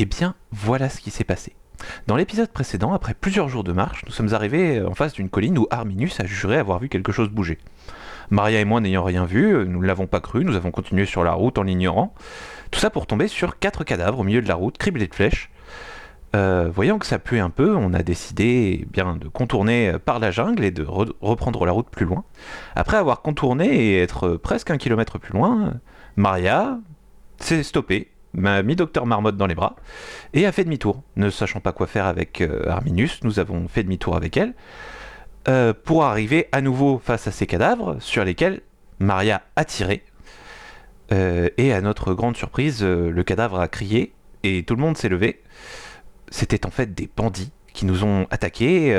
Eh bien, voilà ce qui s'est passé. Dans l'épisode précédent, après plusieurs jours de marche, nous sommes arrivés en face d'une colline où Arminus a juré avoir vu quelque chose bouger. Maria et moi n'ayant rien vu, nous ne l'avons pas cru, nous avons continué sur la route en l'ignorant. Tout ça pour tomber sur quatre cadavres au milieu de la route, criblés de flèches. Euh, voyant que ça puait un peu, on a décidé eh bien de contourner par la jungle et de reprendre la route plus loin. Après avoir contourné et être presque un kilomètre plus loin, Maria s'est stoppée, m'a mis Docteur Marmotte dans les bras et a fait demi-tour. Ne sachant pas quoi faire avec euh, Arminus, nous avons fait demi-tour avec elle euh, pour arriver à nouveau face à ces cadavres sur lesquels Maria a tiré. et à notre grande surprise, le cadavre a crié et tout le monde s'est levé c'était en fait des bandits qui nous ont attaqués.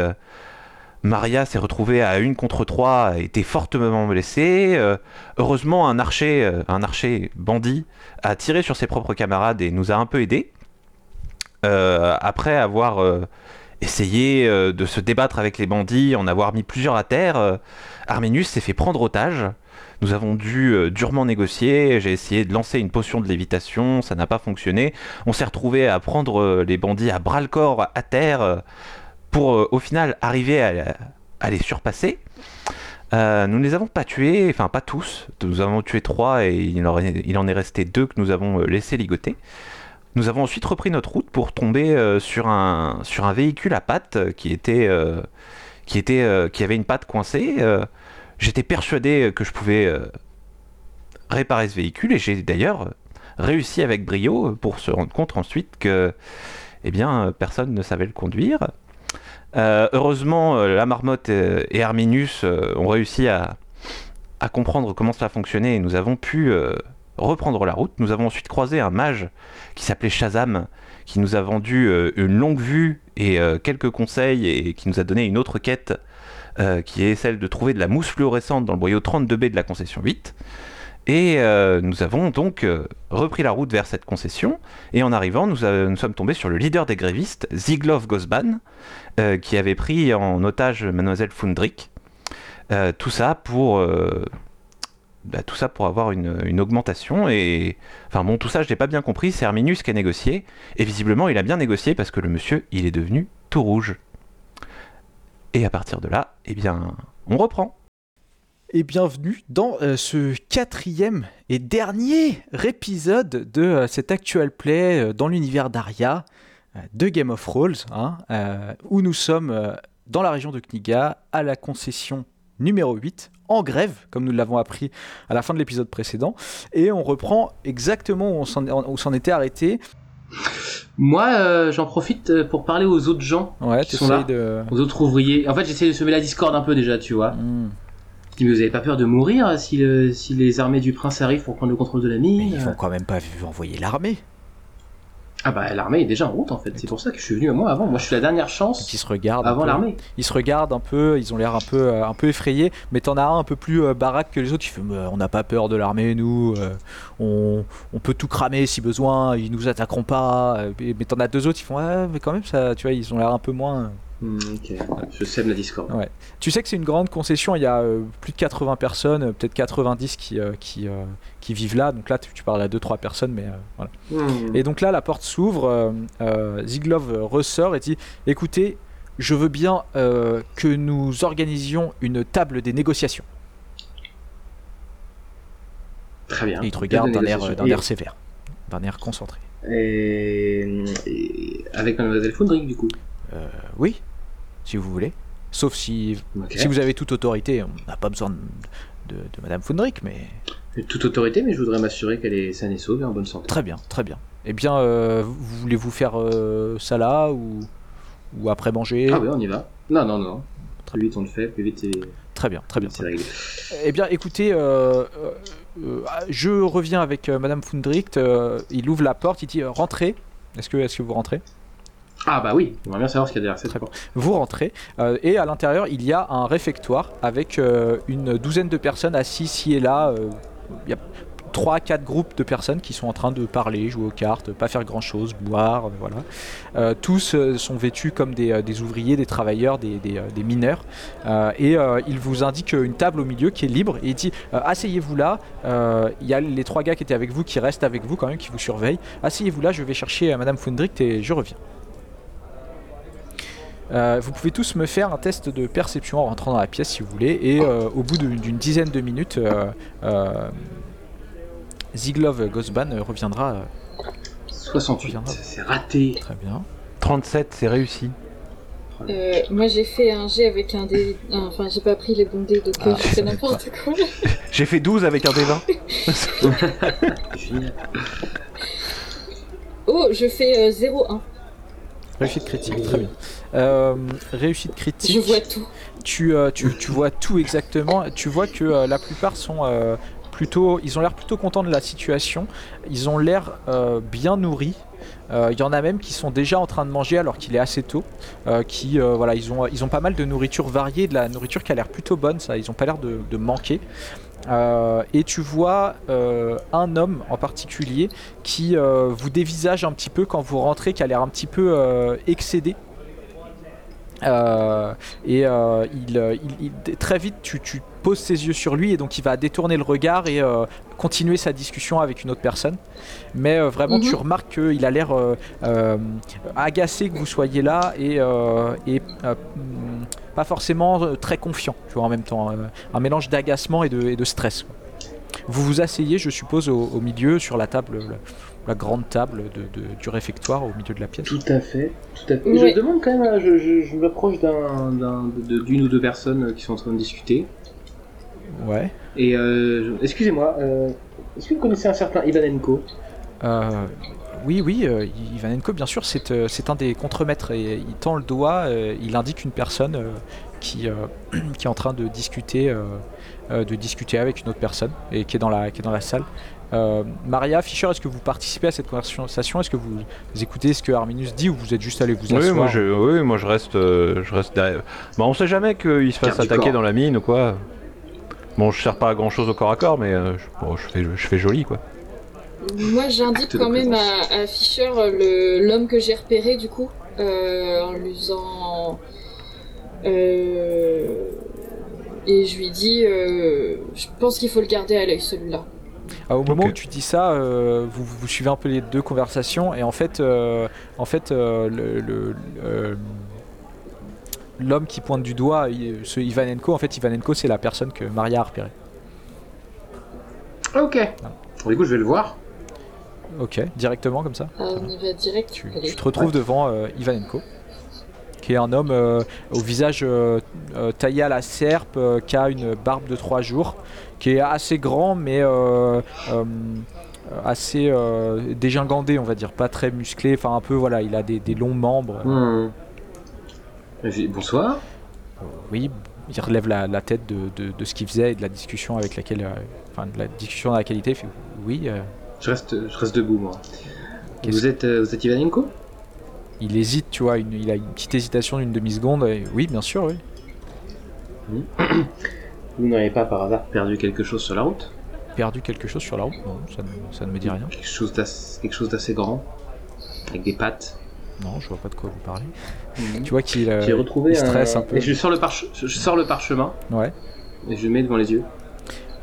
Euh, Maria s'est retrouvée à une contre trois, été fortement blessée. Euh, heureusement, un archer, euh, un archer bandit a tiré sur ses propres camarades et nous a un peu aidés. après avoir essayé de se débattre avec les bandits, en avoir mis plusieurs à terre, Arminius s'est fait prendre otage. Nous avons dû euh, durement négocier. J'ai essayé de lancer une potion de lévitation, ça n'a pas fonctionné. On s'est retrouvé à prendre euh, les bandits à bras le corps à terre euh, pour au final arriver à, les surpasser. nous ne les avons pas tués, enfin pas tous. Nous avons tué trois et il en, est resté deux que nous avons laissé ligoter. Nous avons ensuite repris notre route pour tomber sur, un, sur un véhicule à pattes qui était, qui était, qui avait une patte coincée. J'étais persuadé que je pouvais euh, réparer ce véhicule et j'ai d'ailleurs réussi avec brio pour se rendre compte ensuite que eh bien, personne ne savait le conduire. Euh, heureusement, euh, la marmotte et Arminus ont réussi à, comprendre comment cela fonctionnait et nous avons pu reprendre la route. Nous avons ensuite croisé un mage qui s'appelait Shazam, qui nous a vendu une longue vue et quelques conseils et qui nous a donné une autre quête euh, qui est celle de trouver de la mousse fluorescente dans le boyau 32B de la concession 8. Et euh, nous avons donc euh, repris la route vers cette concession, et en arrivant, nous, sommes tombés sur le leader des grévistes, Ziglov Gosban, qui avait pris en otage Mademoiselle Fundrik. tout ça pour... Bah, tout ça pour avoir une, augmentation et enfin bon tout ça je n'ai pas bien compris c'est Arminus qui a négocié et visiblement il a bien négocié parce que le monsieur il est devenu tout rouge et à partir de là, eh bien, on reprend. Et bienvenue dans euh, ce quatrième et dernier épisode de euh, cet actual play euh, dans l'univers d'Aria de Game of Thrones, hein, où nous sommes dans la région de Kniga, à la concession numéro 8, en grève, comme nous l'avons appris à la fin de l'épisode précédent, et on reprend exactement où on s'en était arrêté. Moi, euh, j'en profite euh, pour parler aux autres gens ouais, qui sont là, aux autres ouvriers. En fait, j'essaie de semer la discorde un peu déjà, tu vois. Hmm. Mais vous avez pas peur de mourir si, si les armées du prince arrivent pour prendre le contrôle de la mine ils vont quand même pas envoyer l'armée. Ah bah l'armée est déjà en route en fait, c'est pour ça que je suis venu à moi avant. Moi je suis la dernière chance. Ils se regardent avant l'armée. Ils se regardent un peu, ils ont l'air un peu euh, un peu effrayés, mais t'en as un un peu plus euh, baraque que les autres. Il fait on n'a pas peur de l'armée nous, euh, on, on, peut tout cramer si besoin, ils nous attaqueront pas. Mais t'en as deux autres, ils font ouais mais quand même ça, tu vois, ils ont l'air un peu moins. Hmm, ok, je sème la Discord. Ouais. Tu sais que c'est une grande concession, il y a plus de 80 personnes, peut-être 90 qui, qui, qui vivent là. Donc là, tu, parles à 2-3 personnes, mais euh, voilà. Hmm. Et donc là, la porte s'ouvre, euh, euh, Ziglov ressort et dit Écoutez, je veux bien que nous organisions une table des négociations. Très bien. Et il te regarde d'un air, air, sévère, d'un air concentré. Et, avec Mademoiselle Fundrick, du coup Oui, si vous voulez. Sauf si, si vous avez toute autorité, on n'a pas besoin de, de, de Madame Fundrick, mais toute autorité, mais je voudrais m'assurer qu'elle est saine et sauve et en bonne santé. Très bien, très bien. Eh bien, euh, voulez-vous faire euh, ça là ou, ou après manger? Ah oui, on y va. Non, non, non. Très vite on le fait, plus vite c'est. Très bien, très bien. C'est réglé. Eh bien, écoutez, euh, je reviens avec Madame Fundricht. il ouvre la porte, il dit rentrez. Est-ce que, est que vous rentrez? Ah bah oui, on va bien savoir ce qu'il y a derrière cette porte. Vous rentrez et à l'intérieur il y a un réfectoire avec une douzaine de personnes assises ici et là, il y a 3 4 groupes de personnes qui sont en train de parler, jouer aux cartes, pas faire grand chose, boire, euh, voilà. Euh, tous euh, sont vêtus comme des, euh, des ouvriers, des travailleurs, des, des, euh, des mineurs. Euh, et euh, il vous indique une table au milieu qui est libre et il dit euh, asseyez-vous là. Euh, Il y a les trois gars qui étaient avec vous qui restent avec vous quand même, qui vous surveillent. Asseyez-vous là, je vais chercher euh, Madame Fundricht et je reviens. Euh, vous pouvez tous me faire un test de perception en rentrant dans la pièce si vous voulez. Et euh, au bout d'une dizaine de minutes, euh, euh, Ziglov Gosban reviendra. euh, 68, c'est raté. très bien. 37, c'est réussi. Euh, moi j'ai fait un G avec un un- Enfin, j'ai pas pris les bons dés donc Ah, je fais ça n'importe quoi. J'ai fait 12 avec un D20. Génial. Oh, je fais euh, 0-1. Réussite critique, très bien. Euh, réussite critique. Je vois tout. tu, euh, tu, tu vois tout exactement. Tu vois que euh, la plupart sont plutôt. Ils ont l'air plutôt contents de la situation. Ils ont l'air bien nourris. Il y en a même qui sont déjà en train de manger alors qu'il est assez tôt. Qui, voilà, ils ont, ils ont pas mal de nourriture variée, de la nourriture qui a l'air plutôt bonne. Ça, ils ont pas l'air de, de manquer. Euh, et tu vois euh, un homme en particulier qui euh, vous dévisage un petit peu quand vous rentrez, qui a l'air un petit peu excédé. Euh, et euh, il, euh, il- il- très vite, tu, tu poses ses yeux sur lui et donc il va détourner le regard et euh, continuer sa discussion avec une autre personne. Mais vraiment, Mhm. tu remarques qu'il a l'air agacé que vous soyez là et, et hmm, pas forcément très confiant, tu vois, en même temps. un mélange d'agacement et de, et de stress. Vous vous asseyez, je suppose, au, au milieu, sur la table, la grande table de- de- du réfectoire, au milieu de la pièce. Tout à fait, tout à fait. Je demande quand même, euh, je, je, je m'approche d'un, d'un- de- d'une ou deux personnes euh, qui sont en train de discuter. Ouais. Et euh, excusez-moi, euh, est-ce que vous connaissez un certain Ivanenko Euh, oui, oui, euh, Ivanenko, bien sûr, c'est euh, un des contremaîtres et il tend le doigt, euh, il indique une personne euh, qui, euh, qui est en train de discuter, de discuter avec une autre personne et qui est dans la, qui est dans la salle. Euh, Maria Fischer, est-ce que vous participez à cette conversation? Est-ce que vous, écoutez ce que Arminus dit ou vous êtes juste allé vous asseoir? Oui, moi je, oui, moi je reste, euh, je reste derrière. Bah, on sait jamais qu'il se fasse attaquer dans la mine ou quoi. Bon, je sers pas à grand chose au corps à corps, mais euh, je, bon, je fais, je fais joli quoi. Moi j'indique quand même à, à Fischer euh, l'homme que j'ai repéré du coup, euh, en lui faisant. Euh, et je lui dis, euh, je pense qu'il faut le garder à l'œil celui-là. Ah, au moment où tu dis ça, euh, vous, vous suivez un peu les deux conversations et en fait, euh, en fait, euh, le- le- l'homme qui pointe du doigt, il- ce Ivanenko, en fait, Ivanenko, c'est la personne que Maria a repérée. Ok. Bon, du coup, je vais le voir. Ok, directement comme ça. Ah, on y va direct. Tu, te retrouves devant euh, Ivanenko, qui est un homme euh, au visage euh, euh, taillé à la serpe, qui a une barbe de trois jours, qui est assez grand mais assez dégingandé, on va dire, pas très musclé, enfin un peu voilà, il a des, des longs membres. Hmm. Bonsoir. Oui, il relève la, la tête de, de- de ce qu'il faisait et de la discussion avec laquelle, euh, enfin de la discussion dans la qualité. Il fait, oui, euh, Je reste, je reste debout, moi. Vous êtes, euh, vous êtes Ivanenko? Il hésite, tu vois, une- il a une petite hésitation d'une demi seconde. et oui, bien sûr, oui. Vous n'auriez pas par hasard perdu quelque chose sur la route? Perdu quelque chose sur la route Non, ça ne, ça ne me dit rien. Quelque chose d'assez, grand? Avec des pattes? Non, je vois pas de quoi vous parlez. Tu vois qu'il euh, J'ai retrouvé il stresse un, peu. Et je sors le, parche- je sors le parchemin Ouais. et je le mets devant les yeux.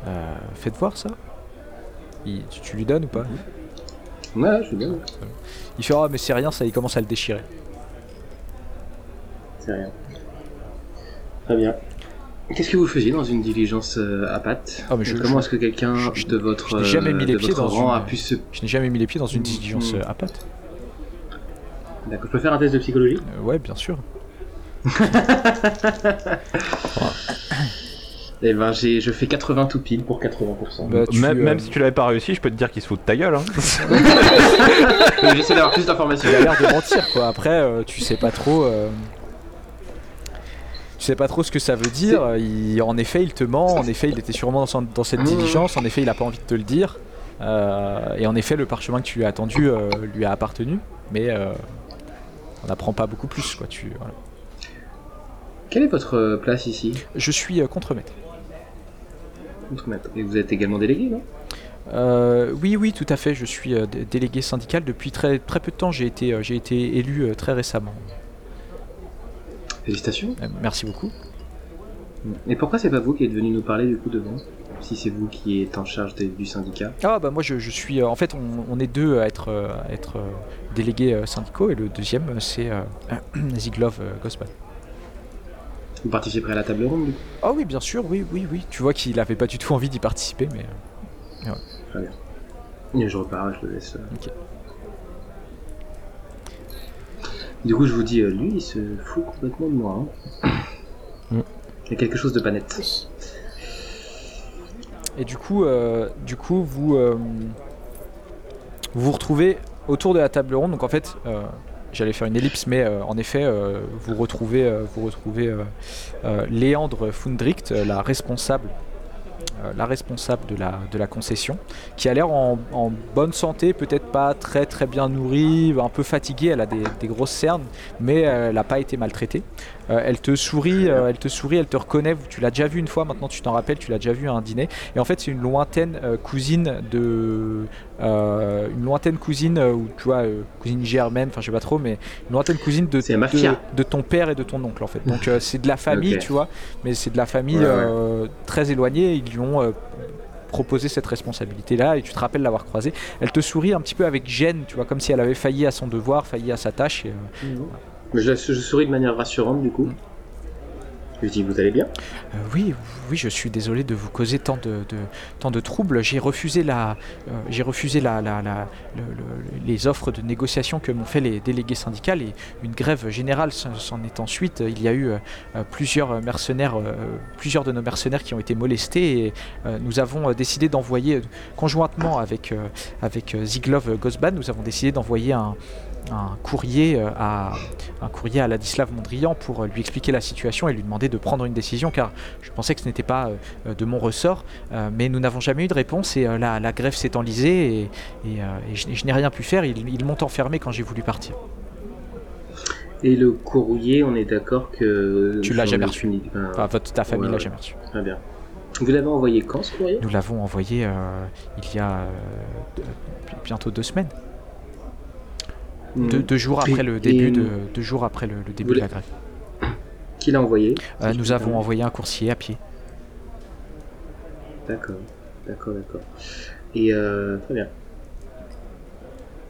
Euh, faites voir ça. Il- tu, tu lui donnes ou pas? Ouais, je veux bien. Il fait ah mais c'est rien, ça il commence à le déchirer. C'est rien. Très bien. Qu'est-ce que vous faisiez dans une diligence euh, à pattes Ah, mais je- Comment est-ce que quelqu'un de votre, jamais mis euh, les pieds dans rang une- a pu se... Je n'ai jamais mis les pieds dans une diligence mm. euh, à pattes. D'accord, je peux faire un test de psychologie? Euh, ouais, bien sûr. Eh ben, j'ai, je fais 80 tout pile pour 80%. Bah, tu, même, euh, même si tu l'avais pas réussi, je peux te dire qu'il se fout de ta gueule. Hein. J'essaie d'avoir plus d'informations. il a l'air de mentir quoi. Après, euh, tu sais pas trop. euh, Tu sais pas trop ce que ça veut dire. Il- en effet, il te ment. En effet, il était sûrement dans, son- dans cette Mmh. diligence. En effet, il a pas envie de te le dire. Euh, et en effet, le parchemin que tu lui as attendu euh, lui a appartenu. Mais euh, on n'apprend pas beaucoup plus quoi. Tu, voilà. Quelle est votre place ici? Je suis euh, contremaître. Et vous êtes également délégué, non? Euh, oui, oui, tout à fait. Je suis euh, dé- délégué syndical depuis très, très peu de temps. J'ai été, euh, j'ai été élu très récemment. Félicitations. Merci beaucoup. Et pourquoi c'est pas vous qui êtes venu nous parler du coup devant Si c'est vous qui êtes en charge du syndicat. Ah bah moi je, je suis... en fait on, on est deux à être, à être délégués syndicaux et le deuxième c'est Ziglov Gosman. Vous participerez à la table ronde Ah oui bien sûr, oui, oui, oui. Tu vois qu'il avait pas du tout envie d'y participer mais... euh, Très bien. Et je repars, je le laisse. euh. Ok. Du coup, je vous dis, euh, lui, il se fout complètement de moi. hein. Mm. Il y a quelque chose de pas net. Oui. Et du coup, euh, du coup vous, euh, vous vous retrouvez autour de la table ronde. Donc en fait, euh, j'allais faire une ellipse, mais euh, en effet, euh, vous retrouvez, euh, vous retrouvez Léandre Fundricht, la responsable, la responsable de la, de la concession, qui a l'air en, bonne santé, peut-être pas très très bien nourrie, un peu fatiguée. Elle a des, grosses cernes, mais elle n'a pas été maltraitée. Euh, elle te sourit, euh, elle te sourit, elle te reconnaît. Tu l'as déjà vu une fois. Maintenant, tu t'en rappelles. Tu l'as déjà vu à un dîner. Et en fait, c'est une lointaine euh, cousine de, une lointaine cousine ou tu vois, cousine germaine. Enfin, je sais pas trop, mais une lointaine cousine de, de, de ton père et de ton oncle en fait. Donc c'est de la famille, tu vois, mais c'est de la famille Ouais, ouais. très éloignée. Ils lui ont proposé cette responsabilité-là et tu te rappelles l'avoir croisée. Elle te sourit un petit peu avec gêne, tu vois, comme si elle avait failli à son devoir, failli à sa tâche. et, euh, Mais je, souris de manière rassurante du coup. Mm. Je dis, vous allez bien? Euh, oui, oui, je suis désolé de vous causer tant de, tant de troubles. J'ai refusé, la, euh, j'ai refusé les offres de négociation que m'ont fait les délégués syndicales et une grève générale s'en est ensuite. Il y a eu euh, plusieurs mercenaires, plusieurs de nos mercenaires qui ont été molestés et nous avons décidé d'envoyer, conjointement avec, avec Ziglov Gosban, nous avons décidé d'envoyer un, un courrier euh, à un courrier à Ladislav Mondrian pour euh, lui expliquer la situation et lui demander de prendre une décision car je pensais que ce n'était pas euh, de mon ressort. Mais nous n'avons jamais eu de réponse et la, la grève s'est enlisée et, et, et je, je n'ai rien pu faire. Ils, ils m'ont enfermé quand j'ai voulu partir. Et le courrier, on est d'accord que. Tu l'as jamais idée- enfin, enfin votre, ta famille Ouais, l'a jamais reçu. Très bien. Vous l'avez envoyé quand ce courrier? Nous l'avons envoyé euh, il y a euh, bientôt deux semaines. Deux, deux jours après le début de deux jours après le, le début de la grève Qui l'a envoyé Euh, nous avons envoyé un coursier à pied D'accord, d'accord, d'accord. Et euh, très bien.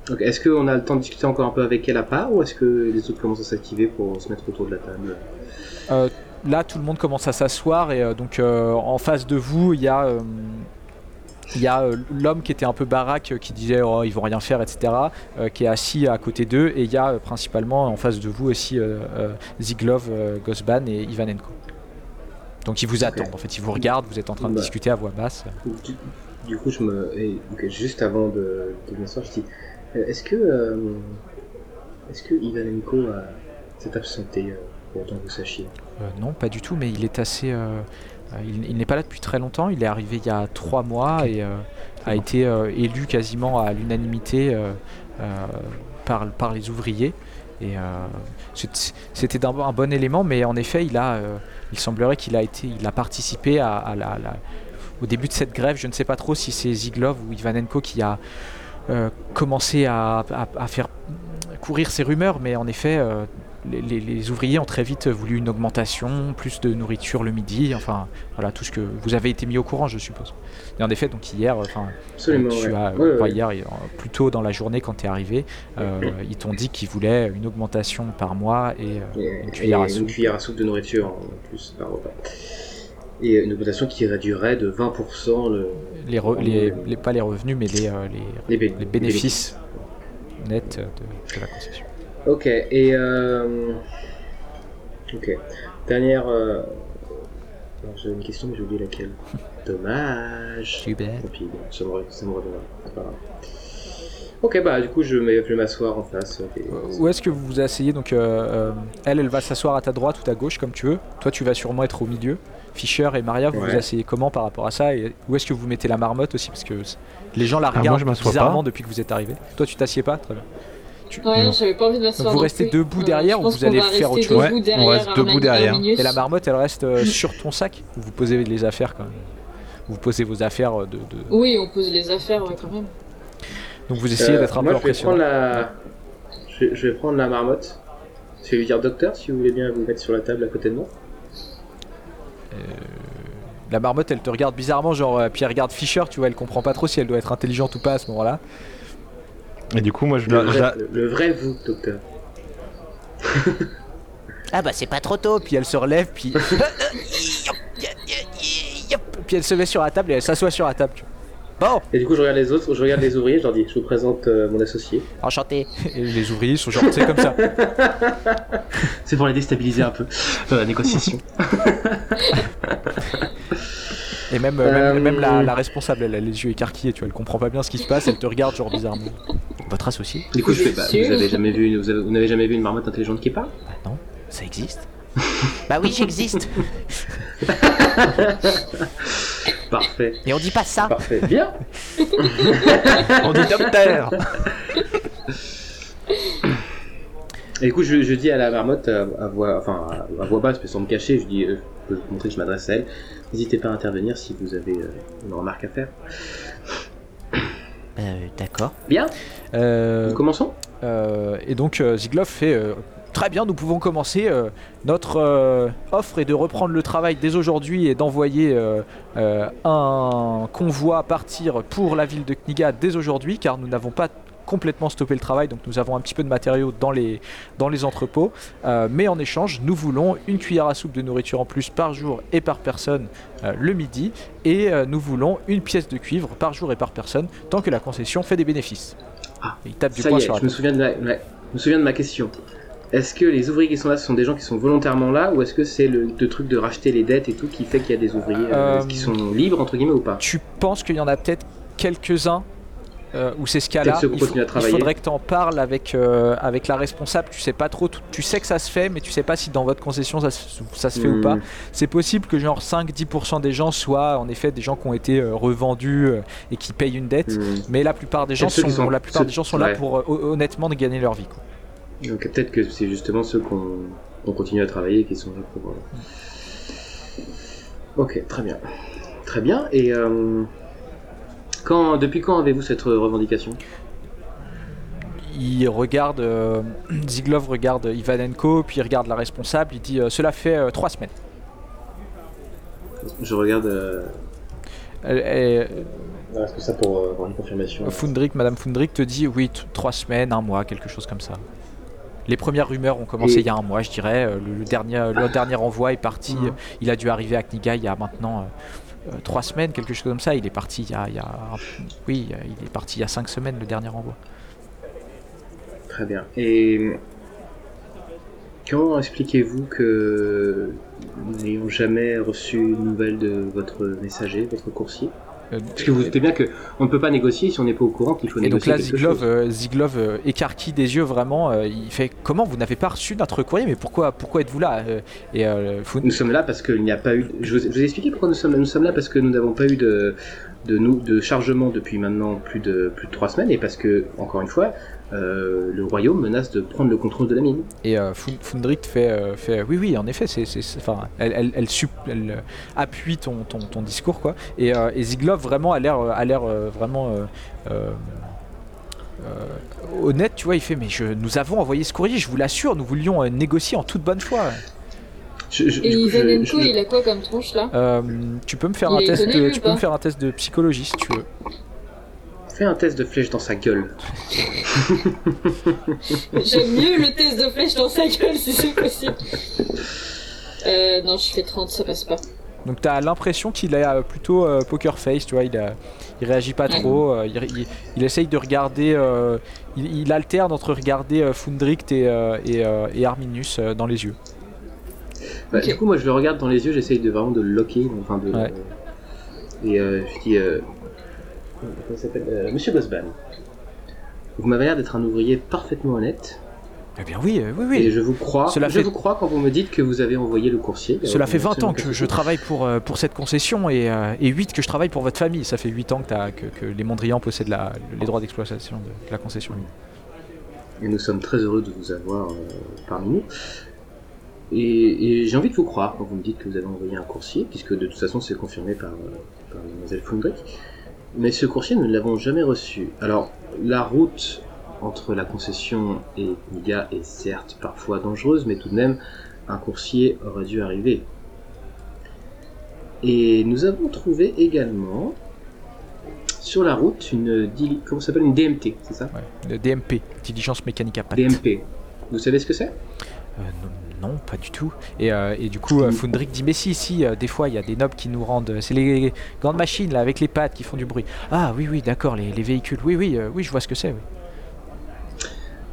Donc, est-ce qu'on a le temps de discuter encore un peu avec elle à part ou est-ce que les autres commencent à s'activer pour se mettre autour de la table? Euh, là, tout le monde commence à s'asseoir et euh, donc en face de vous, il y a, il y a euh, l'homme qui était un peu baraque, euh, qui disait oh, ils vont rien faire, etc., euh, qui est assis à côté d'eux et il y a euh, principalement en face de vous aussi Ziglov, Gosban et Ivanenko. Donc ils vous attendent, en fait, ils vous regardent, vous êtes en train de Bah. discuter à voix basse. Du, du coup, je me. et, juste avant de, de m'asseoir, je dis est-ce que. est-ce que Ivanenko s'est absenté pour autant que vous sachiez? Non, pas du tout, mais il est assez. Euh, il il n'est pas là depuis très longtemps. Il est arrivé il y a trois mois et euh, a été euh, élu quasiment à l'unanimité par, par les ouvriers. Et c'était d'un- un bon élément, mais en effet, il a, il semblerait qu'il a été, il a participé à, à la, la- au début de cette grève. Je ne sais pas trop si c'est Ziglov ou Ivanenko qui a euh, commencé à, à- à faire courir ces rumeurs, mais en effet, euh, les, ouvriers ont très vite voulu une augmentation, plus de nourriture le midi, enfin voilà tout ce que vous avez été mis au courant, je suppose. Et en effet, donc hier, enfin tu ouais. as, Ouais, ouais, hier, euh, plus tôt dans la journée quand tu es arrivé, euh, ils t'ont dit qu'ils voulaient une augmentation par mois et euh, Et, une cuillère et à soupe. une cuillère à soupe de nourriture en plus par repas. Et une augmentation qui réduirait de 20% le, les, re- les, les- pas les revenus, mais les, les, les, bé- les bénéfices nets de, de la concession. Ok, et euh... Ok. Dernière... Euh... alors, J'avais une question, mais j'ai oublié laquelle. Dommage. Super. Tant pis, ça me, re- ça me reviendra, c'est pas grave. Ok, bah du coup, je vais, m'asseoir en face. ok. Où est-ce que vous vous asseyez? Donc, euh, euh, elle, elle va s'asseoir à ta droite ou ta gauche, comme tu veux. Toi, tu vas sûrement être au milieu. Fischer et Maria, vous Ouais. vous asseyez comment par rapport à ça? Et où est-ce que vous mettez la marmotte aussi? Parce que les gens la Ah, moi, regardent je m'assois bizarrement pas. depuis que vous êtes arrivé. Toi, tu t'assieds pas Très bien. Tu- Ouais, Non. j'avais pas envie de m'asseoir. Donc vous restez plus. debout Euh, derrière ou vous allez va faire autre chose Ouais, on reste debout derrière. Et la marmotte, elle reste euh, sur ton sac Vous posez les affaires quand même vous posez vos affaires de. de- Oui, on pose les affaires, ouais, quand même. Donc vous essayez Euh, d'être un moi, peu je vais impressionnant. prendre la. Je vais, je vais prendre la marmotte. Je vais lui dire docteur si vous voulez bien vous mettre sur la table à côté de moi. La marmotte, elle te regarde bizarrement, genre, euh, puis elle regarde Fisher, tu vois, elle comprend pas trop si elle doit être intelligente ou pas à ce moment-là. Et du coup, moi, je Le la- je vrai, la- le- le vrai vous, docteur. Ah bah c'est pas trop tôt, puis elle se relève, puis. puis elle se met sur la table et elle s'assoit sur la table. tu vois. Bon, Et du coup, je regarde les autres, je regarde les ouvriers, je leur dis je vous présente euh, mon associé. enchanté. Et les ouvriers sont genre, c'est comme ça. C'est pour les déstabiliser un peu dans la négociation. Et même, euh, même, Euh, même la, la responsable, elle a les yeux écarquillés, tu vois, elle comprend pas bien ce qui se passe, elle te regarde genre bizarrement. Votre associé Du coup, je fais Vous bah, vous avez jamais vu, vous avez- vous n'avez jamais vu une marmotte intelligente qui parle? Bah non, ça existe. bah oui, j'existe. Parfait, Et on dit pas ça. parfait. Bien. On dit docteur Et du coup, je, je dis à la marmotte à, à voix, enfin à, voix basse, mais sans me cacher, je dis, euh, peux vous montrer que je m'adresse à elle. N'hésitez pas à intervenir si vous avez euh, une remarque à faire. Euh, d'accord. Bien. Euh, Nous commençons. Euh, et donc euh, Ziglov fait euh, très bien, nous pouvons commencer. euh, notre euh, offre est de reprendre le travail dès aujourd'hui et d'envoyer euh, euh, un convoi partir pour la ville de Kniga dès aujourd'hui, car nous n'avons pas complètement stoppé le travail, donc nous avons un petit peu de matériaux dans les, dans les entrepôts. Euh, mais en échange, nous voulons une cuillère à soupe de nourriture en plus par jour et par personne euh, le midi, et euh, nous voulons une pièce de cuivre par jour et par personne, tant que la concession fait des bénéfices. Ah, il tape du Ça poing y est, sur la je me souviens de la, la- je me souviens de ma question. Est-ce que les ouvriers qui sont là, ce sont des gens qui sont volontairement là, ou est-ce que c'est le, le truc de racheter les dettes et tout qui fait qu'il y a des ouvriers Euh, qui sont libres entre guillemets ou pas? Tu penses qu'il y en a peut-être quelques-uns euh, où c'est ce cas-là il, faut- il faudrait que tu en parles avec, euh, avec la responsable. Tu sais pas trop, tu sais que ça se fait, mais tu sais pas si dans votre concession ça se, ça se fait ou Hmm. pas. C'est possible que genre 5-10% des gens soient en effet des gens qui ont été euh, revendus euh, et qui payent une dette. Hmm. Mais la plupart des gens sont, sont- la plupart ceux- des gens sont là pour hon- honnêtement de gagner leur vie. quoi. Donc peut-être que c'est justement ceux qu'on qu'on continue à travailler qui sont là pour. euh, Ok, très bien, très bien. Et quand, depuis quand avez-vous cette revendication? Il regarde, euh, Ziglov regarde Ivanenko, puis il regarde la responsable. Il dit euh, cela fait euh, trois semaines. Je regarde. Euh, Elle- elle- Est-ce que ça pour euh, avoir une confirmation Fundrick, Madame Fundrick te dit oui, trois semaines, un mois, quelque chose comme ça. Les premières rumeurs ont commencé Et- il y a un mois, je dirais. Le, le dernier, le dernier envoi est parti. Mhm. Il a dû arriver à Kniga il y a maintenant trois semaines, quelque chose comme ça. Il est parti il y a, oui, euh, il est parti il y a cinq semaines le dernier envoi. Très bien. Et comment expliquez-vous que n'ayons jamais reçu une nouvelle de votre messager, votre coursier? Euh, Parce que vous doutez bien que on ne peut pas négocier si on n'est pas au courant qu'il faut et donc négocier là, quelque Ziglov, euh, Ziglov euh, écarquille des yeux vraiment. euh, il fait comment vous n'avez pas reçu notre courrier Mais pourquoi, pourquoi êtes-vous là Euh, Et euh, Nous sommes là parce qu'il n'y a pas eu. Je vous, ai expliqué pourquoi nous sommes là. Nous sommes là parce que nous n'avons pas eu de de, nous, de chargement depuis maintenant plus de plus de trois semaines et parce que encore une fois, euh, le royaume menace de prendre le contrôle de la mine. Et euh, fait, euh, fait oui, oui, en effet, c'est, enfin, elle, elle, elle, euh, appuie ton, ton, ton discours, quoi. Et, euh, et Ziglov vraiment a l'air, a l'air euh, vraiment euh, euh, euh, honnête, tu vois. Il fait, mais je, nous avons envoyé ce courrier, je vous l'assure, nous voulions euh, négocier en toute bonne foi. Je, je- Et Ivanenko, il a quoi comme tronche là? Euh, tu peux me faire Il un est test, de, tu peux me faire un test de psychologie si tu veux. Fais un test de flèche dans sa gueule. J'aime mieux le test de flèche dans sa gueule si c'est possible. Euh, non, je fais 30, ça passe pas. Donc t'as l'impression qu'il a euh, plutôt euh, poker face, tu vois, il, a, il réagit pas trop, euh, il, il- il essaye de regarder, euh, il, il alterne entre regarder euh, Fundrict et, euh, et, euh, et Arminius euh, dans les yeux. Bah, Ok. Du coup, moi, je le regarde dans les yeux, j'essaye de vraiment de le locker, enfin de. Ouais. Et euh, je dis, euh, Euh, Monsieur Gosban. Vous m'avez l'air d'être un ouvrier parfaitement honnête, Eh bien oui, euh, oui, et oui. je vous crois. Cela je fait- vous crois quand vous me dites que vous avez envoyé le coursier. Cela fait 20 ans que je travaille pour, euh, pour cette concession et, euh, et 8 que je travaille pour votre famille. Ça fait 8 ans que, t'as- que, que les Mondrians possèdent la- les droits d'exploitation de la concession. Et nous sommes très heureux de vous avoir parmi nous. et, et j'ai envie de vous croire quand vous me dites que vous avez envoyé un coursier, puisque de toute façon c'est confirmé par, par Mademoiselle Fundrick. Mais ce coursier, nous ne l'avons jamais reçu. Alors, la route entre la concession et Niga est certes parfois dangereuse, mais tout de même, un coursier aurait dû arriver. Et nous avons trouvé également sur la route une, comment s'appelle? Une DMT, c'est ça? Ouais, DMP, diligence mécanique à pattes. DMP. Vous savez ce que c'est? Euh, non, pas du tout. Et, euh, et du coup, euh, Fundrick dit Mais si, si, euh, des fois, il y a des nobles qui nous rendent. C'est les grandes machines, là, avec les pattes qui font du bruit. Ah, oui, oui, d'accord, les, les véhicules. Oui, oui, euh, oui, je vois ce que c'est. Oui.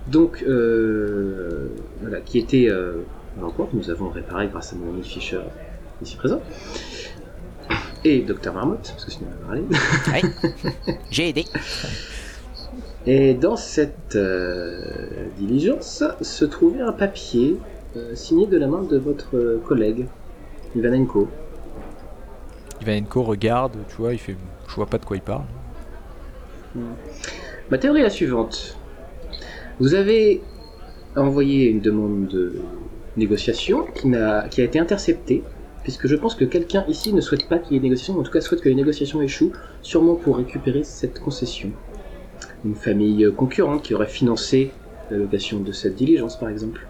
Donc, euh, voilà, qui était euh, en cours, que nous avons réparé grâce à Mélanie Fischer ici présent. Et Dr Marmotte, parce que sinon on va parler. J'ai aidé. Et dans cette euh, diligence se trouvait un papier signé de la main de votre euh, collègue, Ivanenko. Ivanenko regarde, tu vois, il fait Je vois pas de quoi il parle. Ma théorie est la suivante. Vous avez envoyé une demande de négociation qui, n'a- qui a été interceptée, puisque je pense que quelqu'un ici ne souhaite pas qu'il y ait négociation, ou en tout cas souhaite que les négociations échouent, sûrement pour récupérer cette concession. Une famille concurrente qui aurait financé la location de cette diligence, par exemple.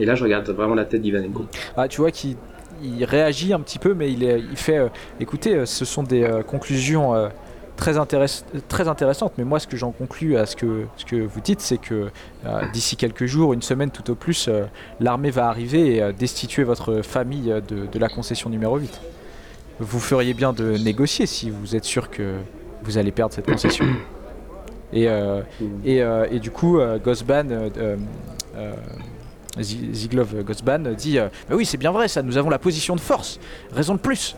Et là, je regarde vraiment la tête d'Ivanenko. Ah, tu vois qu'il il réagit un petit peu, mais il, fait euh, écoutez, euh, ce sont des euh, conclusions très, intéress- très intéressantes, mais moi, ce que j'en conclus à ce que, vous dites, c'est que d'ici quelques jours, une semaine tout au plus, l'armée va arriver et destituer votre famille de, la concession numéro 8. Vous feriez bien de négocier si vous êtes sûr que vous allez perdre cette concession. Et, et, du coup, Gosban, Zi- Ziglov Gosban dit euh, Bah oui, c'est bien vrai, ça, nous avons la position de force, raison de plus.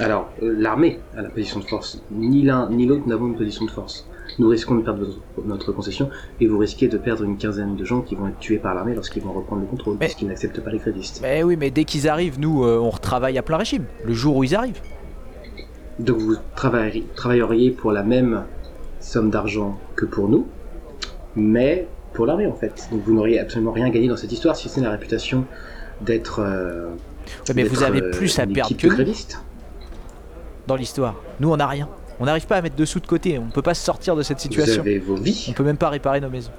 Alors, euh, l'armée a la position de force. Ni l'un ni l'autre n'avons une position de force. Nous risquons de perdre notre, concession et vous risquez de perdre une quinzaine de gens qui vont être tués par l'armée lorsqu'ils vont reprendre le contrôle, Mais- puisqu'ils n'acceptent pas les grévistes. Mais oui, mais dès qu'ils arrivent, nous, euh, on retravaille à plein régime, le jour où ils arrivent. Donc vous travailleriez pour la même somme d'argent que pour nous, mais pour l'armée en fait. Donc vous n'auriez absolument rien gagné dans cette histoire si ce n'est la réputation d'être. euh, Ouais, mais vous avez euh, plus à perdre que nous dans l'histoire. Nous, on n'a rien. On n'arrive pas à mettre de sous de côté, on peut pas sortir de cette Vous situation. avez vos vies. On peut même pas réparer nos maisons.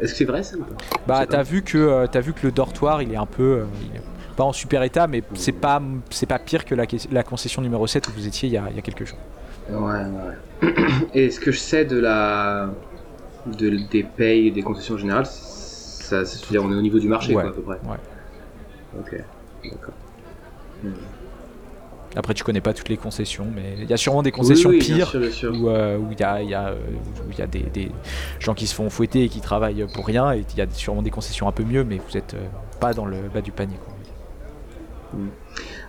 Est-ce que c'est vrai ça ou pas? Bah, t'as vu que euh, t'as vu que le dortoir, il est un peu, euh, il est pas en super état, mais c'est pas c'est pas pire que la, la concession numéro 7 où vous étiez il y a, il y a quelques jours. Ouais, ouais. Et ce que je sais de la de, des payes des concessions générales, ça, c'est- c'est-à-dire on est au niveau du marché Ouais, quoi, à peu près. ouais. Ok, d'accord. Hmm. Après, tu connais pas toutes les concessions, mais il y a sûrement des concessions Oui, oui, bien pires sûr, bien sûr. où euh, où il y a, y a, euh, où y a des, des gens qui se font fouetter et qui travaillent pour rien, et il y a sûrement des concessions un peu mieux, mais vous êtes euh, pas dans le bas du panier. Quoi.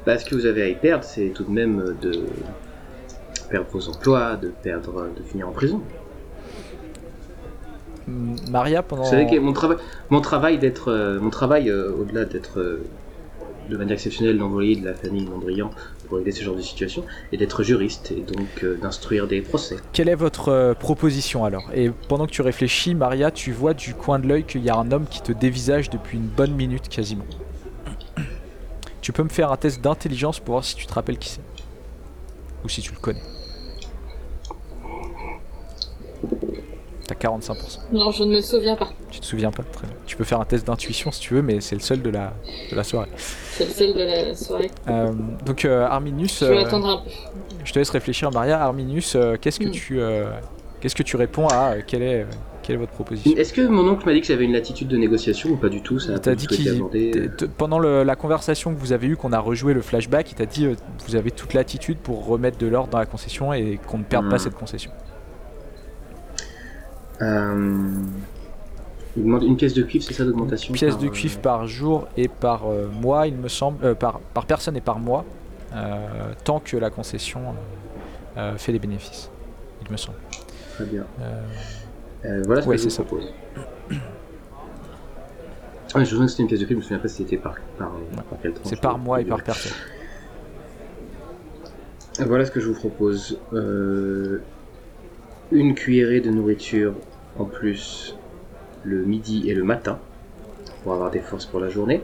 Bah, ce que vous avez à y perdre, c'est tout de même de perdre vos emplois, de perdre, de finir en prison. Maria, pendant. Vous savez que mon travail, mon travail d'être, euh, mon travail euh, au-delà d'être euh, de manière exceptionnelle l'envoyé de la famille Mondrian pour aider ce genre de situation, est d'être juriste et donc d'instruire des procès. Quelle est votre proposition alors? Et pendant que tu réfléchis, Maria, tu vois du coin de l'œil qu'il y a un homme qui te dévisage depuis une bonne minute quasiment. Tu peux me faire un test d'intelligence pour voir si tu te rappelles qui c'est. Ou si tu le connais. T'as 45%. Non, je ne me souviens pas. Tu te souviens pas Très bien. Tu peux faire un test d'intuition si tu veux, mais c'est le seul de la, de la soirée. C'est le seul de la soirée. Euh, donc euh, Arminius, Je vais euh, attendre un peu. je te laisse réfléchir Maria. Arminius, euh, qu'est-ce que Mm. tu... euh, Qu'est-ce que tu réponds à euh, quelle, est, euh, quelle est votre proposition? Est-ce que mon oncle m'a dit que j'avais une latitude de négociation ou pas du tout? Ça Il t'a dit qu'il pendant le- la conversation que vous avez eue, qu'on a rejoué le flashback, il t'a dit euh, vous avez toute l'attitude pour remettre de l'ordre dans la concession et qu'on ne perde pas Hmm. cette concession. Euh, Il demande une pièce de cuivre, c'est ça d'augmentation Pièce par, de euh, cuivre par jour et par euh, mois, il me semble, par, par personne et par mois, tant que la concession fait des bénéfices, il me semble. Très bien. Voilà ce Ouais, que je vous c'est ça. propose. Ah, je me souviens que c'était une pièce de cuivre, je me souviens pas si c'était par, par, par quelle tranche. c'est par mois et par personne. Voilà ce que je vous propose. Euh, une cuillerée de nourriture en plus le midi et le matin. pour avoir des forces pour la journée.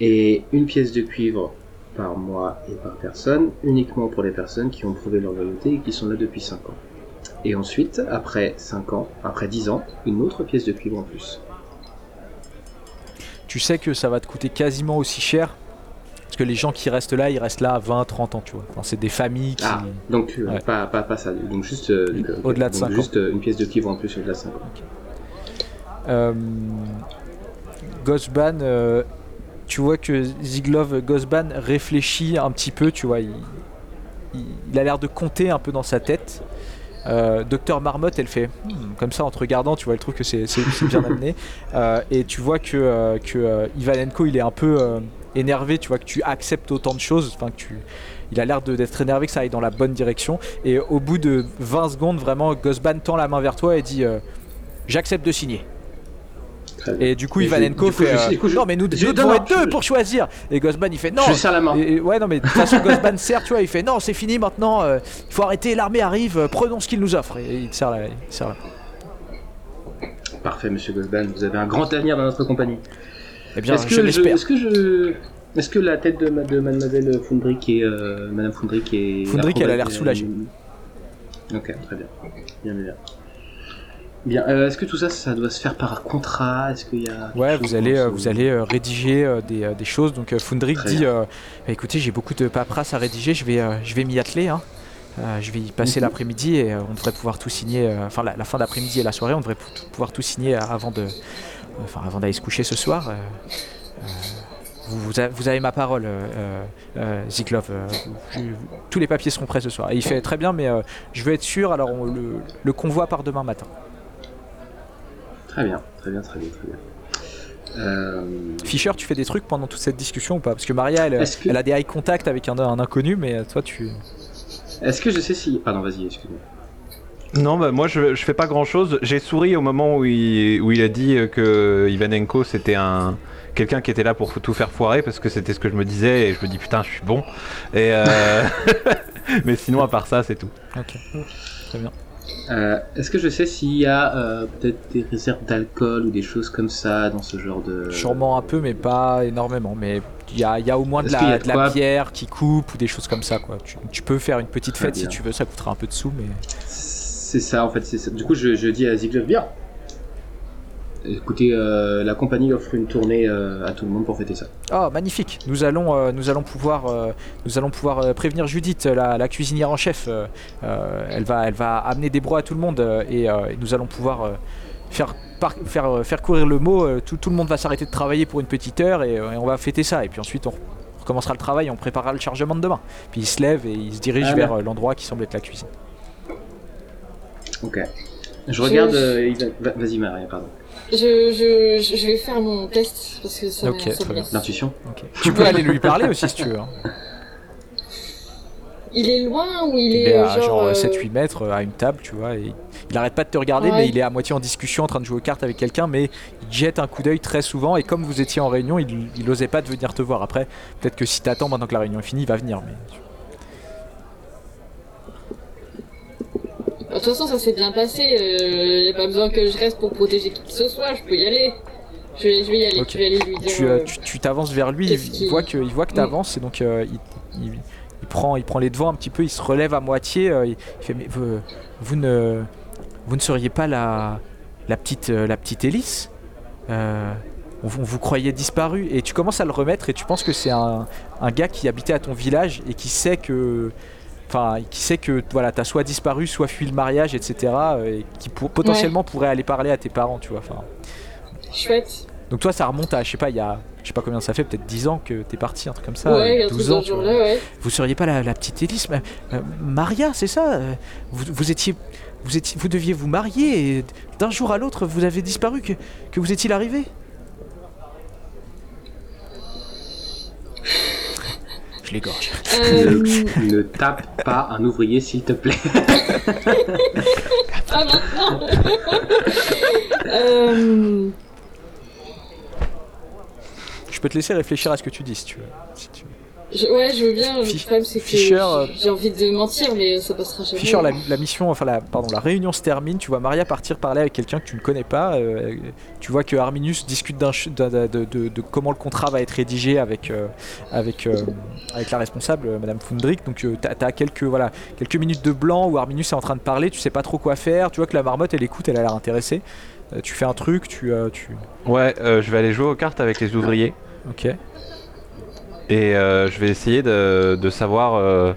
Et une pièce de cuivre par mois et par personne, uniquement pour les personnes qui ont prouvé leur loyauté et qui sont là depuis 5 ans. Et ensuite, après 5 ans, après 10 ans, une autre pièce de cuivre en plus. Tu sais que ça va te coûter quasiment aussi cher. Parce que les gens qui restent là, ils restent là 20, 30 ans, tu vois. Enfin, c'est des familles qui. Ah, donc euh, Ouais. pas, pas, pas ça. Donc juste, euh, Au-delà de donc 5 ans. juste euh, une pièce de cuivre en plus au-delà de 5 ans. Euh, euh, tu vois que Ziglov Ghostban réfléchit un petit peu, tu vois, il, il- il a l'air de compter un peu dans sa tête. Euh, Docteur Marmotte, elle fait Hmm, comme ça en te regardant, tu vois, elle trouve que c'est bien amené. Et tu vois que, que Ivanenko, il est un peu énervé, tu vois, que tu acceptes autant de choses, enfin que tu. Il a l'air d'être énervé que ça aille dans la bonne direction. Et au bout de 20 secondes, vraiment, Ghostban tend la main vers toi et dit euh, J'accepte de signer. Et du coup, Et Ivanenko coup, fait je- euh, du coup, je- Non, mais nous, je- nous devons être deux pour choisir. Et Ghostban, il fait Non Je serre la main. et- ouais, non, mais de toute façon, Ghostban serre, tu vois, il fait non, c'est fini maintenant, euh, il faut arrêter, l'armée arrive, euh, prenons ce qu'il nous offre. Et il te serre la. il te serre la- Parfait, monsieur Goldban, vous avez un grand avenir dans notre compagnie. Eh bien, Est-ce que je, l'espère. est-ce que je, est-ce que la tête de, ma- de mademoiselle Fundrick est, euh, madame Fundrick est... Fundrick, elle a l'air approba- soulagée. Ok, très bien. Bien, bien, bien. Euh, est-ce que tout ça, ça doit se faire par contrat? Est-ce qu'il y a... Ouais, quelque vous allez, euh, vous allez euh, rédiger euh, des, euh, des choses. Donc, euh, Fundrick Très dit euh, Bah, écoutez, j'ai beaucoup de paperasse à rédiger, je vais, euh, je vais m'y atteler. hein. Euh, je vais y passer Mhm. l'après-midi et euh, on devrait pouvoir tout signer. euh, Enfin, la, la fin d'après-midi et la soirée, on devrait pou- pouvoir tout signer euh, avant de, enfin, avant d'aller se coucher ce soir. euh, euh, vous, vous avez, ma parole, euh, euh, Ziklov. euh, je- tous les papiers seront prêts ce soir. Et il fait très bien, mais je veux être sûr. Alors, on- le, le convoi part demain matin. Très bien, très bien, très bien, très bien. Fischer, tu fais des trucs pendant toute cette discussion ou pas? Parce que Maria, elle, Est-ce que- elle a des eye contact avec un, un inconnu, mais toi, tu. Est-ce que je sais si... Pardon, vas-y, excuse-moi. Non, bah moi je, je fais pas grand chose. J'ai souri au moment où il, où il a dit euh, que Ivanenko c'était un quelqu'un qui était là pour tout faire foirer parce que c'était ce que je me disais et je me dis putain je suis bon. Et euh, mais sinon à part ça c'est tout. Ok. Très bien. Euh, Est-ce que je sais s'il y a euh, peut-être des réserves d'alcool ou des choses comme ça dans ce genre de... Sûrement un peu, mais pas énormément. Mais il y a, il y a au moins de la, de la bière qui coupe ou des choses comme ça. quoi. Tu, tu peux faire une petite fête si tu veux, ça coûtera un peu de sous, mais. C'est ça en fait. ça. Du coup, je, je dis à Ziglov bien. Écoutez, euh, la compagnie offre une tournée euh, à tout le monde pour fêter ça. Oh, magnifique. Nous allons, euh, nous allons pouvoir, nous allons pouvoir prévenir Judith, la, la cuisinière en chef. elle va, elle va amener des bros à tout le monde et, et nous allons pouvoir faire, par- faire, faire courir le mot. tout, tout le monde va s'arrêter de travailler pour une petite heure et, et on va fêter ça. Et puis ensuite, on recommencera le travail, on préparera le chargement de demain. Puis il se lève et il se dirige Ah, vers l'endroit qui semble être la cuisine. Ok. Je regarde. Je- euh, Vas-y, Maria, pardon. Je, je, je vais faire mon test parce que ça, Ok, ça très bien. L'intuition. Ok. Tu peux aller lui parler aussi si tu veux. hein. Il est loin ou il Il est, est à genre, genre euh, 7-8 mètres euh, à une table, tu vois. Et il arrête pas de te regarder, Ouais. mais il est à moitié en discussion en train de jouer aux cartes avec quelqu'un, mais il jette un coup d'œil très souvent. Et comme vous étiez en réunion, il, il osait pas de venir te voir. Après, peut-être que si t'attends maintenant que la réunion est finie, il va venir. Mais De toute façon, ça s'est bien passé. Il n'y a pas besoin que je reste pour protéger qui que ce soit. Je peux y aller. Je vais, je vais y aller. Ok. Je vais aller lui dire. tu euh, euh, t'avances vers lui, il, voit que il voit que t'avances et donc euh, il, il- il prend il prend les devants un petit peu, il se relève à moitié. euh, il, fait mais vous, vous ne vous ne seriez pas la la petite euh, la petite hélice Euh, on, vous- on vous croyait disparu et tu commences à le remettre et tu penses que c'est un, un gars qui habitait à ton village et qui sait que enfin qui sait que voilà t'as soit disparu soit fui le mariage etc euh, et qui pour- potentiellement pourrait aller parler à tes parents tu vois enfin Chouette. donc toi ça remonte à je sais pas il y a je sais pas combien ça fait peut-être 10 ans que t'es parti un truc comme ça ouais, euh, un truc 12 dans ans tu vois. ouais. vous seriez pas la, la petite Élise mais, euh, Maria c'est ça euh, vous, vous étiez vous étiez vous deviez vous marier et d'un jour à l'autre vous avez disparu que, que vous est-il arrivé? Euh, ne, ne tape pas un ouvrier, s'il te plaît. ah, maintenant euh, je peux te laisser réfléchir à ce que tu dis si tu veux. Je- ouais, je veux bien. Le problème, c'est que Fischer, euh, j'ai envie de mentir, mais ça passera jamais. Fischer, la, la mission, enfin la, pardon, la réunion se termine. Tu vois Maria partir parler avec quelqu'un que tu ne connais pas. euh, tu vois que Arminius discute d'un ch- d'un- de, de- de- de comment le contrat va être rédigé avec euh, avec euh, avec la responsable, Madame Fundrick. Donc euh, t'as as quelques voilà quelques minutes de blanc où Arminius est en train de parler. Tu sais pas trop quoi faire. Tu vois que la marmotte elle écoute, elle a l'air intéressée. Euh, tu fais un truc, tu euh, tu. Ouais, euh, je vais aller jouer aux cartes avec les ouvriers. Ok. Et euh, je vais essayer de, de savoir euh,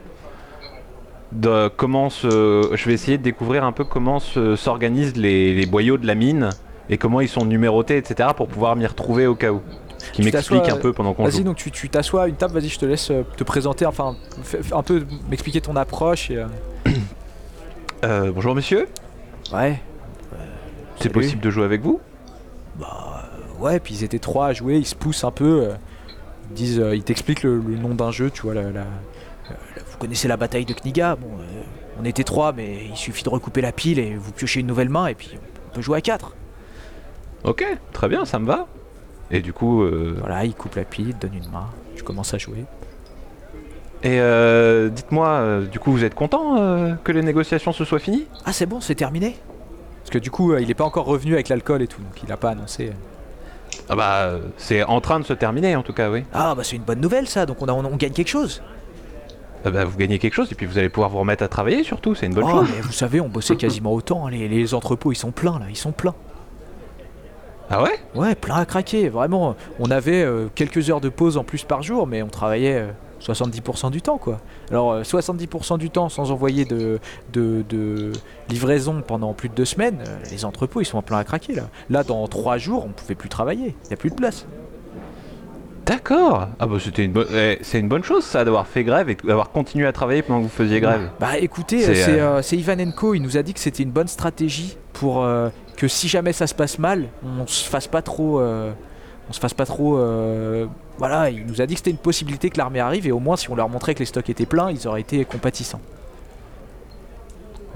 de comment se. Je vais essayer de découvrir un peu comment se- s'organisent les, les boyaux de la mine et comment ils sont numérotés, etc. pour pouvoir m'y retrouver au cas où. Ce qui m'explique un peu pendant qu'on Vas-y donc tu t'assois à une table. Vas-y, je te laisse euh, te présenter. Enfin, un peu m'expliquer ton approche et. euh, Euh, bonjour monsieur, Ouais. c'est possible de jouer avec vous? Bah ouais, puis ils étaient trois à jouer, ils se poussent un peu. Ils disent, euh, ils t'expliquent le, le nom d'un jeu, tu vois. La, la- la- vous connaissez la bataille de Kniga Bon, euh, on était trois, mais il suffit de recouper la pile et vous piochez une nouvelle main et puis on peut jouer à quatre. Ok, très bien, ça me va. Et du coup, euh, Voilà, ils coupent la pile, ils te donnent une main, tu commences à jouer. et euh, dites-moi, euh, du coup, vous êtes content que les négociations se soient finies? Ah c'est bon, c'est terminé Parce que du coup, il est pas encore revenu avec l'alcool et tout, donc il a pas annoncé. Ah bah, c'est en train de se terminer en tout cas, oui. Ah bah c'est une bonne nouvelle ça, donc on, a- on, on gagne quelque chose. Ah bah, vous gagnez quelque chose et puis vous allez pouvoir vous remettre à travailler surtout, c'est une bonne oh, chose. mais vous savez, on bossait quasiment autant, hein, les, les entrepôts ils sont pleins là, ils sont pleins. Ah ouais? Ouais, plein à craquer, vraiment. On avait euh, quelques heures de pause en plus par jour, mais on travaillait euh, 70% du temps, quoi. Alors, euh, 70% du temps sans envoyer de, de, de livraison pendant plus de deux semaines, euh, les entrepôts, ils sont en plein à craquer, là. Là, dans trois jours, on pouvait plus travailler. Il n'y a plus de place. D'accord. Ah bah c'était une bonne, eh, c'est une bonne chose ça d'avoir fait grève et d'avoir continué à travailler pendant que vous faisiez grève. Bah écoutez, C'est, euh, euh, euh, Ivanenko, il nous a dit que c'était une bonne stratégie pour euh, que si jamais ça se passe mal, on se fasse pas trop... euh, on se fasse pas trop... euh, voilà, il nous a dit que c'était une possibilité que l'armée arrive et au moins si on leur montrait que les stocks étaient pleins, ils auraient été compatissants.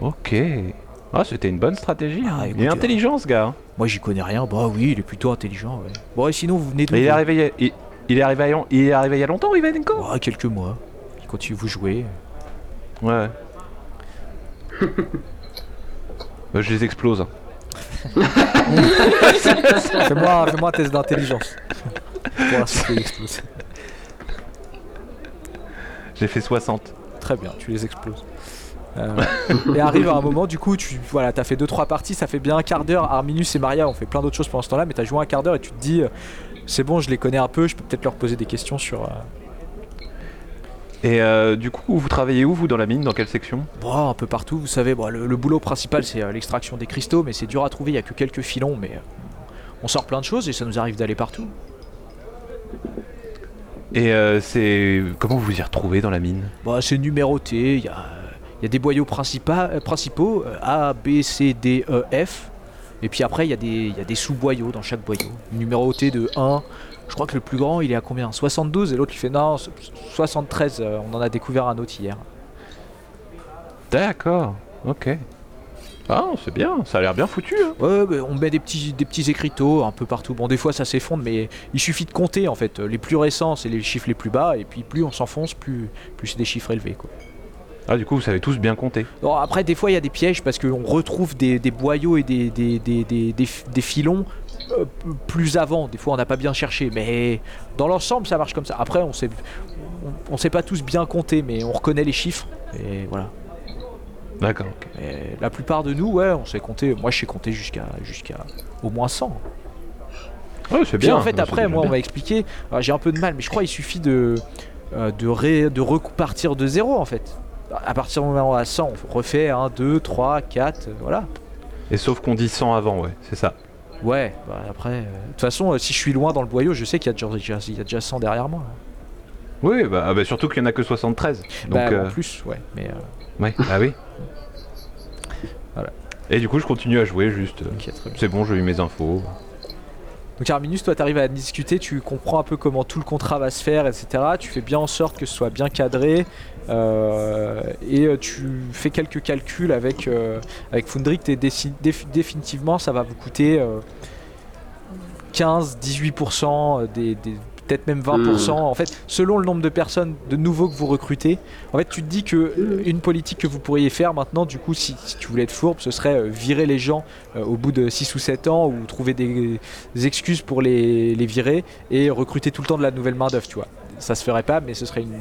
Ok. Ah c'était une bonne stratégie. Ah, hein. écoute, il est euh, intelligent ce gars. hein. Moi j'y connais rien, bah oui, il est plutôt intelligent. Ouais. Bon et sinon vous venez de... Mais il est arrivé, il y a- il, il est arrivé, il y a- il est arrivé il y a longtemps, Ivanenko. Ouais, quelques mois. Il continue vous jouer. Ouais. Bah, je les explose. Fais-moi fais un test d'intelligence. Tu. J'ai fait 60. Très bien, tu les exploses. Euh, et arrive à un moment, du coup, tu voilà, t'as fait 2-3 parties, ça fait bien un quart d'heure. Arminus et Maria ont fait plein d'autres choses pendant ce temps-là, mais t'as joué un quart d'heure et tu te dis, euh, c'est bon, je les connais un peu, je peux peut-être leur poser des questions sur. euh, Et euh, du coup, vous travaillez où vous dans la mine Dans quelle section? Bon, un peu partout, vous savez, bon, le, le boulot principal c'est euh, l'extraction des cristaux, mais c'est dur à trouver, il y a que quelques filons, mais euh, on sort plein de choses et ça nous arrive d'aller partout. Et c'est comment vous vous y retrouvez dans la mine? Bon, c'est numéroté, il y a, il y a des boyaux principa- principaux, A, B, C, D, E, F. Et puis après, il y a des, il y a des sous-boyaux dans chaque boyau. Numéroté de 1. Je crois que le plus grand, il est à combien? 72 et l'autre, il fait non, so- 73. euh, on en a découvert un autre hier. D'accord. Ok. Ah, c'est bien. Ça a l'air bien foutu. Hein. Ouais, bah, on met des petits, des petits écriteaux un peu partout. Bon, des fois, ça s'effondre, mais il suffit de compter en fait. Les plus récents, c'est les chiffres les plus bas. Et puis, plus on s'enfonce, plus, plus c'est des chiffres élevés. Quoi. Ah, du coup, vous savez tous bien compter. Après, des fois, il y a des pièges parce qu'on retrouve des, des boyaux et des, filons euh, plus avant. Des fois, on n'a pas bien cherché, mais dans l'ensemble, ça marche comme ça. Après, on sait, on, on sait pas tous bien compter, mais on reconnaît les chiffres. Et voilà. D'accord. la plupart de nous, ouais, on sait compter. Moi, je sais compter jusqu'à jusqu'à au moins 100. Ouais, c'est Puis bien. en fait, c'est après, moi, on m'a expliqué. alors, J'ai un peu de mal, mais je crois qu'il suffit de euh, de, ré- de repartir de zéro en fait. À partir du moment où on à 100, on refait 1, 2, 3, 4, euh, voilà. Et sauf qu'on dit 100 avant, ouais, c'est ça. Ouais, bah après, euh, de toute façon, euh, si je suis loin dans le boyau, je sais qu'il y, a déjà- il y a déjà 100 derrière moi. Oui, bah, ah bah, surtout qu'il y en a que 73. Donc, bah, euh, en plus, ouais. Mais euh, ouais, ah oui. Voilà. Et du coup, je continue à jouer juste. C'est bon, j'ai eu mes infos. Donc Arminus, toi, t'arrives à discuter, tu comprends un peu comment tout le contrat va se faire, etc. Tu fais bien en sorte que ce soit bien cadré. Euh, et euh, tu fais quelques calculs avec, euh, avec défi- définitivement, ça va vous coûter euh, 15-18% des, des- peut-être même 20%. En fait, selon le nombre de personnes de nouveaux que vous recrutez, en fait, tu te dis que Mm. une politique que vous pourriez faire maintenant, du coup, si, si tu voulais être fourbe, ce serait euh, virer les gens euh, au bout de 6 ou 7 ans ou trouver des, des excuses pour les, les virer et recruter tout le temps de la nouvelle main-d'œuvre, tu vois. Ça se ferait pas, mais ce serait une,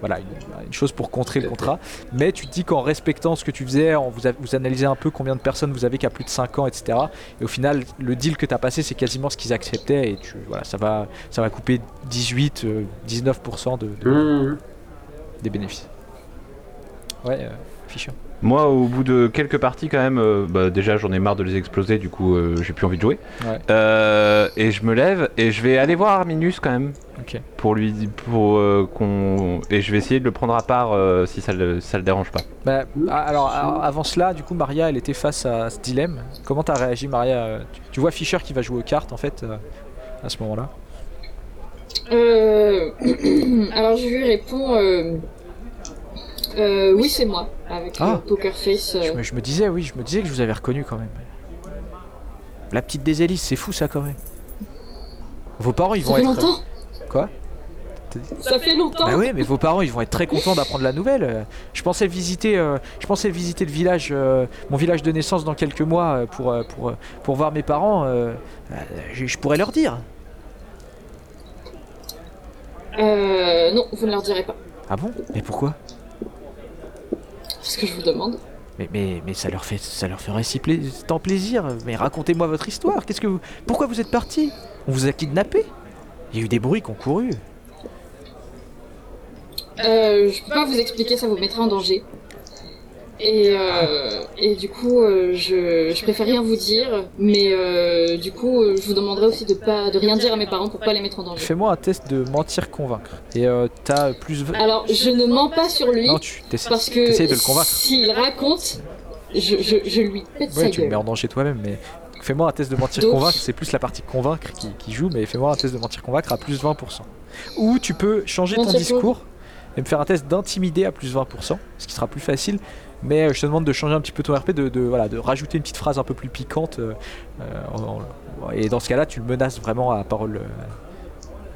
voilà, une, une chose pour contrer le contrat. Mais tu te dis qu'en respectant ce que tu faisais, en vous, a- vous analysez un peu combien de personnes vous avez qui a plus de 5 ans, etc. Et au final, le deal que tu as passé, c'est quasiment ce qu'ils acceptaient. Et tu, voilà, ça, va, ça va couper 18, euh, 19% de, de- Mmh. des bénéfices. Ouais, euh, Fischer. Moi, au bout de quelques parties, quand même, euh, bah, déjà j'en ai marre de les exploser, du coup euh, j'ai plus envie de jouer. Ouais. Euh, et je me lève et je vais aller voir Arminus quand même. Pour lui pour euh, qu'on. Et je vais essayer de le prendre à part euh, si ça le, ça le dérange pas. Bah, a- alors, a- avant cela, du coup, Maria, elle était face à ce dilemme. Comment t'as réagi, Maria? Tu, tu vois Fischer qui va jouer aux cartes, en fait, euh, à ce moment-là? Euh... Alors je lui réponds euh... oui c'est moi avec Ah. le poker face. Je euh. me, je me disais, oui, je me disais que je vous avais reconnu quand même. La petite des hélices, c'est fou ça quand même. Vos parents, ils Ça vont fait être. longtemps. Quoi Ça fait longtemps. Bah oui, mais vos parents, ils vont être très contents d'apprendre la nouvelle. Je pensais visiter, euh, je pensais visiter le village, euh, mon village de naissance dans quelques mois pour pour pour voir mes parents. euh, je, je pourrais leur dire. Euh... Non, vous ne leur direz pas Ah bon? Mais pourquoi? Parce que je vous demande. mais, mais, mais ça leur fait ça leur ferait si pla- tant plaisir. Mais racontez-moi votre histoire. Qu'est-ce que vous, pourquoi vous êtes parti? On vous a kidnappé? Il y a eu des bruits qui ont couru. Euh, je peux pas vous expliquer, ça vous mettra en danger. Et, euh, et du coup, euh, je, je préfère rien vous dire, mais euh, du coup, je vous demanderai aussi de pas de rien dire à mes parents pour pas les mettre en danger. Fais-moi un test de mentir convaincre. Et t'as plus. Alors, je ne mens pas sur lui Non, tu parce que de le convaincre. s'il raconte, je, je, je lui pète Ouais, sa tu le gueule. mets en danger toi-même, mais fais-moi un test de mentir Donc- convaincre, c'est plus la partie convaincre qui, qui joue, mais fais-moi un test de mentir convaincre à plus 20%. Ou tu peux changer ton discours et me faire un test d'intimider à plus 20%, ce qui sera plus facile, mais euh, je te demande de changer un petit peu ton RP, de, de- voilà, de rajouter une petite phrase un peu plus piquante, euh, euh, en- en- et dans ce cas-là, tu le menaces vraiment à parole.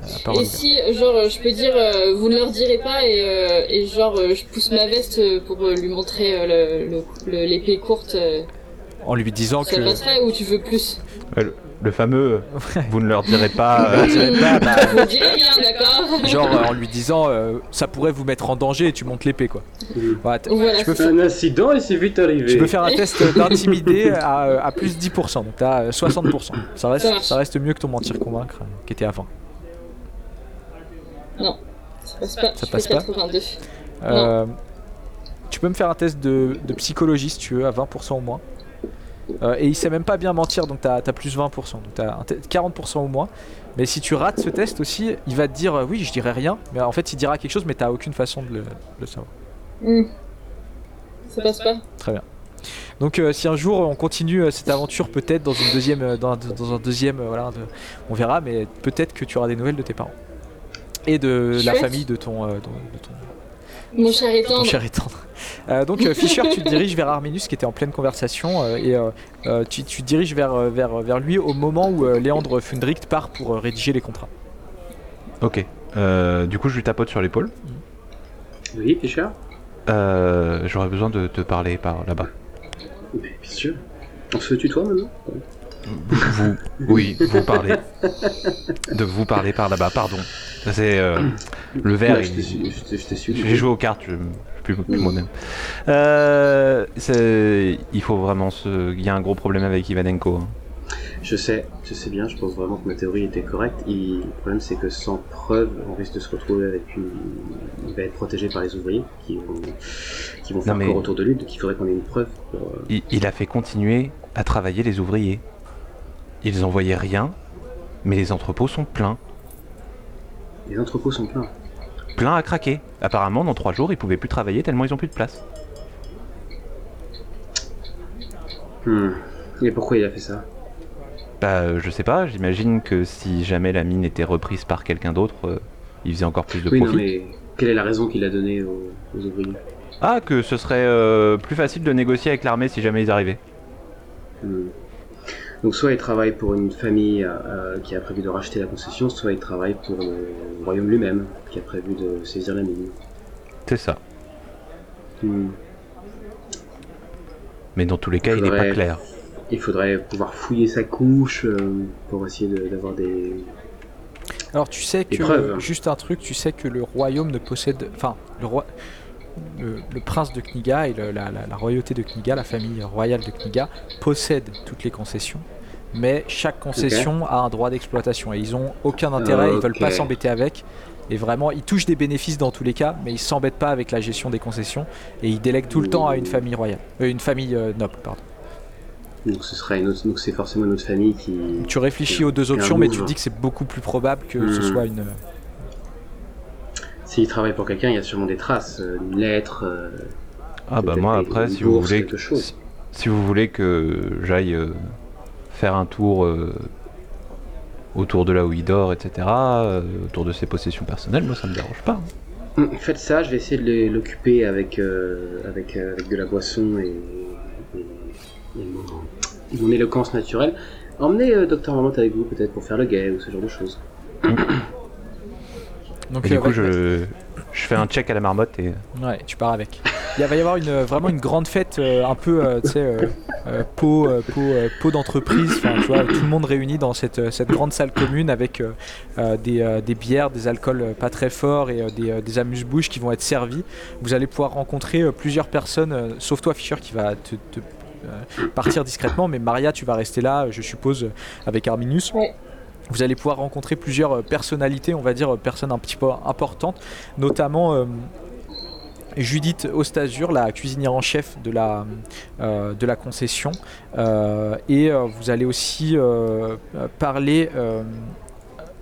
à parole Et si, genre, je peux dire, euh, vous ne leur direz pas, et, euh, et genre, euh, je pousse ma veste pour lui montrer euh, le- le- le- l'épée courte, euh, en lui disant ça que. passerait ou tu veux plus? Le, fameux, vous ne leur direz pas. Euh, pas, bah, genre euh, en lui disant euh, ça pourrait vous mettre en danger et tu montes l'épée quoi. Mmh. Voilà, t- Voilà, tu peux faire- Un incident et c'est vite arrivé. Tu peux faire un test d'intimider à, à plus 10%, donc t'as euh, 60%. Ça reste, Ça reste mieux que ton mentir convaincre euh, qui était à 20. Ça passe pas. Ça passe pas 82. Euh, tu peux me faire un test de, de psychologie si tu veux, à 20% au moins. Euh, et il sait même pas bien mentir, donc t'as as plus 20%, donc t'as un te- 40% au moins. Mais si tu rates ce test aussi, il va te dire euh, oui, je dirais rien, mais en fait il dira quelque chose, mais t'as aucune façon de le, de le savoir. Hmm. Ça passe pas. Très bien. Donc euh, si un jour on continue euh, cette aventure peut-être dans une deuxième euh, dans, dans un deuxième voilà de- on verra mais peut-être que tu auras des nouvelles de tes parents et de la famille de ton de, de ton, Mon cher tendre. Euh, donc euh, Fischer tu te diriges vers Arminus qui était en pleine conversation euh, et euh, tu, tu te diriges vers, vers, vers lui au moment où euh, Léandre Fundricht part pour euh, rédiger les contrats. Ok. Euh, du coup, je lui tapote sur l'épaule. Oui, Fischer? Euh, J'aurais besoin de te parler par là-bas. Bien sûr. On se tutoie maintenant? Vous, oui, vous parlez. De vous parler par là-bas, pardon. C'est euh, le verre. Ouais, il-. J'ai joué aux cartes, je, suis plus, plus moi-même. Euh, il faut vraiment se. Il y a un gros problème avec Ivanenko. hein. Je sais, je sais bien, je pense vraiment que ma théorie était correcte. Le problème, c'est que sans preuve, on risque de se retrouver avec une. Il va être protégé par les ouvriers qui vont, qui vont faire mais- corps autour de lui, donc il faudrait qu'on ait une preuve pour. euh, Il, il a fait continuer à travailler les ouvriers. Ils envoyaient rien, mais les entrepôts sont pleins. Les entrepôts sont pleins. Pleins à craquer. Apparemment, dans trois jours, ils pouvaient plus travailler tellement ils ont plus de place. Hmm. Et pourquoi il a fait ça? Bah, euh, je sais pas, j'imagine que si jamais la mine était reprise par quelqu'un d'autre, euh, il faisait encore plus de Oui, non, mais quelle est la raison qu'il a donnée aux, aux ouvriers? Ah, que ce serait euh, plus facile de négocier avec l'armée si jamais ils arrivaient. Hmm. Donc soit il travaille pour une famille euh, qui a prévu de racheter la concession, soit il travaille pour le royaume lui-même qui a prévu de saisir la mine. C'est ça. Hmm. Mais dans tous les cas, il n'est pas clair. Il faudrait pouvoir fouiller sa couche euh, pour essayer de- d'avoir des... Alors tu sais que juste un truc, tu sais que le royaume ne possède, enfin le roi, le, le prince de Kniga et le- la, la- la royauté de Kniga, la famille royale de Kniga possède toutes les concessions, mais chaque concession a un droit d'exploitation et ils ont aucun intérêt, ils veulent pas s'embêter avec. Et vraiment, ils touchent des bénéfices dans tous les cas, mais ils s'embêtent pas avec la gestion des concessions et ils délèguent tout le temps à une famille royale, Euh, une famille euh, noble, pardon. Donc ce serait une autre... donc c'est forcément une autre famille qui... Tu réfléchis aux deux options, mais tu dis que c'est beaucoup plus probable que ce Hmm. soit une. S'il travaille pour quelqu'un, il y a sûrement des traces, euh, une lettre... euh, Ah bah moi après, si vous voulez, quelque chose. si, si vous voulez que j'aille euh, faire un tour autour de là où il dort, etc., autour de ses possessions personnelles, moi ça me dérange pas. Hum, Faites ça, je vais essayer de l'occuper avec, euh, avec, euh, avec de la boisson et, et- et mon, mon éloquence naturelle. Emmenez euh, Docteur Marmotte avec vous peut-être pour faire le guet ou ce genre de choses. Donc, Et du euh, coup, je, je fais un check à la marmotte et Ouais, tu pars avec. Il va y avoir une, vraiment une grande fête, euh, un peu, euh, tu sais, euh, euh, pot, euh, pot, euh, pot d'entreprise. Enfin, tu vois, tout le monde réuni dans cette, cette grande salle commune avec des, euh, des bières, des alcools pas très forts et euh, des, euh, des amuse-bouches qui vont être servis. Vous allez pouvoir rencontrer euh, plusieurs personnes, euh, sauf toi, Fischer, qui va te, te, euh, partir discrètement. Mais Maria, tu vas rester là, je suppose, avec Arminus. Ouais. Vous allez pouvoir rencontrer plusieurs euh, personnalités, on va dire euh, personnes un petit peu importantes, notamment euh, Judith Ostazur, la cuisinière en chef de la, de la concession. Et vous allez aussi parler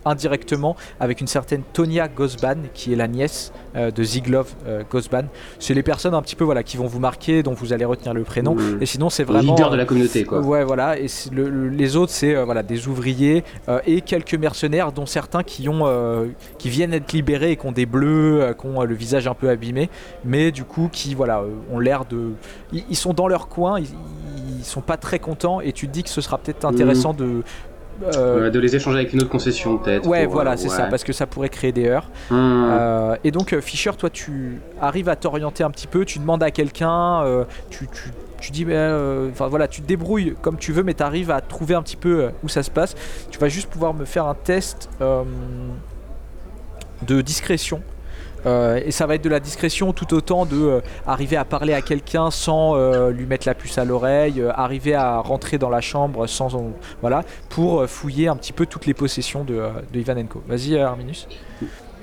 indirectement avec une certaine Tonia Gosban, qui est la nièce euh, de Ziglov euh, Gosban. C'est les personnes un petit peu voilà, qui vont vous marquer, dont vous allez retenir le prénom. Hum, Et sinon, c'est le vraiment... leader de la communauté quoi. Ouais, voilà. Et c'est le- le- les autres, c'est euh, voilà, des ouvriers et quelques mercenaires, dont certains qui, ont, qui viennent être libérés et qui ont des bleus, qui ont le visage un peu abîmé, mais du coup, qui voilà, ont l'air de. Ils, ils sont dans leur coin, ils, ils sont pas très contents, et tu te dis que ce sera peut-être intéressant de. Euh, de les échanger avec une autre concession peut-être. Ouais, pour, voilà, euh, c'est ouais. ça, parce que ça pourrait créer des heurts. Hum, Euh, et donc, euh, Fischer, toi, tu arrives à t'orienter un petit peu, tu demandes à quelqu'un, euh, tu, tu, tu dis, euh, enfin voilà, tu te débrouilles comme tu veux, mais tu arrives à trouver un petit peu euh, où ça se passe. Tu vas juste pouvoir me faire un test euh, de discrétion. Euh, et ça va être de la discrétion tout autant de euh, arriver à parler à quelqu'un sans euh, lui mettre la puce à l'oreille, euh, arriver à rentrer dans la chambre sans voilà pour euh, fouiller un petit peu toutes les possessions de, de Ivanenko. Vas-y Arminus.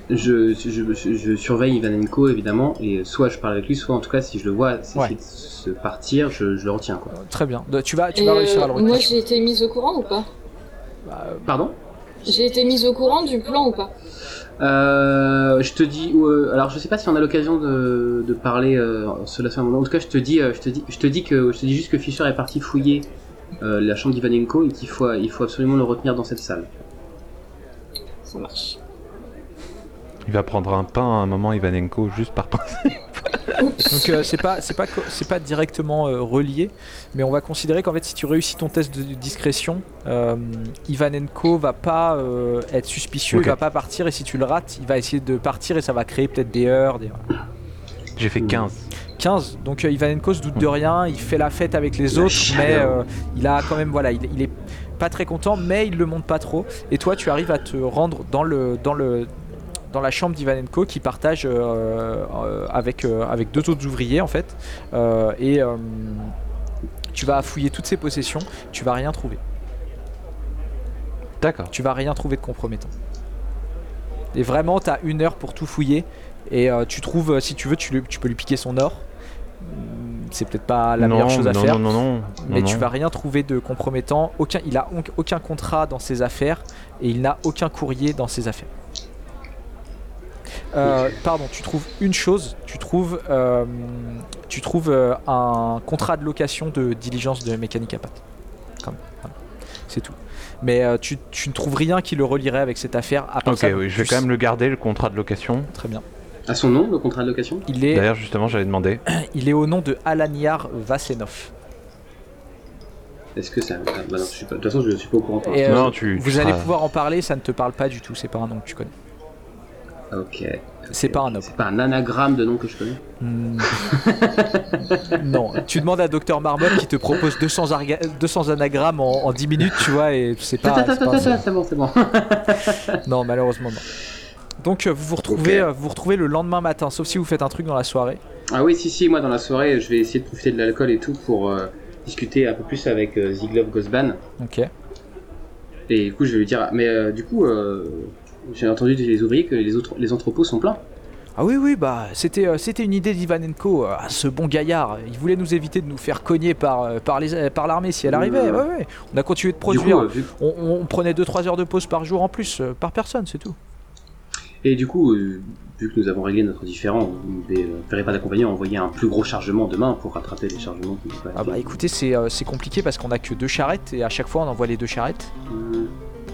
Je, je, je- je surveille Ivanenko évidemment et soit je parle avec lui, soit en tout cas si je le vois essayer Ouais. de se partir, je, je le retiens quoi. Très bien. Tu vas, tu vas réussir à le retenir. moi, j'ai été mise au courant ou pas? Bah, Pardon? J'ai été mise au courant du plan ou pas? Je te dis, euh, alors je sais pas si on a l'occasion de, de parler euh, cela sur un moment. En tout cas, je te dis, euh, je te dis, je te dis que, je te dis juste que Fischer est parti fouiller euh, la chambre d'Ivanenko et qu'il faut, il faut absolument le retenir dans cette salle. Ça marche. Il va prendre un pain à un moment, Ivanenko, juste par principe. Donc euh, c'est pas c'est pas co- c'est pas directement euh, relié, mais on va considérer qu'en fait si tu réussis ton test de discrétion, euh, Ivanenko va pas être suspicieux, il va pas partir et si tu le rates, il va essayer de partir et ça va créer peut-être des heures, des J'ai fait Hmm. 15. 15. Donc Ivanenko se doute de rien, il fait la fête avec les autres, mais il a quand même voilà, il, il est pas très content, mais il le montre pas trop. Et toi, tu arrives à te rendre dans le dans le dans la chambre d'Ivanenko qui partage euh, euh, avec euh, avec deux autres ouvriers en fait, et tu vas fouiller toutes ses possessions, tu vas rien trouver. D'accord. Tu vas rien trouver de compromettant. Et vraiment, tu as une heure pour tout fouiller. Et euh, tu trouves, si tu veux, tu, lui- tu peux lui piquer son or. C'est peut-être pas la non, meilleure chose à non, faire. Non, non, non. mais non, tu vas rien trouver de compromettant. Aucun, il a aucun contrat dans ses affaires et il n'a aucun courrier dans ses affaires. Euh, pardon, tu trouves une chose. Tu trouves, euh, tu trouves euh, un contrat de location de diligence de mécanique à pattes. Voilà. C'est tout. Mais euh, tu, tu ne trouves rien qui le relierait avec cette affaire. À part Ok, ça, oui, je vais quand même le garder, le contrat de location. Très bien. À son nom, le contrat de location? Il est, D'ailleurs, justement, j'avais demandé. il est au nom de Alaniar Vasenov. Est-ce que ça. ah, bah non, je suis pas... De toute façon, je ne suis pas au courant. Et, euh, Non, tu- vous tu allez seras- pouvoir en parler, ça ne te parle pas du tout, c'est pas un nom que tu connais. Ok. C'est pas un homme. C'est pas un anagramme de nom que je connais. Hmm. non, tu demandes à Docteur Marmotte qui te propose 200, arga- 200 anagrammes en, en 10 minutes, tu vois, et c'est pas. Attends, c'est bon, c'est bon. Non, malheureusement non. Donc euh, vous vous retrouvez, euh, vous vous retrouvez le lendemain matin, sauf si vous faites un truc dans la soirée. Ah oui, si, si, moi dans la soirée, je vais essayer de profiter de l'alcool et tout pour euh, discuter un peu plus avec euh, Ziglov Gosban. Ok. Et du coup, je vais lui dire, mais euh, du coup, j'ai entendu des ouvriers que les, autres, les entrepôts sont pleins. Ah oui, oui, bah c'était euh, c'était une idée d'Ivanenko, euh, ce bon gaillard. Il voulait nous éviter de nous faire cogner par, euh, par les- par l'armée si elle arrivait. Ouais, ouais. On a continué de Du produire. coup, vu- on, prenait 2-3 heures de pause par jour en plus, par personne, c'est tout. et du coup, vu que nous avons réglé notre différend, vous ne verrez pas à envoyer un plus gros chargement demain pour rattraper les chargements Ah bah écoutez, c'est c'est compliqué parce qu'on a que deux charrettes et à chaque fois on envoie les deux charrettes.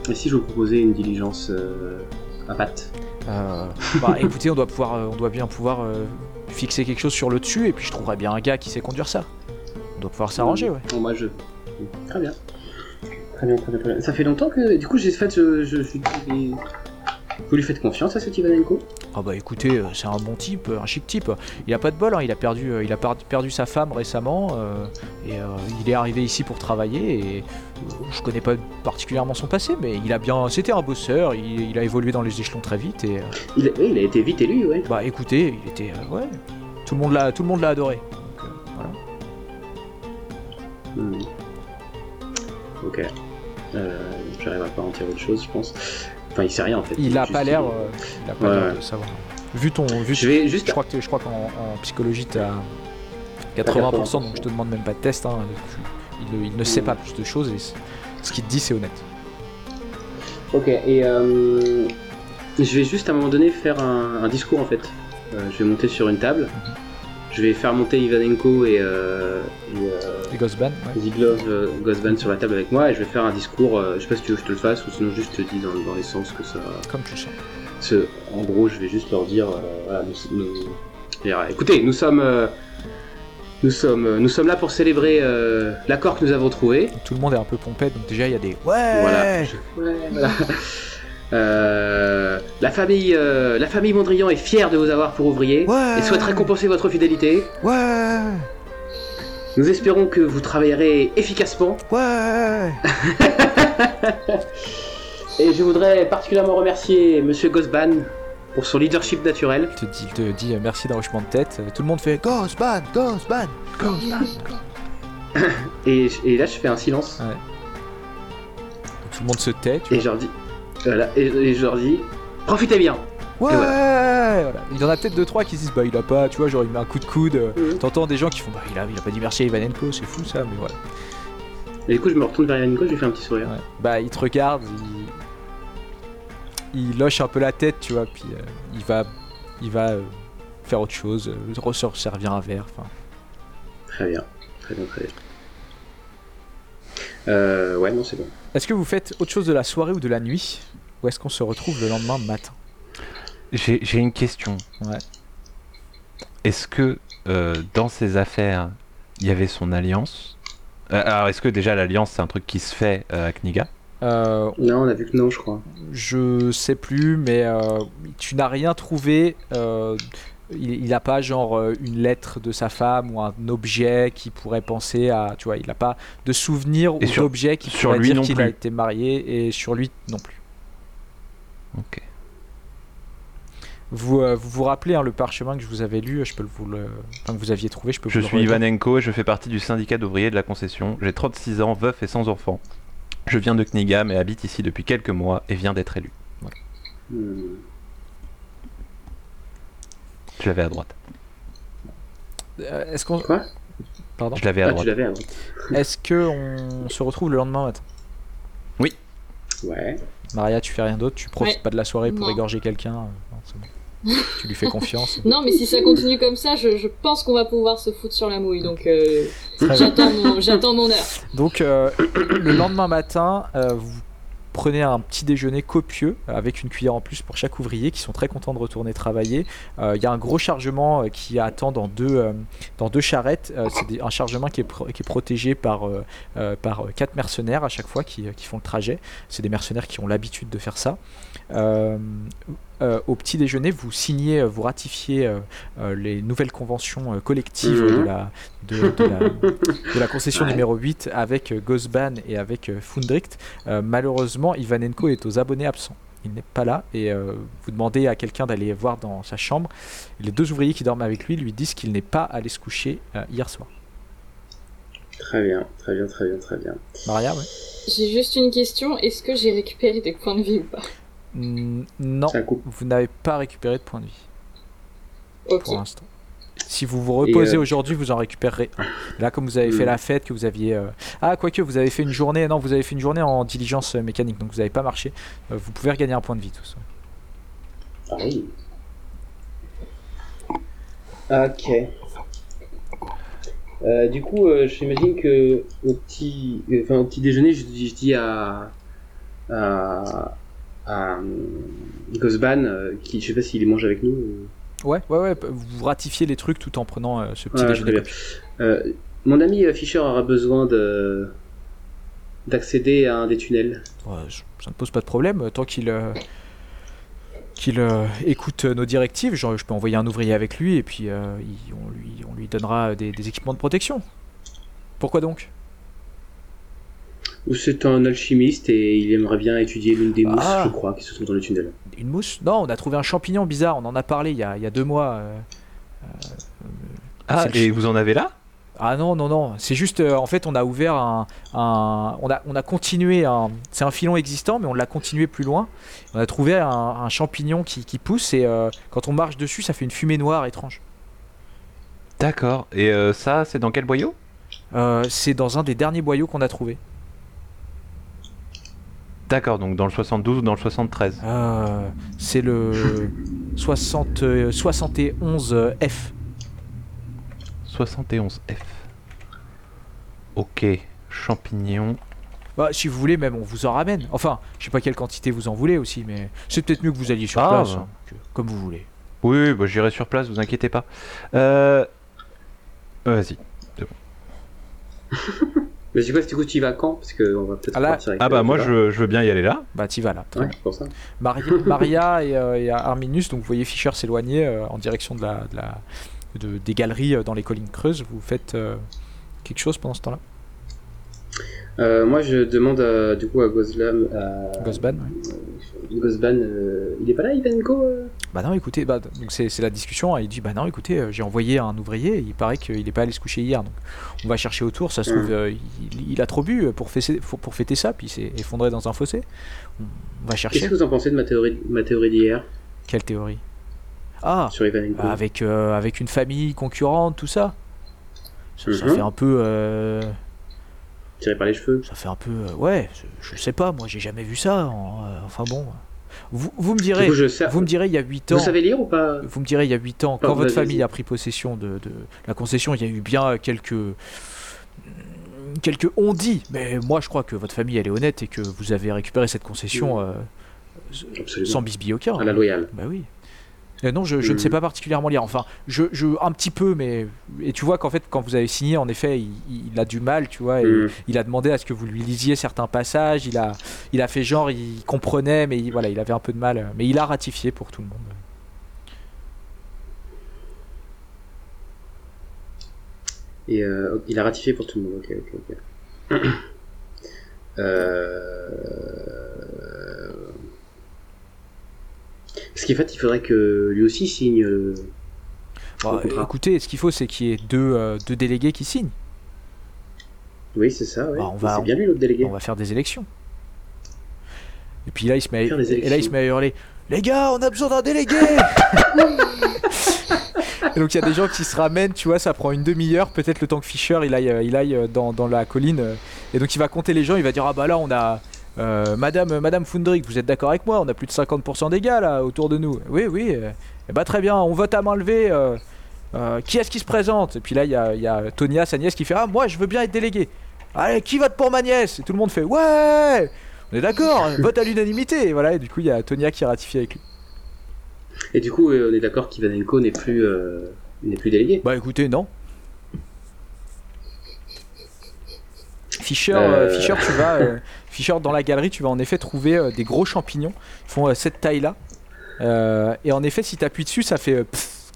Et si je vous proposais une diligence euh, à pattes Euh, bah écoutez, on doit pouvoir, euh, on doit bien pouvoir fixer quelque chose sur le dessus et puis je trouverai bien un gars qui sait conduire ça. On doit pouvoir s'arranger, ouais. Bon, moi, je. Très bien. Très bien, très bien, très bien. Ça fait longtemps que. Du coup, j'ai fait. Je, je, Vous lui faites confiance à cet Ivanenko Ah bah écoutez, euh, c'est un bon type, un chic type. Il a pas de bol, hein, il a perdu, euh, il a perdu sa femme récemment euh, et euh, il est arrivé ici pour travailler et euh, je connais pas particulièrement son passé, mais il a bien, c'était un bosseur, il, il a évolué dans les échelons très vite et euh, il, a- oui, il a été vite élu, ouais. bah écoutez, il était, euh, ouais, tout le monde l'a, tout le monde l'a adoré. Donc, euh, voilà. Hmm. Ok. Euh, J'arriverai pas à en tirer autre chose, je pense. Enfin, il sait rien en fait. Il a Juste, pas l'air, euh, il Ouais, de savoir. Vu ton, vu Je vais juste. Je crois qu'en en psychologie t'as 80%, donc je te demande même pas de test. hein. Tu- il, ne- il ne sait pas plus de choses et ce qu'il te dit c'est honnête. Ok, et euh, je vais juste à un moment donné faire un, un discours en fait. Euh, je vais monter sur une table. Je vais faire monter Ivanenko et, euh, et euh, ouais. Euh, Gosban sur la table avec moi et je vais faire un discours. euh, je sais pas si tu veux que je te le fasse ou sinon juste te dis dans, dans les sens que ça. comme tu le sens. ce- en gros, je vais juste leur dire. euh, voilà, nous, nous- dire, écoutez, nous sommes. euh, nous sommes, nous sommes là pour célébrer euh, l'accord que nous avons trouvé. Tout le monde est un peu pompette, donc déjà il y a des ouais. Voilà. Ouais, voilà. Euh, la famille, euh, la famille Mondrian est fière de vous avoir pour ouvrier Ouais. et souhaite récompenser votre fidélité. Ouais. Nous espérons que vous travaillerez efficacement Ouais. et je voudrais particulièrement remercier Monsieur Gosban pour son leadership naturel. Il te dit, il te dit euh, merci d'un hochement de tête. Euh, Tout le monde fait Ghostban, Ghostban, Ghostban. Et, et là, je fais un silence tout le monde se tait. Tu et je leur dis, voilà, et, et je leur dis, profitez bien. Ouais. Et Voilà. Il y en a peut-être deux trois qui se disent bah il a pas, tu vois, genre il met un coup de coude. Mhm. T'entends des gens qui font bah il a, il a pas dit merci à Ivanenko, c'est fou ça, mais voilà. Et du coup, je me retourne vers Yannico, je lui fais un petit sourire. Ouais. Bah il te regarde, il... il loche un peu la tête, tu vois, puis euh, il va, il va euh, faire autre chose, euh, ressort servir un verre. Enfin, Très bien, très bien, très bien. Euh, ouais, non, c'est bon. est-ce que vous faites autre chose de la soirée ou de la nuit, ou est-ce qu'on se retrouve le lendemain matin J'ai j'ai une question. Ouais. Est-ce que euh, dans ces affaires, il y avait son alliance? Euh, Alors, est-ce que déjà l'alliance, c'est un truc qui se fait euh, à Kniga euh, Non, on a vu que non, je crois. Je sais plus, mais euh, tu n'as rien trouvé. euh, il n'a pas genre une lettre de sa femme ou un objet qui pourrait penser à. Tu vois, il n'a pas de souvenir ou d'objet qui sur pourrait lui dire qu'il a été marié et sur lui non plus. Ok. Vous, euh, vous vous rappelez hein, le parchemin que je vous avais lu, je peux vous le, enfin, que vous aviez trouvé, je peux Je vous le suis redire. Ivanenko et je fais partie du syndicat d'ouvriers de la concession. J'ai 36 ans, veuf et sans enfant. Je viens de Kniga mais habite ici depuis quelques mois et viens d'être élu. Hmm. Je l'avais à droite. Euh, Est-ce qu'on, Quoi? Pardon, Je l'avais à Ah, tu droite. est-ce que on se retrouve le lendemain matin? Ouais. Maria, tu fais rien d'autre, tu profites Ouais. pas de la soirée pour Non. égorger quelqu'un. euh, bon. tu lui fais confiance? Non, mais si ça continue comme ça, je, je pense qu'on va pouvoir se foutre sur la mouille. Donc, euh, j'attends mon, heure. Donc euh, le lendemain matin, euh, vous, prenez un petit déjeuner copieux avec une cuillère en plus pour chaque ouvrier qui sont très contents de retourner travailler. Euh, Il y a un gros chargement euh, qui attend dans deux, euh, charrettes. Euh, c'est un chargement qui est, protégé par, euh, euh, euh, quatre mercenaires à chaque fois qui font le trajet. C'est des mercenaires qui ont l'habitude de faire ça. Euh, euh, au petit déjeuner, vous signez, euh, vous ratifiez euh, euh, les nouvelles conventions euh, collectives Mhm. de, la, de, de la, de la concession Ouais. numéro 8 avec euh, Gosban et avec euh, Fundricht. Euh, malheureusement, Ivanenko est aux abonnés absents. Il n'est pas là et euh, vous demandez à quelqu'un d'aller voir dans sa chambre. Les deux ouvriers qui dorment avec lui lui disent qu'il n'est pas allé se coucher euh, hier soir. Très bien, très bien, très bien, très bien. Maria, ouais. J'ai juste une question. Est-ce que j'ai récupéré des points de vie ou pas? Non, vous n'avez pas récupéré de points de vie pour l'instant. Si vous vous reposez euh, aujourd'hui, vous en récupérerez un. Là, comme vous avez fait Hmm. la fête, que vous aviez. euh, Ah, quoique, vous avez fait une journée. Non, vous avez fait une journée en diligence euh, mécanique, donc vous n'avez pas marché. Euh, vous pouvez regagner un point de vie, tous. Ah oui. Ok. Euh, du coup, euh, j'imagine que au petit, euh, enfin, au petit déjeuner, je, dis- je dis à, à, à euh, Gosban, euh, qui, je sais pas s'il mange avec nous. ou- Ouais, ouais, ouais. Vous ratifiez les trucs tout en prenant euh, ce petit déjeuner. mon ami Fischer aura besoin de d'accéder à un des tunnels. Ouais, ça ne pose pas de problème. Tant qu'il qu'il euh, écoute nos directives, genre, je peux envoyer un ouvrier avec lui et puis euh, il- on, lui, on lui donnera des, des équipements de protection. Pourquoi donc? C'est un alchimiste et il aimerait bien étudier l'une des mousses, Ah. je crois, qui se trouve dans le tunnel. Une mousse? Non, on a trouvé un champignon bizarre, on en a parlé il y a, il y a deux mois. euh. Ah, C'est le et vous en avez là? Ah non, non, non, c'est juste, euh, en fait, on a ouvert un... un- on, a, on a continué, un, c'est un filon existant, mais on l'a continué plus loin. On a trouvé un, un champignon qui, qui pousse et euh, quand on marche dessus, ça fait une fumée noire étrange. D'accord. Et euh, ça, c'est dans quel boyau? Euh, c'est dans un des derniers boyaux qu'on a trouvé. D'accord, donc dans le 72 ou dans le 73 Euh, c'est le 60, euh, 71F. 71F. Ok, champignons. Bah, si vous voulez, même on vous en ramène. Enfin, je sais pas quelle quantité vous en voulez aussi, mais c'est peut-être mieux que vous alliez sur Ah, place, bah. hein, que- comme vous voulez. Oui, oui, bah, j'irai sur place, vous inquiétez pas. Euh... Vas-y. Mais c'est quoi, du coup, tu y vas quand? Parce qu'on va peut-être Ah là- partir avec Ah bah moi je, je veux bien y aller là. Bah, t'y vas là. Très Ouais, bien. c'est pour ça. Mari- Maria et, euh, et Arminus, donc vous voyez Fischer s'éloigner euh, en direction de la, de la- de- des galeries euh, dans les collines creuses. Vous faites euh, quelque chose pendant ce temps-là? Euh, moi, je demande euh, du coup à Goslam, à Gosban ouais. Gosban, euh, il est pas là, Ivanko euh? Bah non, écoutez, bah, donc c'est la discussion. hein. Il dit Bah non, écoutez, euh, j'ai envoyé un ouvrier, il paraît qu'il n'est pas allé se coucher hier, donc on va chercher autour. Ça se trouve, euh, il, il a trop bu pour fêter, pour, pour fêter ça, puis il s'est effondré dans un fossé. On va Qu'est-ce chercher. que vous en pensez de ma théorie, ma théorie d'hier? Quelle théorie? Ah sur Ivanko bah, avec, euh, avec une famille concurrente, tout ça? Ça, ça fait un peu. Tiré par les cheveux Ça fait un peu. euh, ouais, je, sais pas, moi j'ai jamais vu ça. en- euh, enfin bon. Vous, vous me direz, coup, je sais- vous me direz il y a 8 ans. Vous savez lire ou pas? Vous me direz il y a 8 ans, Pas- quand votre famille a pris possession de, de la concession, il y a eu bien quelques. quelques on-dit. Mais moi je crois que votre famille elle est honnête et que vous avez récupéré cette concession euh, sans bisbille aucun. À la loyale. Bah oui. Euh, non, je, je ne sais Mhm. pas particulièrement lire. Enfin, je, je un petit peu, mais et tu vois qu'en fait, quand vous avez signé, en effet, il, il a du mal, tu vois. et Mhm. Il a demandé à ce que vous lui lisiez certains passages. Il a, il a fait genre, il comprenait, mais il, voilà, il avait un peu de mal. Mais il a ratifié pour tout le monde. Et euh, il a ratifié pour tout le monde. Ok, ok, ok. euh... Parce qu'en fait, il faudrait que lui aussi signe. euh, Bon, Au contrat. écoutez, ce qu'il faut, c'est qu'il y ait deux, euh, deux délégués qui signent. Oui, c'est ça. Ouais. Bah, on va- C'est bien lui l'autre délégué. On va faire des élections. Et puis là, il se met, à, et là, il se met à hurler Les gars, on a besoin d'un délégué Et donc il y a des gens qui se ramènent, tu vois, ça prend une demi-heure, peut-être le temps que Fischer il aille, euh, il aille euh, dans, dans la colline. euh, Et donc il va compter les gens, il va dire Ah bah là, on a. euh, Madame, Madame Fundrick, vous êtes d'accord avec moi On a plus de 50% des gars là autour de nous. Oui, oui. euh, eh bah très bien, on vote à main levée. euh, euh, qui est-ce qui se présente? Et puis là, il y a, il y a Tonia, sa nièce, qui fait Ah, moi je veux bien être délégué. Allez, qui vote pour ma nièce? Et tout le monde fait Ouais On est d'accord, vote à l'unanimité. Et voilà, et du coup, il y a Tonia qui ratifie avec lui. Et du coup, on est d'accord qu'Ivanenko n'est plus, n'est plus délégué? Bah écoutez, non. Fischer, Fischer, tu vas, Fischer, dans la galerie, tu vas en effet trouver euh, des gros champignons. Ils font euh, cette taille-là. Euh, et en effet, si tu appuies dessus, ça fait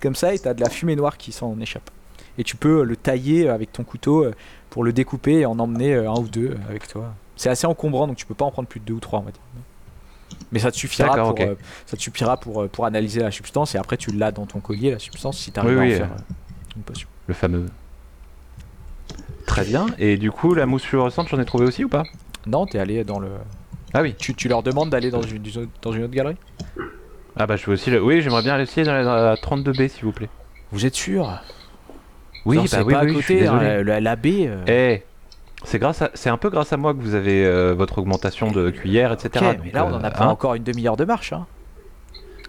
comme ça et tu as de la fumée noire qui s'en échappe. Et tu peux le tailler avec ton couteau pour le découper et en emmener un ou deux avec toi. C'est assez encombrant, donc tu peux pas en prendre plus de deux ou trois, on va dire. Mais ça te suffira, pour, euh, ça te suffira pour, pour analyser la substance et après tu l'as dans ton collier, la substance, si tu arrives Oui, à en oui, faire euh, une potion. Le fameux. Très bien. Et du coup, la mousse fluorescente, j'en ai trouvé aussi ou pas? Non, t'es allé dans le. Ah oui. Tu, tu leur demandes d'aller dans une, dans une autre galerie? Ah bah je veux aussi le... Oui, j'aimerais bien essayer dans la, dans la 32B s'il vous plaît. Vous êtes sûr? Oui, Non, bah oui, pas oui, à côté, hein, la, la baie. euh, Eh, c'est grâce à, c'est un peu grâce à moi que vous avez euh, votre augmentation de cuillère, etc. mais là on en euh, a pas hein. encore une demi-heure de marche. Hein.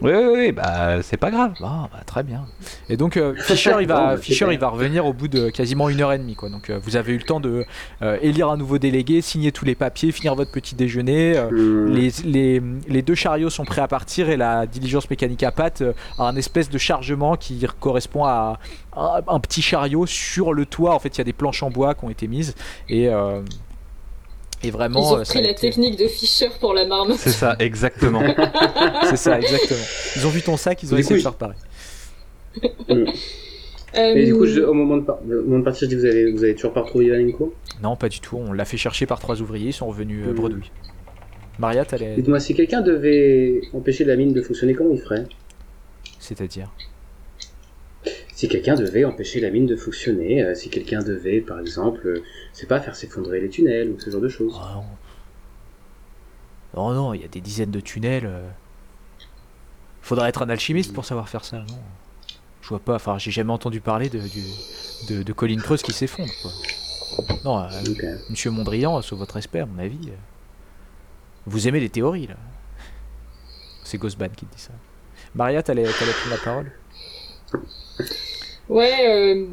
Oui, oui, oui, bah c'est pas grave. Bon, bah, très bien. Et donc euh, Fischer, il va, il revenir au bout de quasiment une heure et demie, quoi. Donc euh, vous avez eu le temps de euh, élire un nouveau délégué, signer tous les papiers, finir votre petit déjeuner. euh, les, les, les deux chariots sont prêts à partir et la diligence mécanique à pattes a un espèce de chargement qui correspond à un, un petit chariot sur le toit. En fait, il y a des planches en bois qui ont été mises et, et vraiment. Ils ont euh, pris la été- technique de Fischer pour la marmotte. C'est ça, exactement. C'est ça, exactement. Ils ont vu ton sac, ils ont Du essayé de faire pareil. Et du coup, Euh, je- au, moment de par- au moment de partir, je dis vous avez, vous avez toujours pas retrouvé Ivanenko Non, pas du tout. On l'a fait chercher par trois ouvriers, ils sont revenus euh, bredouille. Maria, t'allais. Dites-moi, si quelqu'un devait empêcher la mine de fonctionner, comment il ferait? C'est-à-dire? Si quelqu'un devait empêcher la mine de fonctionner, euh, si quelqu'un devait, par exemple, euh, c'est pas faire s'effondrer les tunnels ou ce genre de choses. Oh non. Oh non, il y a des dizaines de tunnels. euh. Faudrait être un alchimiste pour savoir faire ça, non? Je vois pas, enfin, j'ai jamais entendu parler de, du, de, de collines creuses qui s'effondrent, quoi. Non, euh, euh, monsieur Mondrian, sous votre respect, à mon avis, euh, vous aimez les théories, là. C'est Ghostban qui dit ça. Maria, t'allais prendre la parole? Ouais, euh,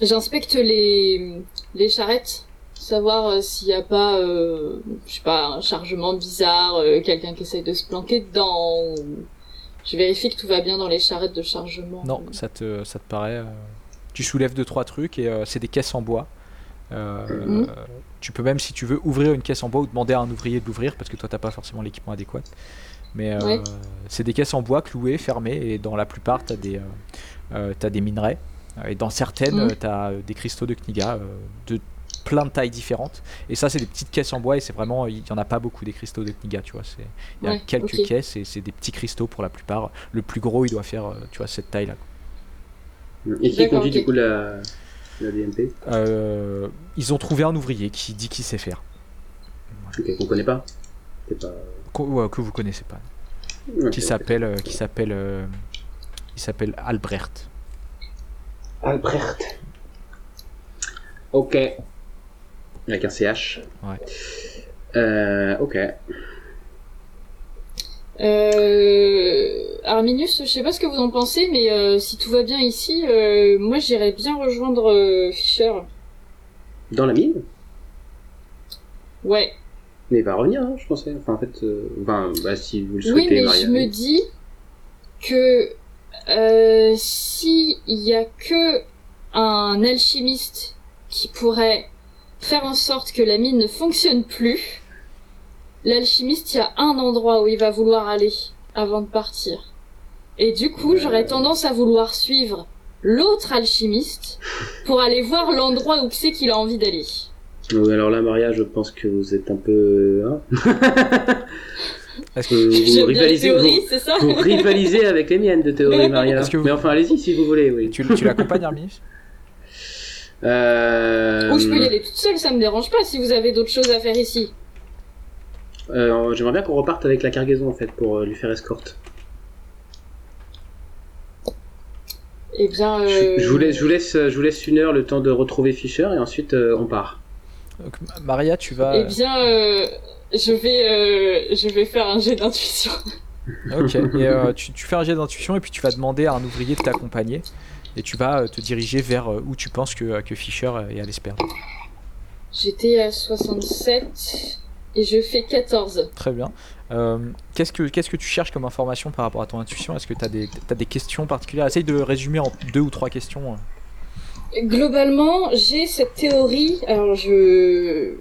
j'inspecte les, les charrettes, savoir euh, s'il n'y a pas, euh, je sais pas, un chargement bizarre, euh, quelqu'un qui essaye de se planquer dedans. ou- Je vérifie que tout va bien dans les charrettes de chargement. Non, ça te, ça te paraît. Tu soulèves deux trois trucs et c'est des caisses en bois. Mhm. tu peux même si tu veux ouvrir une caisse en bois ou demander à un ouvrier de l'ouvrir parce que toi t'as pas forcément l'équipement adéquat. Mais euh, Ouais. c'est des caisses en bois clouées, fermées et dans la plupart t'as des, euh, euh, t'as des minerais et dans certaines Mhm. t'as euh, des cristaux de Kniga euh, de plein de tailles différentes. Et ça c'est des petites caisses en bois et c'est vraiment il y en a pas beaucoup des cristaux de Kniga tu vois. Il y a Ouais, quelques caisses et c'est des petits cristaux pour la plupart. Le plus gros il doit faire tu vois cette taille là. Et qui conduit du coup la, la DMP Euh, ils ont trouvé un ouvrier qui dit qu'il sait faire, Ok, qu'on connaît pas C'est pas. Que vous connaissez pas, Ok, qui s'appelle, euh, qui s'appelle, euh, il s'appelle Albrecht. Albrecht. Ok. Avec un CH. Ouais. Euh, ok. Euh, Arminius, je sais pas ce que vous en pensez, mais euh, si tout va bien ici, euh, moi j'irais bien rejoindre euh, Fischer. Dans la mine? Ouais. Mais il va revenir, hein, je pensais. Enfin, en fait, euh, bah, si vous le Oui, souhaitez, mais Maria. je me dis que euh, si il y a que un alchimiste qui pourrait faire en sorte que la mine ne fonctionne plus, l'alchimiste, il y a un endroit où il va vouloir aller avant de partir. Et du coup, j'aurais tendance à vouloir suivre l'autre alchimiste pour aller voir l'endroit où c'est qu'il a envie d'aller. Oui, alors là, Maria, je pense que vous êtes un peu. Hein Est-ce que, Euh, vous, rivalisez, vous, c'est ça vous rivalisez avec les miennes de théorie, Maria. Est-ce que vous- Mais enfin, allez-y si vous voulez, oui. tu, tu l'accompagnes, Arminius Euh, Ou je peux y aller toute seule, ça me dérange pas si vous avez d'autres choses à faire ici. euh, J'aimerais bien qu'on reparte avec la cargaison en fait pour euh, lui faire escorte. Eh bien, Je, euh... je vous laisse, je, vous laisse, je vous laisse une heure le temps de retrouver Fischer et ensuite euh, on part. Donc, Maria, tu vas. Eh bien, euh, je vais, euh, je vais faire un jet d'intuition. Ok. Et euh, tu, tu fais un jet d'intuition et puis tu vas demander à un ouvrier de t'accompagner et tu vas te diriger vers où tu penses que, que Fischer est à l'espère. J'étais à 67. Et je fais 14. Très bien. Euh, qu'est-ce, que, qu'est-ce que tu cherches comme information par rapport à ton intuition? Est-ce que tu as des, t'as des questions particulières? Essaye de résumer en deux ou trois questions. Globalement, j'ai cette théorie. Alors, je.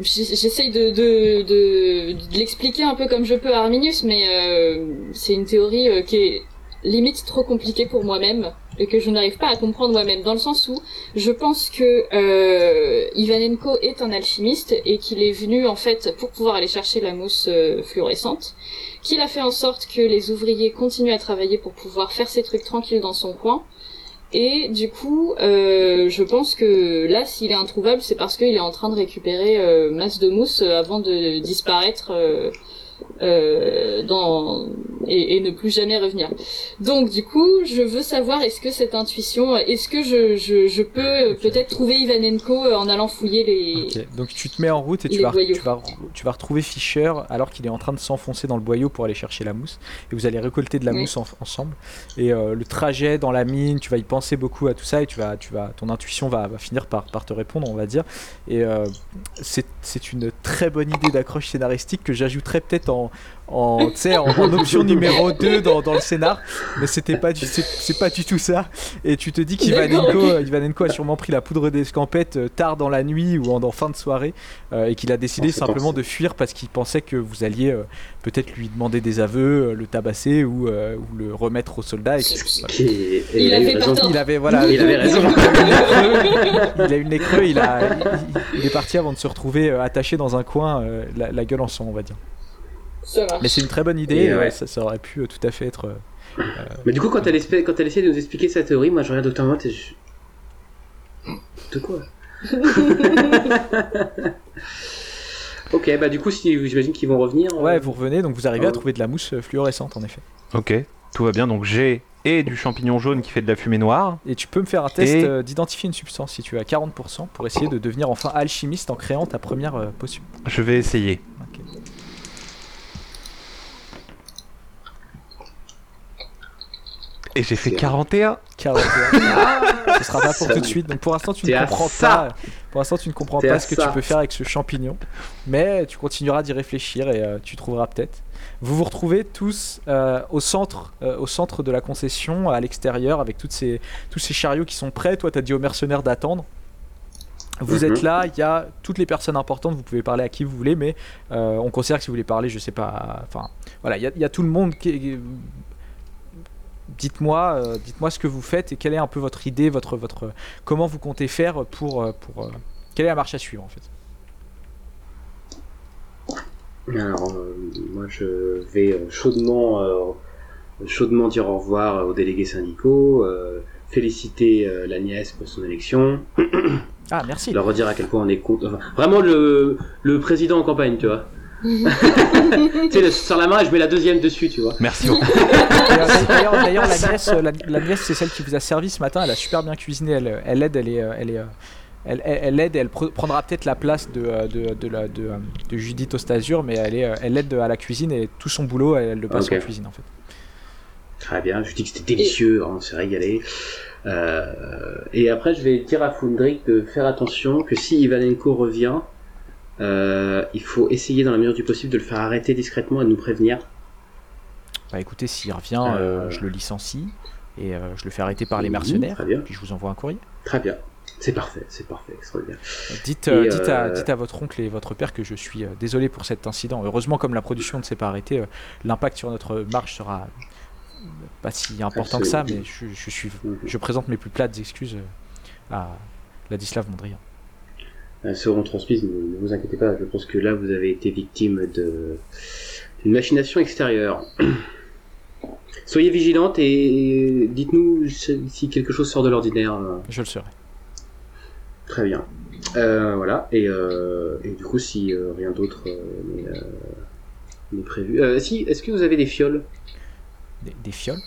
J'essaye de, de, l'expliquer un peu comme je peux à Arminius, mais euh, c'est une théorie euh, qui est limite trop compliquée pour moi-même et que je n'arrive pas à comprendre moi-même, dans le sens où je pense que euh, Ivanenko est un alchimiste et qu'il est venu en fait pour pouvoir aller chercher la mousse euh, fluorescente, qu'il a fait en sorte que les ouvriers continuent à travailler pour pouvoir faire ses trucs tranquilles dans son coin, et du coup, euh, je pense que là, s'il est introuvable, c'est parce qu'il est en train de récupérer euh, masse de mousse avant de disparaître euh, euh, dans et, et, ne plus jamais revenir. Donc du coup, je veux savoir est-ce que cette intuition, est-ce que je, je, je peux okay. peut-être trouver Ivanenko euh, en allant fouiller les. Okay. Donc tu te mets en route et tu vas, tu vas, tu vas retrouver Fischer alors qu'il est en train de s'enfoncer dans le boyau pour aller chercher la mousse et vous allez récolter de la oui. mousse en, ensemble et euh, le trajet dans la mine, tu vas y penser beaucoup à tout ça et tu vas, tu vas, ton intuition va, va finir par, par te répondre, on va dire. Et euh, c'est une très bonne idée d'accroche scénaristique que j'ajouterais peut-être en, en, en, en option numéro 2 dans, dans, le scénar, mais c'était pas du, c'est pas du tout ça. Et tu te dis qu'Ivanenko Ivanenko a sûrement pris la poudre d'escampette euh, tard dans la nuit ou en, en fin de soirée euh, et qu'il a décidé simplement de fuir parce qu'il pensait que vous alliez euh, peut-être lui demander des aveux, euh, le tabasser ou, euh, ou, le remettre aux soldats. Et voilà. il, il, avait raison. il avait voilà, il avait raison. il a eu le nez creux, il, a, il, il, est parti avant de se retrouver attaché dans un coin, la, la gueule en sang, on va dire. Mais c'est une très bonne idée, ouais. ça, ça, aurait pu euh, tout à fait être. Euh, mais du coup, quand elle, espère, quand elle essaie de nous expliquer sa théorie, moi je regarde Dr. Mott et je. De quoi Ok, bah du coup, si, j'imagine qu'ils vont revenir. Ouais, euh... vous revenez, donc vous arrivez oh. à trouver de la mousse fluorescente en effet. Ok, tout va bien, donc j'ai et du champignon jaune qui fait de la fumée noire. Et tu peux me faire un test et... d'identifier une substance si tu es à 40% pour essayer de devenir enfin alchimiste en créant ta première euh, potion. Je vais essayer. Okay. Et j'ai fait 41. 41. Ce sera pas pour tout de suite. Donc pour l'instant tu ne comprends pas. Pour l'instant tu ne comprends pas ce que ça. tu peux faire avec ce champignon, mais tu continueras d'y réfléchir et euh, tu trouveras peut-être. Vous vous retrouvez tous euh, au centre, euh, au centre de la concession, à l'extérieur, avec toutes ces, tous ces chariots qui sont prêts. Toi, tu as dit aux mercenaires d'attendre. Vous êtes là, il y a toutes les personnes importantes, vous pouvez parler à qui vous voulez, mais euh, on considère que si vous voulez parler, je sais pas, enfin, voilà, il y, y, a tout le monde qui, dites-moi euh, dites-moi ce que vous faites et quelle est un peu votre idée, votre, votre, comment vous comptez faire pour, euh, pour euh, quelle est la marche à suivre en fait? Alors, moi je vais chaudement, chaudement dire au revoir aux délégués syndicaux, féliciter la nièce pour son élection. Ah, merci. Leur redire à quel point on est content. Enfin, vraiment le, le président en campagne, tu vois. tu sais, sur la main, je mets la deuxième dessus, tu vois. Merci. D'ailleurs, la nièce, la, la nièce c'est celle qui vous a servi ce matin. Elle a super bien cuisiné. Elle, elle aide, elle est, elle est, elle, elle aide. Elle prendra peut-être la place de, de, de, la, de, de Judith Ostasur, mais elle est, elle aide à la cuisine et tout son boulot, elle, le passe okay. en cuisine en fait. Très bien. Je dis que c'était délicieux, on s'est régalé. Euh, et après, je vais dire à Fundrik de faire attention que si Ivanenko revient, euh, il faut essayer dans la mesure du possible de le faire arrêter discrètement et de nous prévenir. Bah écoutez, s'il revient, euh... je le licencie et euh, je le fais arrêter par les mercenaires. Mmh, puis je vous envoie un courrier. Très bien. C'est parfait, c'est parfait, extraordinaire. Dites, et dites, à, dites, à, votre oncle et votre père que je suis désolé pour cet incident. Heureusement, comme la production ne s'est pas arrêtée, l'impact sur notre marche sera pas si important que ça, mais je, je, suis, je présente mes plus plates excuses à Ladislav Mondrian. Elles seront transmises, ne vous inquiétez pas, je pense que là vous avez été victime d'une machination extérieure. Soyez vigilante et dites-nous si quelque chose sort de l'ordinaire. Je le serai. Très bien. Euh, voilà, et, euh, et, du coup, si euh, rien d'autre n'est prévu. si, est-ce que vous avez des fioles? Des, des, fioles?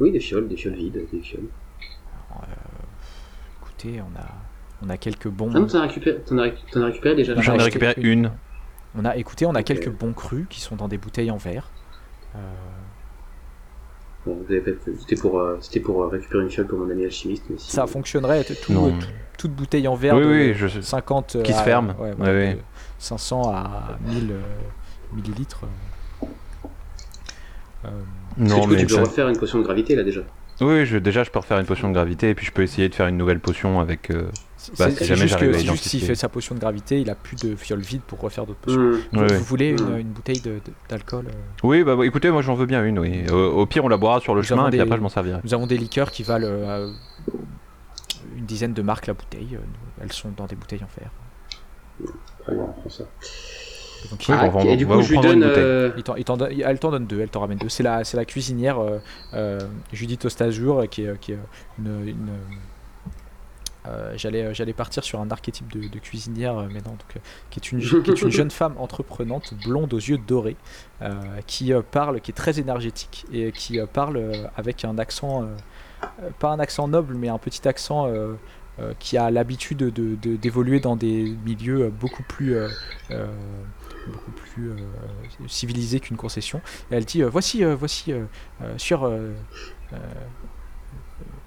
Oui, des fioles, des fioles vides, des fioles. Alors, écoutez, on a, on a quelques bons. Ah non, t'en as récupéré, en as, as récupéré déjà J'en ai récupéré une. On a, écoutez, on a okay. quelques bons crus qui sont dans des bouteilles en verre. Euh... Bon, vous avez pas- C'était pour, euh, c'était pour euh, récupérer une fiole pour mon ami alchimiste. Mais si- Ça fonctionnerait, tout- tout- toute bouteille en verre Oui, de oui, je sais. 50 Qui se ferme. ouais, Ouais, voilà, ouais. de 500 à 1000 euh, millilitres. que Non, du coup, mais tu peux ça- refaire une potion de gravité là déjà? Oui, je, déjà je peux refaire une potion de gravité et puis je peux essayer de faire une nouvelle potion avec. C'est Bah, c'est si jamais juste que à c'est juste s'il fait sa potion de gravité, il a plus de fiole vide pour refaire d'autres potions. Mmh. Vous, Ouais, vous ouais. voulez une, Mm. une bouteille d'alcool euh, Oui, bah bah, écoutez, moi j'en veux bien une, oui. Au, au pire, on la boira sur le Nous chemin et puis des- après je m'en servirai. Nous avons des liqueurs qui valent euh, une dizaine de marques la bouteille. euh, Elles sont dans des bouteilles en fer. Très bien, on prend ça. Donc, il- bon, on va- et du coup, je lui donne. bouteille. euh, il donne- elle t'en donne deux, elle t'en ramène deux. C'est la, cuisinière euh, euh, Judith Ostajour qui est, qui est une. une, euh, j'allais, j'allais partir sur un archétype de, cuisinière, euh, donc, euh, qui, est une, qui est une jeune femme entreprenante, blonde aux yeux dorés, euh, qui euh, parle, qui est très énergétique et qui euh, parle euh, avec un accent, euh, euh, pas un accent noble, mais un petit accent euh, euh, qui a l'habitude de, d'évoluer dans des milieux euh, beaucoup plus, euh, euh, beaucoup plus euh, civilisés qu'une concession. Et elle dit euh, voici, euh, voici euh, euh, sur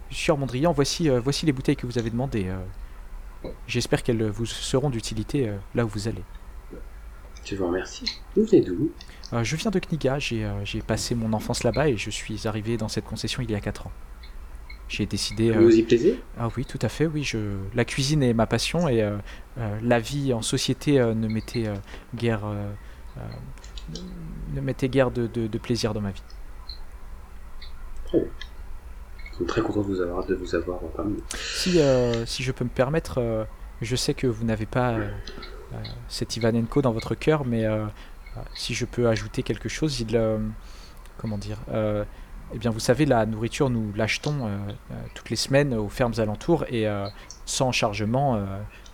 euh, euh, sur Mondrian, voici, euh, voici les bouteilles que vous avez demandées. euh. J'espère qu'elles vous seront d'utilité euh, là où vous allez. Je vous remercie. Vous venez d'où Euh, je viens de Kniga, j'ai euh, j'ai passé mon enfance là-bas et je suis arrivé dans cette concession il y a 4 ans. J'ai décidé... euh, Vous y plaisez? Ah oui, tout à fait, oui. Je... La cuisine est ma passion et euh, euh, la vie en société euh, ne mettait euh, guère, euh, euh, ne mettait guère de, de- de plaisir dans ma vie. Très contents de vous avoir, de vous avoir parmi nous. Si, euh, si je peux me permettre, euh, je sais que vous n'avez pas euh, cet Ivanenko dans votre cœur, mais si je peux ajouter quelque chose, il... comment dire Eh bien, vous savez, la nourriture, nous l'achetons toutes les semaines aux fermes alentours et sans chargement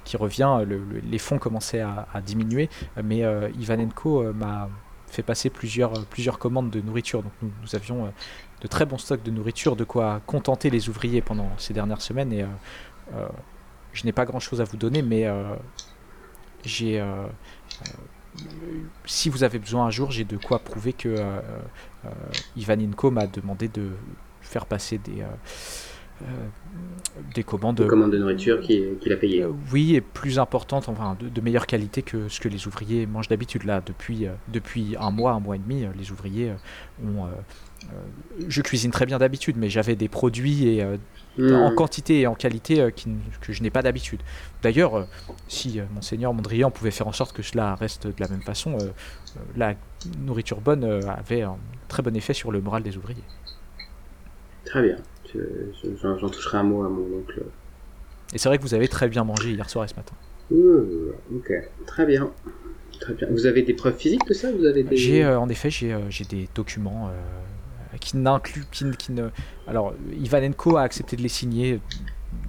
qui revient, le- le- les fonds commençaient à, diminuer, mais euh, Ivanenko euh, m'a fait passer plusieurs, plusieurs commandes de nourriture. Donc nous, avions de très bons stocks de nourriture, de quoi contenter les ouvriers pendant ces dernières semaines. Et euh, euh, je n'ai pas grand-chose à vous donner, mais euh, j'ai... si vous avez besoin un jour, j'ai de quoi prouver que euh, euh, Ivaninko m'a demandé de faire passer des, euh, des commandes Une commande de nourriture qui- qu'il a payée. euh, oui, et plus importante, enfin de, de meilleure qualité que ce que les ouvriers mangent d'habitude. Là, depuis, depuis un mois, un mois et demi, les ouvriers ont. Euh, je cuisine très bien d'habitude, mais j'avais des produits et, euh, en Mmh. quantité et en qualité euh, qui que je n'ai pas d'habitude. D'ailleurs, euh, si Monseigneur Mondrian pouvait faire en sorte que cela reste de la même façon, la nourriture bonne avait un très bon effet sur le moral des ouvriers. Très bien. Je- je- J'en toucherai un mot à mon oncle. Et c'est vrai que vous avez très bien mangé hier soir et ce matin. Ouh, ok, très bien. Très bien. Vous avez des preuves physiques de ça? Vous avez des... J'ai en effet j'ai des documents qui n'incluent qui, ne- qui ne alors Ivanenko a accepté de les signer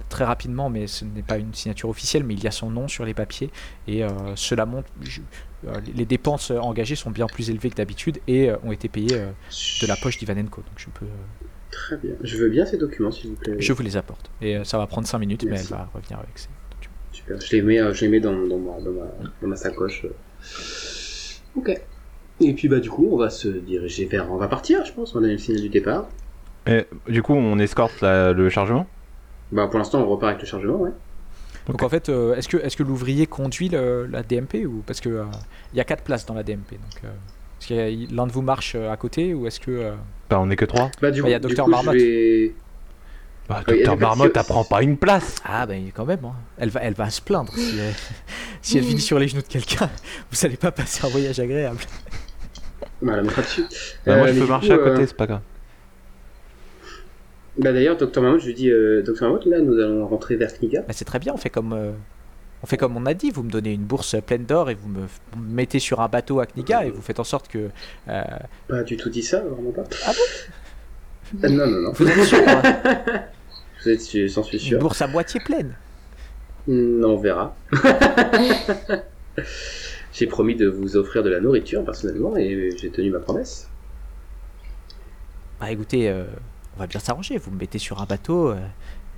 très rapidement mais ce n'est pas une signature officielle mais il y a son nom sur les papiers et euh, cela montre je- euh, les dépenses engagées sont bien plus élevées que d'habitude et euh, ont été payées euh, de la poche d'Ivanenko donc je peux euh, Très bien. Je veux bien ces documents, s'il vous plaît. je vous les apporte et ça va prendre 5 minutes mais elle va revenir avec ces documents. Super. Je les mets, je les mets dans, dans, ma, dans, ma, dans ma sacoche. Ok. Et puis bah du coup, on va se diriger vers... On va partir, je pense. On a le signal du départ. Et, du coup, on escorte la- le chargement? Bah pour l'instant, on repart avec le chargement, ouais. Donc en fait, euh, est-ce que, est que l'ouvrier conduit le- la DMP ou parce que euh, il y a quatre places dans la DMP donc euh, est-ce qu'il y a- l'un de vous marche euh, à côté ou est-ce que euh, Bah, on est que trois. Bah du Bah, coup, y a du Docteur coup, Marmotte. je vais... Bah, Ah, il y a docteur des Marmotte, elle prend pas une place ah ben quand même hein. elle va elle va se plaindre si elle, si elle finit sur les genoux de quelqu'un vous allez pas passer un voyage agréable Bah, la mettra dessus. Bah, Moi, Euh, je mais peux marcher coup, à côté, euh, c'est pas grave. Bah d'ailleurs, Docteur Marmotte, je lui dis, euh, Docteur Marmotte, là, nous allons rentrer vers Kniga. Bah, c'est très bien on fait comme euh, on fait comme on a dit vous me donnez une bourse pleine d'or et vous me, vous me mettez sur un bateau à Kniga et vous faites en sorte que euh, Pas du tout dit ça, vraiment pas. Ah Ah, Non, non, non. vous êtes sûr hein? Vous êtes, j'en suis une sûr. bourse à moitié pleine Hmm, on verra. j'ai promis de vous offrir de la nourriture personnellement et j'ai tenu ma promesse. Bah écoutez, euh, on va bien s'arranger. Vous me mettez sur un bateau euh,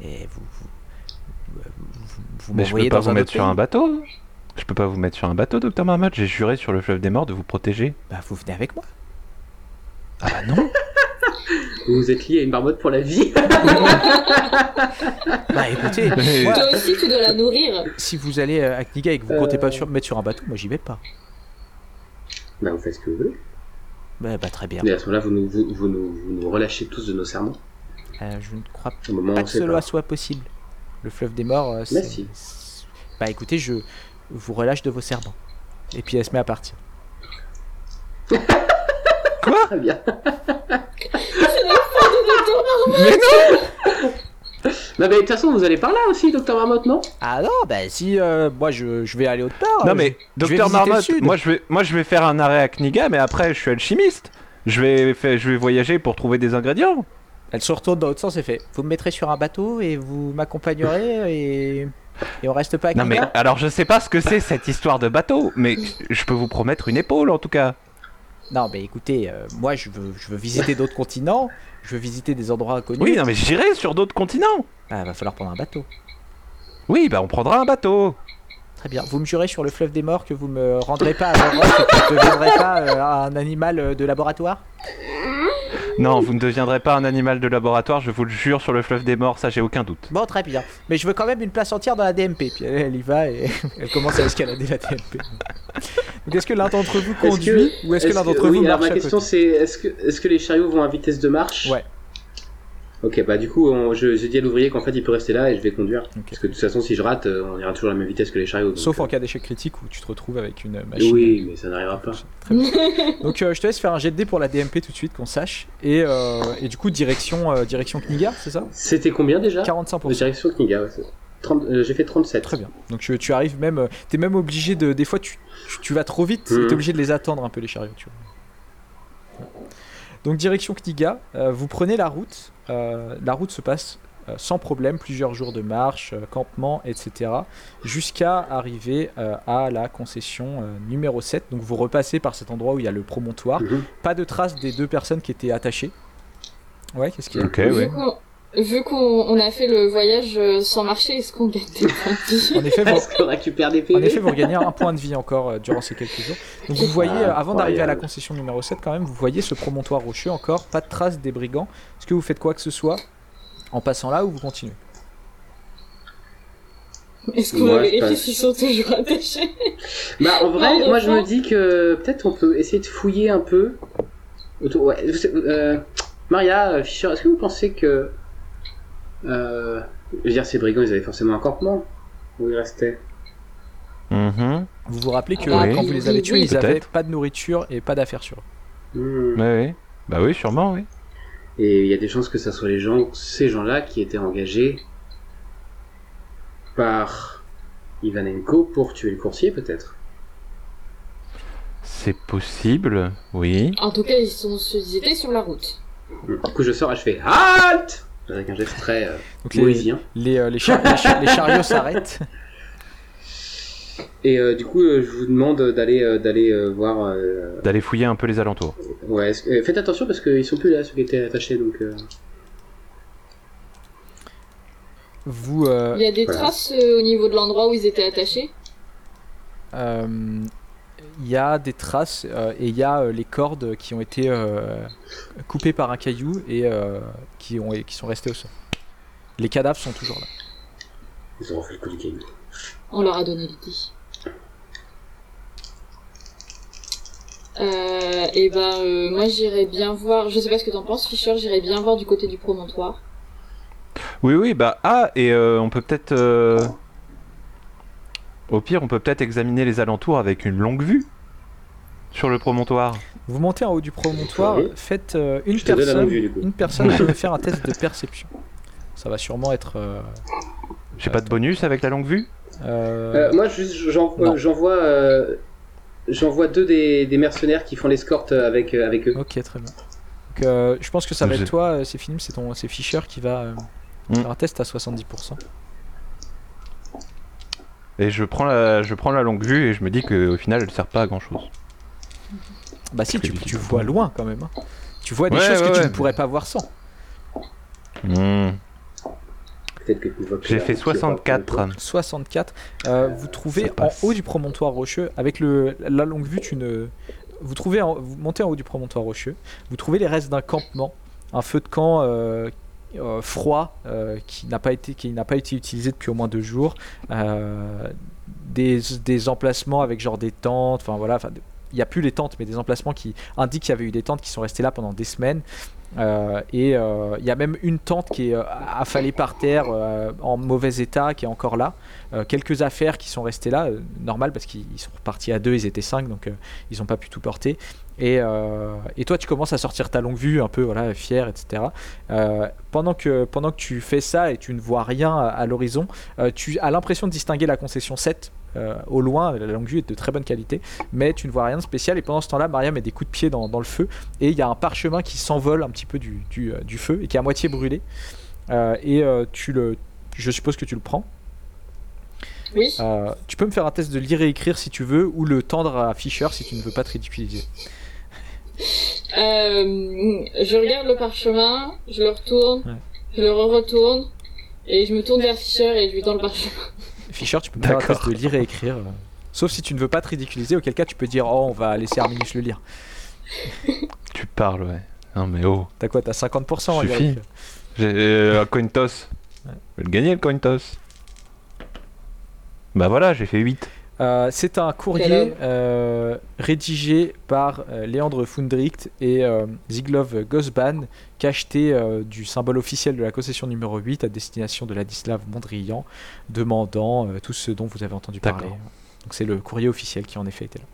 et vous vous, vous, vous Mais je peux pas dans vous un mettre sur un bateau Je peux pas vous mettre sur un bateau, docteur Marmotte J'ai juré sur le fleuve des morts de vous protéger. Bah vous venez avec moi. Ah bah non Vous vous êtes lié à une marmotte pour la vie. Bah écoutez, moi, Toi aussi, tu dois la nourrir. si vous allez euh, à Kniga et que vous Euh. comptez pas sur, me mettre sur un bateau, moi j'y vais pas. bah, vous faites ce que vous voulez. Bah, bah, très bien. Mais à ce moment-là, vous nous, vous, vous nous, vous nous relâchez tous de nos serments. Euh, je ne crois Au moment où pas on que sait cela pas. soit possible. Le fleuve des morts, euh, Mais c'est- si. c'est- Bah écoutez, je vous relâche de vos serments. Et puis elle se met à partir. Très bien. Mais non Non, mais de toute façon, vous allez par là aussi, docteur Marmotte, non? Ah non, bah si, euh, moi je, je vais aller autre part. Non mais, je- docteur Marmotte, moi je, vais, moi je vais faire un arrêt à Kniga, mais après je suis alchimiste. Je vais, faire- je vais voyager pour trouver des ingrédients. Elle se retourne dans l'autre sens et fait Vous me mettrez sur un bateau et vous m'accompagnerez et... et on reste pas à Non mais, alors je sais pas ce que c'est cette histoire de bateau, mais je peux vous promettre une épaule en tout cas. Non, mais écoutez, euh, moi je veux, je veux visiter d'autres continents, je veux visiter des endroits inconnus. Oui, non mais j'irai sur d'autres continents. Ah, va falloir prendre un bateau. Oui, bah on prendra un bateau. Très bien. Vous me jurez sur le fleuve des morts que vous me rendrez pas à et que je ne deviendrai pas euh, un animal euh, de laboratoire? Non, vous ne deviendrez pas un animal de laboratoire, je vous le jure sur le fleuve des morts, ça j'ai aucun doute. Bon, très bien. Mais je veux quand même une place entière dans la DMP. Puis elle, elle y va et elle commence à escalader la DMP. Donc est-ce que l'un d'entre vous Est-ce que- conduit ou est-ce que l'un d'entre oui, vous alors marche ma question c'est est-ce que, est-ce que les chariots vont à vitesse de marche? Ouais. Ok, bah du coup, on- je, je dis à l'ouvrier qu'en fait il peut rester là et je vais conduire. Parce que de toute façon, si je rate, euh, on ira toujours à la même vitesse que les chariots. donc, Sauf euh, en cas d'échec critique où tu te retrouves avec une machine. Oui, mais ça n'arrivera pas. Très bien. Donc euh, je te laisse faire un jet de dés pour la DMP tout de suite, qu'on sache. Et, euh, et du coup, direction, euh, direction Kniga, c'est ça? C'était combien déjà? 45%. Direction Kniga, ouais. c'est 30, euh, J'ai fait 37. Très bien. Donc tu, tu arrives même, euh, t'es même obligé de, des fois tu, tu, tu vas trop vite, Mhm. t'es obligé de les attendre un peu les chariots. Tu vois. Donc direction Kniga, euh, vous prenez la route. euh, la route se passe euh, sans problème, plusieurs jours de marche, euh, campement, etc. Jusqu'à arriver euh, à la concession euh, numéro 7. Donc vous repassez par cet endroit où il y a le promontoire. Mhm. Pas de traces des deux personnes qui étaient attachées. Ouais, qu'est-ce qu'il y a? Ok, ouais. Vu qu'on on a fait le voyage euh, sans marcher, est-ce qu'on gagne des points de vie? En effet, vous, Est-ce qu'on récupère des PV En effet, vous regagnez un point de vie encore euh, durant ces quelques jours. Donc vous voyez, Ah, euh, avant d'arriver à la concession numéro 7 quand même, vous voyez ce promontoire rocheux encore, pas de traces des brigands. Est-ce que vous faites quoi que ce soit en passant là ou vous continuez? Est-ce qu'on passe. s'ils sont toujours attachés? Bah en vrai, Non, moi je me dis que peut-être on peut essayer de fouiller un peu. Ouais, euh, Maria, Fischer, est-ce que vous pensez que... Euh, je veux dire, ces brigands, ils avaient forcément un campement où ils restaient. Mhm. Vous vous rappelez que Ah, quand oui, vous les avez oui, tués, ils avaient peut-être. pas de nourriture et pas d'affaires sur eux. Hmm. Bah oui, sûrement, oui. Et il y a des chances que ça soit les gens, ces gens-là qui étaient engagés par Ivanenko pour tuer le coursier, peut-être. C'est possible, oui. En tout cas, ils, sont, ils étaient sur la route. Du coup, je sors et je fais HALT Avec un geste très euh, Donc les, moïsien. les, euh, les, char- les char- les chariots s'arrêtent. Et euh, du coup, euh, je vous demande d'aller euh, d'aller euh, voir. euh, D'aller fouiller un peu les alentours. ouais, que- faites attention parce qu'ils sont plus là, ceux qui étaient attachés. Donc, euh, Vous, euh, Il y a des Voilà. traces euh, au niveau de l'endroit où ils étaient attachés? Il y a des traces euh, et il y a euh, les cordes qui ont été euh, coupées par un caillou et euh, qui, ont, qui sont restées au sol. Les cadavres sont toujours là. ils auront fait le coup du caillou. On leur a donné l'idée. Euh, et ben euh, moi j'irais bien voir, je sais pas ce que t'en penses Fischer, j'irais bien voir du côté du promontoire. Oui, oui, bah. Ah, et euh, on peut peut-être. Au pire, on peut peut-être examiner les alentours avec une longue vue sur le promontoire. Vous montez en haut du promontoire, Oui. faites euh, une personne, vue, une personne qui va faire un test de perception. Ça va sûrement être. euh, J'ai pas de bonus avec la longue vue? Euh, Euh, moi, euh, j'envoie j'envoie deux des, des mercenaires qui font l'escorte avec, euh, avec eux. Ok, très bien. Donc, euh, je pense que ça va être toi, euh, c'est film, c'est ton, c'est Fischer qui va euh, Mm. faire un test à 70%. Et je prends la, je prends la longue vue et je me dis qu'au final, elle sert pas à grand chose. Bah si, tu, tu vois loin quand même. hein. Tu vois des Ouais, choses ouais, que tu ne pourrais pas voir sans. Hmm. J'ai fait tu vois pas 64. 64. Euh, vous trouvez en haut du promontoire rocheux, avec le, la longue vue, tu ne... vous trouvez, en- vous montez en haut du promontoire rocheux, vous trouvez les restes d'un campement un feu de camp euh, euh, froid euh, qui n'a pas été utilisé depuis au moins deux jours. Euh, des, des emplacements avec genre des tentes. Enfin voilà. il n'y a plus les tentes, mais des emplacements qui indiquent qu'il y avait eu des tentes qui sont restées là pendant des semaines. Euh, et euh, il y a même une tente qui est euh, affalée par terre euh, en mauvais état qui est encore là. Euh, quelques affaires qui sont restées là, euh, normal parce qu'ils ils sont repartis à deux, ils étaient cinq, donc euh, ils n'ont pas pu tout porter. Et, euh, toi, tu commences à sortir ta longue vue, un peu voilà, fier, etc. Euh, pendant, que, pendant que tu fais ça et tu ne vois rien à, à l'horizon, euh, tu as l'impression de distinguer la concession 7 euh, au loin. La longue vue est de très bonne qualité, mais tu ne vois rien de spécial. Et pendant ce temps-là, Maria met des coups de pied dans, dans le feu et il y a un parchemin qui s'envole un petit peu du, du, euh, du feu et qui est à moitié brûlé. Euh, et euh, tu le, je suppose que tu le prends. Oui. Tu peux me faire un test de lire et écrire si tu veux, ou le tendre à Fischer si tu ne veux pas te ridiculiser. Je regarde le parchemin, je le retourne, Ouais. je le re-retourne, et je me tourne vers Fischer et je lui tends le parchemin. Fischer, tu peux me faire de lire et écrire. euh, Sauf si tu ne veux pas te ridiculiser, auquel cas tu peux dire Oh, on va laisser Arminus le lire. Tu parles, ouais. Non mais oh, T'as quoi T'as 50% à lire et Suffit. j'ai euh, un coin toss. Ouais. Je vais le gagner le coin toss. Bah voilà, j'ai fait 8. Euh, C'est un courrier euh, rédigé par euh, Léandre Fundricht et euh, Ziglov Gosban, cacheté euh, du symbole officiel de la concession numéro 8 à destination de Ladislav Mondrian, demandant euh, tout ce dont vous avez entendu parler. Donc c'est le courrier officiel qui en effet était là.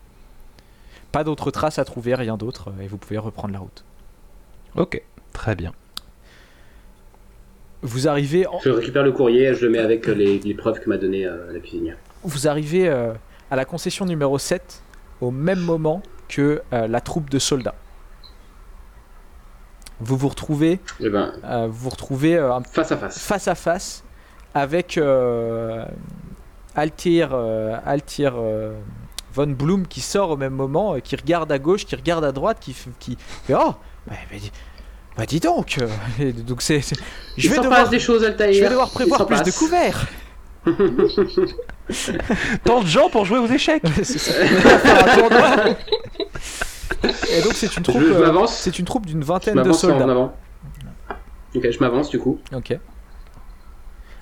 Pas d'autres traces à trouver, rien d'autre, et vous pouvez reprendre la route. Ok, très bien. Vous arrivez, en- Je récupère le courrier, je le mets avec les, les preuves que m'a donné euh, la cuisinière. Vous arrivez euh, à la concession numéro 7 au même moment que euh, la troupe de soldats. Vous vous retrouvez, Et ben, euh, vous vous retrouvez un- face à face. face à face avec Altir, Altir von Blum qui sort au même moment, qui regarde à gauche, qui regarde à droite, qui, qui fait Oh bah, bah, dis, bah, dis donc Donc c'est, je, vais devoir, passe des choses, Altaïr. je vais devoir Il prévoir plus de couverts Tant de gens pour jouer aux échecs. Et donc c'est une troupe, euh, m'avance. c'est une troupe d'une Je vingtaine de m'avance en soldats. avant. Ok, je m'avance du coup. Ok.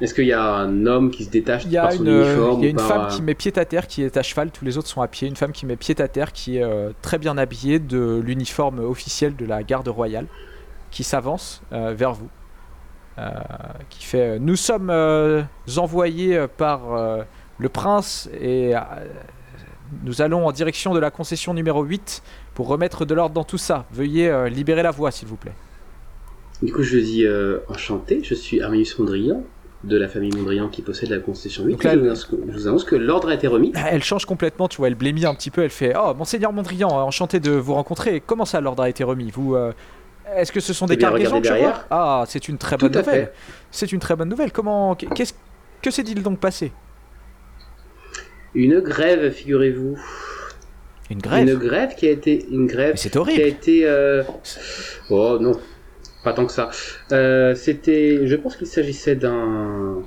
Est-ce qu'il y a un homme qui se détache Il y a par son une, euh, uniforme il y a une par, femme qui met pied à terre, qui est à cheval, tous les autres sont à pied. Une femme qui met pied à terre, qui est euh, très bien habillée de l'uniforme officiel de la garde royale, qui s'avance euh, vers vous. Euh, qui fait euh, Nous sommes euh, envoyés par le prince et nous allons en direction de la concession numéro 8 pour remettre de l'ordre dans tout ça. Veuillez libérer la voie, s'il vous plaît. Du coup, je dis enchanté, je suis Arminius Mondrian, de la famille Mondrian qui possède la concession 8. Donc là, je, vous annonce que, je vous annonce que l'ordre a été remis. Elle change complètement, tu vois, elle blémit un petit peu, elle fait Oh, Monseigneur Mondrian, enchanté de vous rencontrer. Comment ça, l'ordre a été remis? Vous. euh, Est-ce que ce sont des cargaisons que regardez je vois derrière. Ah, c'est une très bonne nouvelle. C'est une très bonne nouvelle. Comment. Qu'est-ce que s'est-il donc passé? Une grève, figurez-vous. Une grève? Une grève qui a été une grève c'est qui a horrible. été. euh, Oh non, pas tant que ça. Euh, C'était, je pense qu'il s'agissait d'un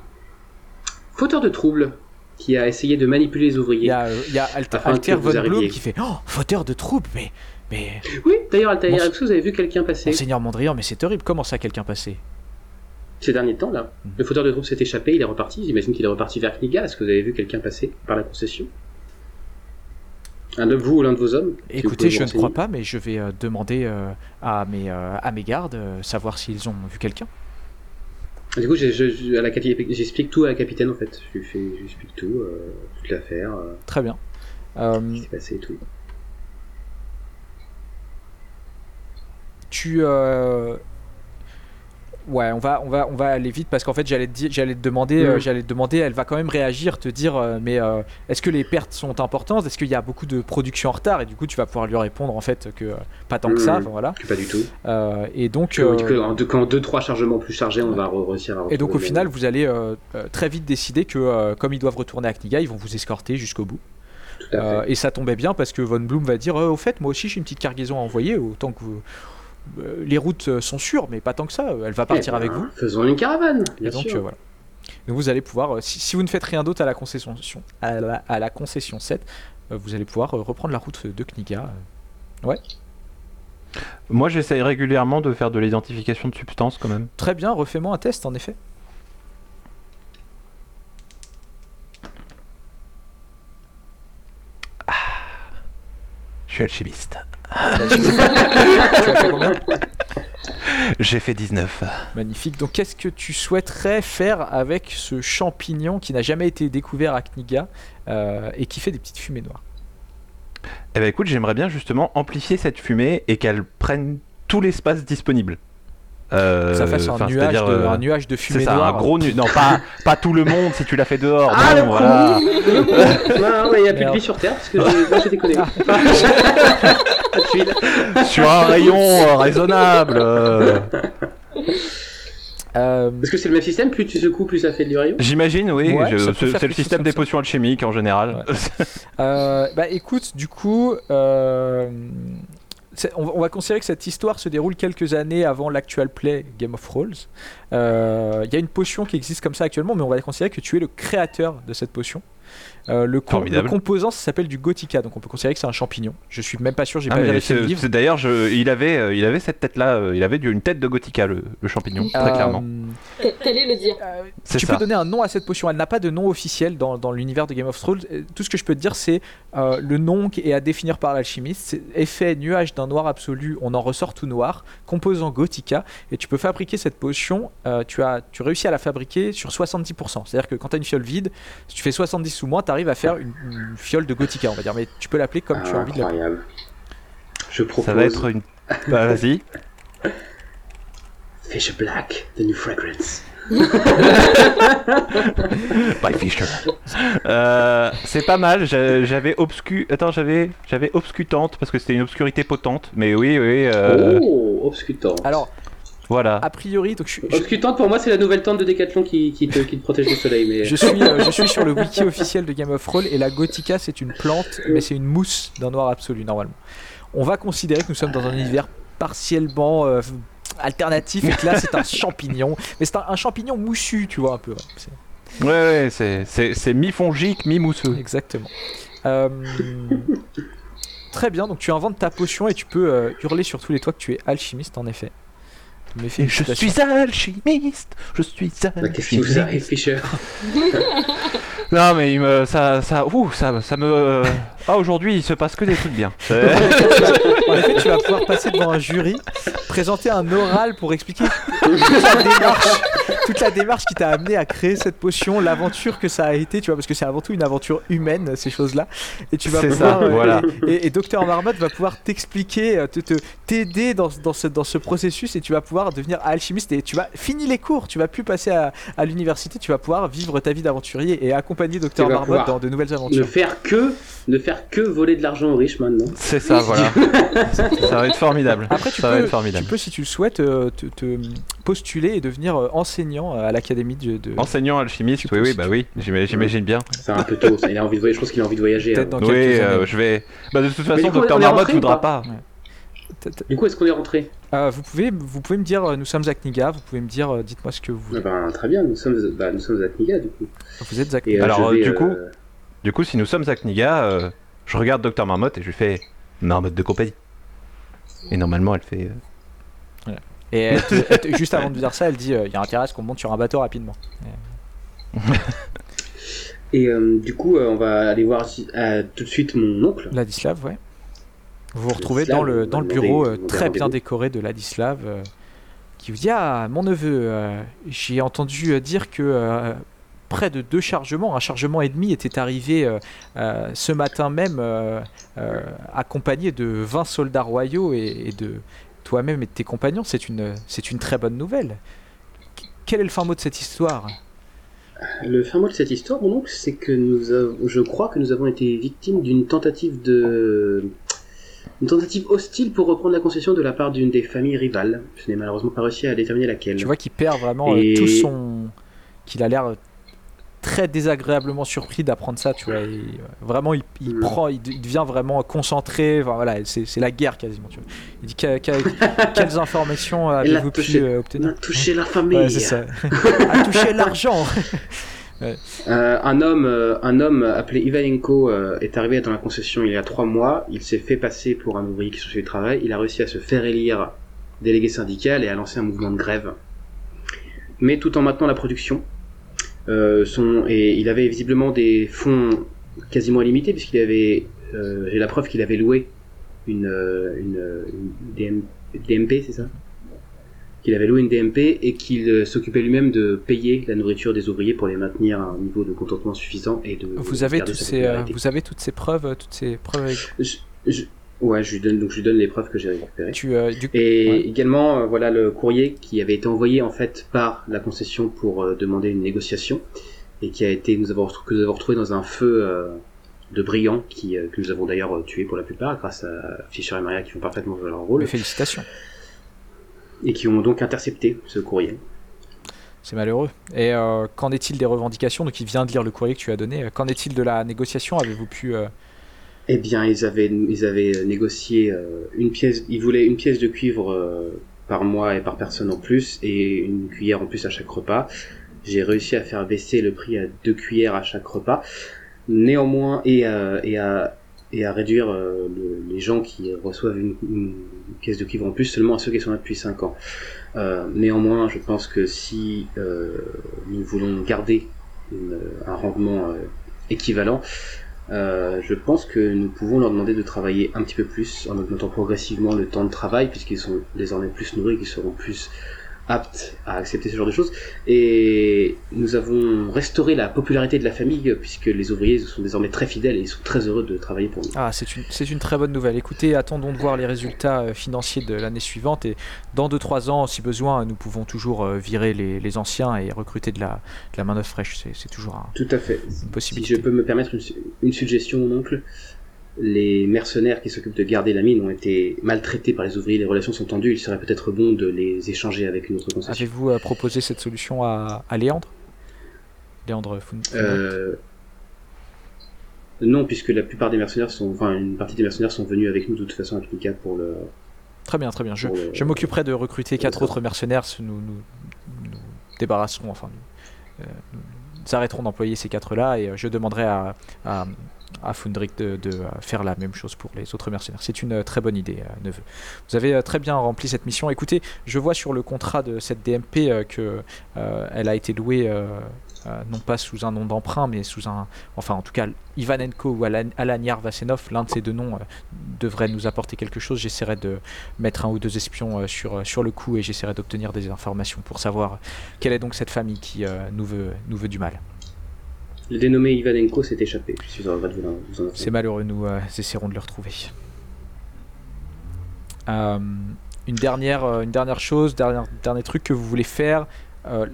fauteur de troubles qui a essayé de manipuler les Il ouvriers. y a, il y a Alter, Alter von Blum qui fait Oh, fauteur de troupe, mais. Mais. Oui, d'ailleurs, Altaïr, que vous avez vu quelqu'un passer Monseigneur Mondrian, mais c'est horrible. Comment ça, quelqu'un passé ces derniers temps là Mhm. Le fauteur de troubles s'est échappé, il est reparti. J'imagine qu'il est reparti vers Kniga. Est-ce que vous avez vu quelqu'un passer par la concession? Un de vous ou l'un de vos hommes Écoutez, je ne crois pas, mais je vais euh, demander euh, à, mes, euh, à mes gardes, euh, savoir s'ils ont vu quelqu'un. Du coup, j'explique tout à la capitaine en fait. Je lui fais, je lui explique tout, toute l'affaire, Très bien. Ce qui s'est passé et tout. Tu euh, ouais on va on va on va aller vite parce qu'en fait j'allais te j'allais te demander euh, Mhm. j'allais te demander elle va quand même réagir te dire euh, mais euh, est-ce que les pertes sont importantes? Est-ce qu'il y a beaucoup de production en retard? Et du coup tu vas pouvoir lui répondre en fait que pas tant que ça enfin, voilà Pas du tout. Et donc en deux, trois chargements plus chargés, on va réussir à et donc au final vous allez très vite décider que comme ils doivent retourner à Kniga ils vont vous escorter jusqu'au bout Tout à fait. Et ça tombait bien parce que Von Bloom va dire au fait moi aussi j'ai une petite cargaison à envoyer autant que vous les routes euh, sont sûres mais pas tant que ça elle va partir Eh ben, avec vous Faisons une caravane, bien Et donc sûr. euh, voilà. Donc vous allez pouvoir, euh, si, si vous ne faites rien d'autre à la concession, à la, à la concession 7, euh, vous allez pouvoir euh, reprendre la route de Kniga. euh. Moi, j'essaye régulièrement de faire de l'identification de substances quand même. Très bien, refais-moi un test en effet. Je suis alchimiste. Tu as fait combien J'ai fait 19. Magnifique. Donc, qu'est-ce que tu souhaiterais faire avec ce champignon qui n'a jamais été découvert à Kniga euh, et qui fait des petites fumées noires? Eh ben écoute, j'aimerais bien justement amplifier cette fumée et qu'elle prenne tout l'espace disponible. Euh, Ça fasse un nuage, de, euh, un nuage de C'est fumée ça, noire. un gros nu... Non, pas, pas tout le monde si tu l'as fait dehors. Ah, non, le voilà. Il n'y a plus de vie sur Terre parce que j'ai- moi j'ai déconné. Pas de tuile. Sur un rayon euh, raisonnable. euh. Euh, Parce que c'est le même système, plus tu secoues, plus ça fait du rayon? J'imagine, oui. Ouais, c'est le système des potions alchimiques en général. Euh, bah écoute, du coup, euh, on, va- on va considérer que cette histoire se déroule quelques années avant l'actual play Game of Thrones. Euh, Il y a une potion qui existe comme ça actuellement, mais on va considérer que tu es le créateur de cette potion. Euh, le, com- Formidable. le composant ça s'appelle du Gothica, donc on peut considérer que c'est un champignon. Je suis même pas sûr, j'ai Ah, pas vérifié le livre. D'ailleurs, il avait, euh, il avait cette tête-là. euh, il avait une tête de Gothica, le, le champignon, très Euh, clairement. T'allais le dire. euh, tu ça. peux donner un nom à cette potion. Elle n'a pas de nom officiel dans, dans l'univers de Game of Thrones. Tout ce que je peux te dire, c'est euh, le nom qui est à définir par l'alchimiste. C'est effet nuage d'un noir absolu, on en ressort tout noir. Composant Gothica. Et tu peux fabriquer cette potion. euh, tu, as, tu réussis à la fabriquer sur 70%. C'est-à-dire que quand tu as une fiole vide, si tu fais 70 ou moins, tu arrives à faire une, une fiole de Gothica, on va dire. Mais tu peux l'appeler comme tu as envie de l'appeler. incroyable. Je propose Ça va être une. Bah, vas-y. Fish Black, the new fragrance. By Fisher. Euh, c'est pas mal. j'a- J'avais obscu. Attends, j'avais, j'avais obscutante parce que c'était une obscurité potente. Mais oui, oui. euh, Oh, obscutant. Alors, Voilà. a priori, donc je, je- Obscutante pour moi c'est la nouvelle tente de Décathlon qui, qui, te, qui te protège du soleil. Mais... Je suis, euh, je suis sur le wiki officiel de Game of Thrones et la Gothica c'est une plante, mais c'est une mousse d'un noir absolu normalement. On va considérer que nous sommes dans un univers partiellement euh, alternatif et que là c'est un champignon, mais c'est un, un champignon moussu, tu vois un peu. ouais. C'est- Ouais, ouais. C'est, mi-fongique, mi-mousseux. Exactement. Euh, très bien, donc tu inventes ta potion et tu peux euh, hurler sur tous les toits que tu es alchimiste en effet. Et je suis alchimiste. Je suis Bah, Qu'est-ce qui vous arrive, alchimiste. Non, mais il me, ça, ça, ouh, ça, ça me. Ah, aujourd'hui, il se passe que des trucs bien. En effet, tu vas pouvoir passer devant un jury, présenter un oral pour expliquer toute la démarche, toute la démarche qui t'a amené à créer cette potion, l'aventure que ça a été, tu vois, parce que c'est avant tout une aventure humaine, ces choses-là. Et tu vas C'est pouvoir, ça, voilà. Et, et, Docteur Marmotte va pouvoir t'expliquer, euh, te, t'aider dans, dans, ce, dans ce processus et tu vas pouvoir devenir alchimiste et tu vas finir les cours, tu vas plus passer à, à l'université, tu vas pouvoir vivre ta vie d'aventurier et accompagner Docteur Tu vas Marmotte dans de nouvelles Ne aventures. faire que ne faire que voler de l'argent aux riches maintenant. C'est ça, voilà. ça va être formidable. Après, tu ça va peux, être formidable. tu peux, si tu le souhaites, euh, te, te postuler et devenir euh, enseignant à l'académie de. de- Enseignant alchimiste, oui, oui, bah oui, j'ima- j'imagine bien. C'est un peu tôt. ça. Il a envie de voyager. Je pense qu'il a envie de voyager. Peut-être hein. Oui, euh, années. je vais. Bah, de toute façon, Docteur Marmotte voudra pas Du coup, est-ce qu'on est rentré? Euh, vous, pouvez, vous pouvez me dire, euh, nous sommes à Kniga, vous pouvez me dire, euh, dites-moi ce que vous Ah ben, Très bien. Nous sommes, bah, nous sommes à Kniga du coup. Vous êtes à Kniga. Alors, vais, du coup, Du coup, si nous sommes à Kniga, euh, je regarde Docteur Marmotte et je lui fais Marmotte de compagnie. Et normalement, elle fait. euh, Et elle te- elle te- juste avant de dire ça, elle dit il y a intérêt à ce qu'on monte sur un bateau rapidement. Et euh, du coup, euh, on va aller voir euh, tout de suite mon oncle. Ladislav, ouais. Vous vous retrouvez dans le, dans le bureau euh, très bien décoré de Ladislav euh, qui vous dit Ah, mon neveu, euh, j'ai entendu dire que près de deux chargements, un chargement et demi était arrivé ce matin même, euh, accompagné de 20 soldats royaux et, de toi-même et de tes compagnons. C'est une, une très bonne nouvelle. Qu- Quel est le fin mot de cette histoire? Le fin mot de cette histoire, mon oncle, c'est que je crois que nous avons été victimes d'une tentative de, une tentative hostile pour reprendre la concession de la part d'une des familles rivales. Je n'ai malheureusement pas réussi à déterminer laquelle. Tu vois qu'il perd vraiment euh, Et- tout son. qu'il a l'air très désagréablement surpris d'apprendre ça, tu vois. euh, vraiment, il, il Mm. prend, il, de- il devient vraiment concentré. Enfin, voilà, c'est la guerre quasiment, tu vois. Il dit que- que- quelles informations avez-vous pu touché- euh, obtenir a touché la famille. Ouais, c'est ça. a touché l'argent. un homme, un homme appelé Ivanenko est arrivé dans la concession il y a trois mois. Il s'est fait passer pour un ouvrier qui cherchait du travail. Il a réussi à se faire élire délégué syndical et à lancer un mouvement de grève. Mais tout en maintenant la production. et il avait visiblement des fonds quasiment illimités puisqu'il avait, j'ai la preuve qu'il avait loué une DMP, c'est ça? Qu'il avait loué une DMP et qu'il euh, s'occupait lui-même de payer la nourriture des ouvriers pour les maintenir à un niveau de contentement suffisant et de. Vous avez, toutes ces, euh, vous avez toutes ces preuves, toutes ces preuves. ouais, je lui donne donc je lui donne les preuves que j'ai récupérées. Euh, et également voilà le courrier qui avait été envoyé en fait par la concession pour demander une négociation et qui a été nous avons que nous avons retrouvé dans un feu de brigands qui que nous avons d'ailleurs tué pour la plupart grâce à Fischer et Maria qui font parfaitement leur rôle. Mais félicitations et qui ont donc intercepté ce courrier. C'est malheureux. Et euh, qu'en est-il des revendications? Donc il vient de lire le courrier que tu as donné. Qu'en est-il de la négociation? Avez-vous pu euh, Eh bien, ils avaient, ils avaient négocié euh, une pièce. Ils voulaient une pièce de cuivre par mois et par personne en plus, et une cuillère en plus à chaque repas. J'ai réussi à faire baisser le prix à deux cuillères à chaque repas. Néanmoins, et, et à et à réduire euh, les gens qui reçoivent une, pièce de cuivre en plus seulement à ceux qui sont là depuis 5 ans. Euh, néanmoins, je pense que si euh, nous voulons garder un rendement équivalent, je pense que nous pouvons leur demander de travailler un petit peu plus en augmentant progressivement le temps de travail puisqu'ils sont désormais plus nourris, qu'ils seront plus aptes à accepter ce genre de choses. Et nous avons restauré la popularité de la famille puisque les ouvriers sont désormais très fidèles et ils sont très heureux de travailler pour nous. Ah, c'est une, une très bonne nouvelle. Écoutez, attendons de voir les résultats euh, financiers de l'année suivante et dans 2-3 ans, si besoin, nous pouvons toujours euh, virer les, les anciens et recruter de la, de la main-d'œuvre fraîche. C'est, c'est toujours un, Tout à fait. une possibilité. Si je peux me permettre une, une suggestion, mon oncle, les mercenaires qui s'occupent de garder la mine ont été maltraités par les ouvriers, les relations sont tendues, il serait peut-être bon de les échanger avec une autre concession. Avez-vous euh, proposé cette solution à, à Léandre? Léandre Fun euh... Non, puisque la plupart des mercenaires sont, enfin une partie des mercenaires sont venus avec nous de toute façon avec Mika pour le. Très bien, très bien. Je, je m'occuperai de recruter quatre autres mercenaires. Nous nous, nous débarrasserons, enfin, nous, euh, nous arrêterons d'employer ces quatre-là et euh, je demanderai à, à, à Fundrick de, de, faire la même chose pour les autres mercenaires. C'est une très bonne idée, euh, neveu. Vous avez très bien rempli cette mission. Écoutez, je vois sur le contrat de cette DMP euh, que euh, a été louée euh, non pas sous un nom d'emprunt, mais sous un. Enfin, en tout cas, Ivanenko ou Alan, Alaniar Vasenov, l'un de ces deux noms euh, devrait nous apporter quelque chose. J'essaierai de mettre un ou deux espions euh, sur, sur le coup et j'essaierai d'obtenir des informations pour savoir quelle est donc cette famille qui nous, veut, nous veut du mal. Le dénommé Ivanenko s'est échappé. C'est malheureux, nous essaierons de le retrouver. une, dernière, une dernière chose, dernier, dernier truc que vous voulez faire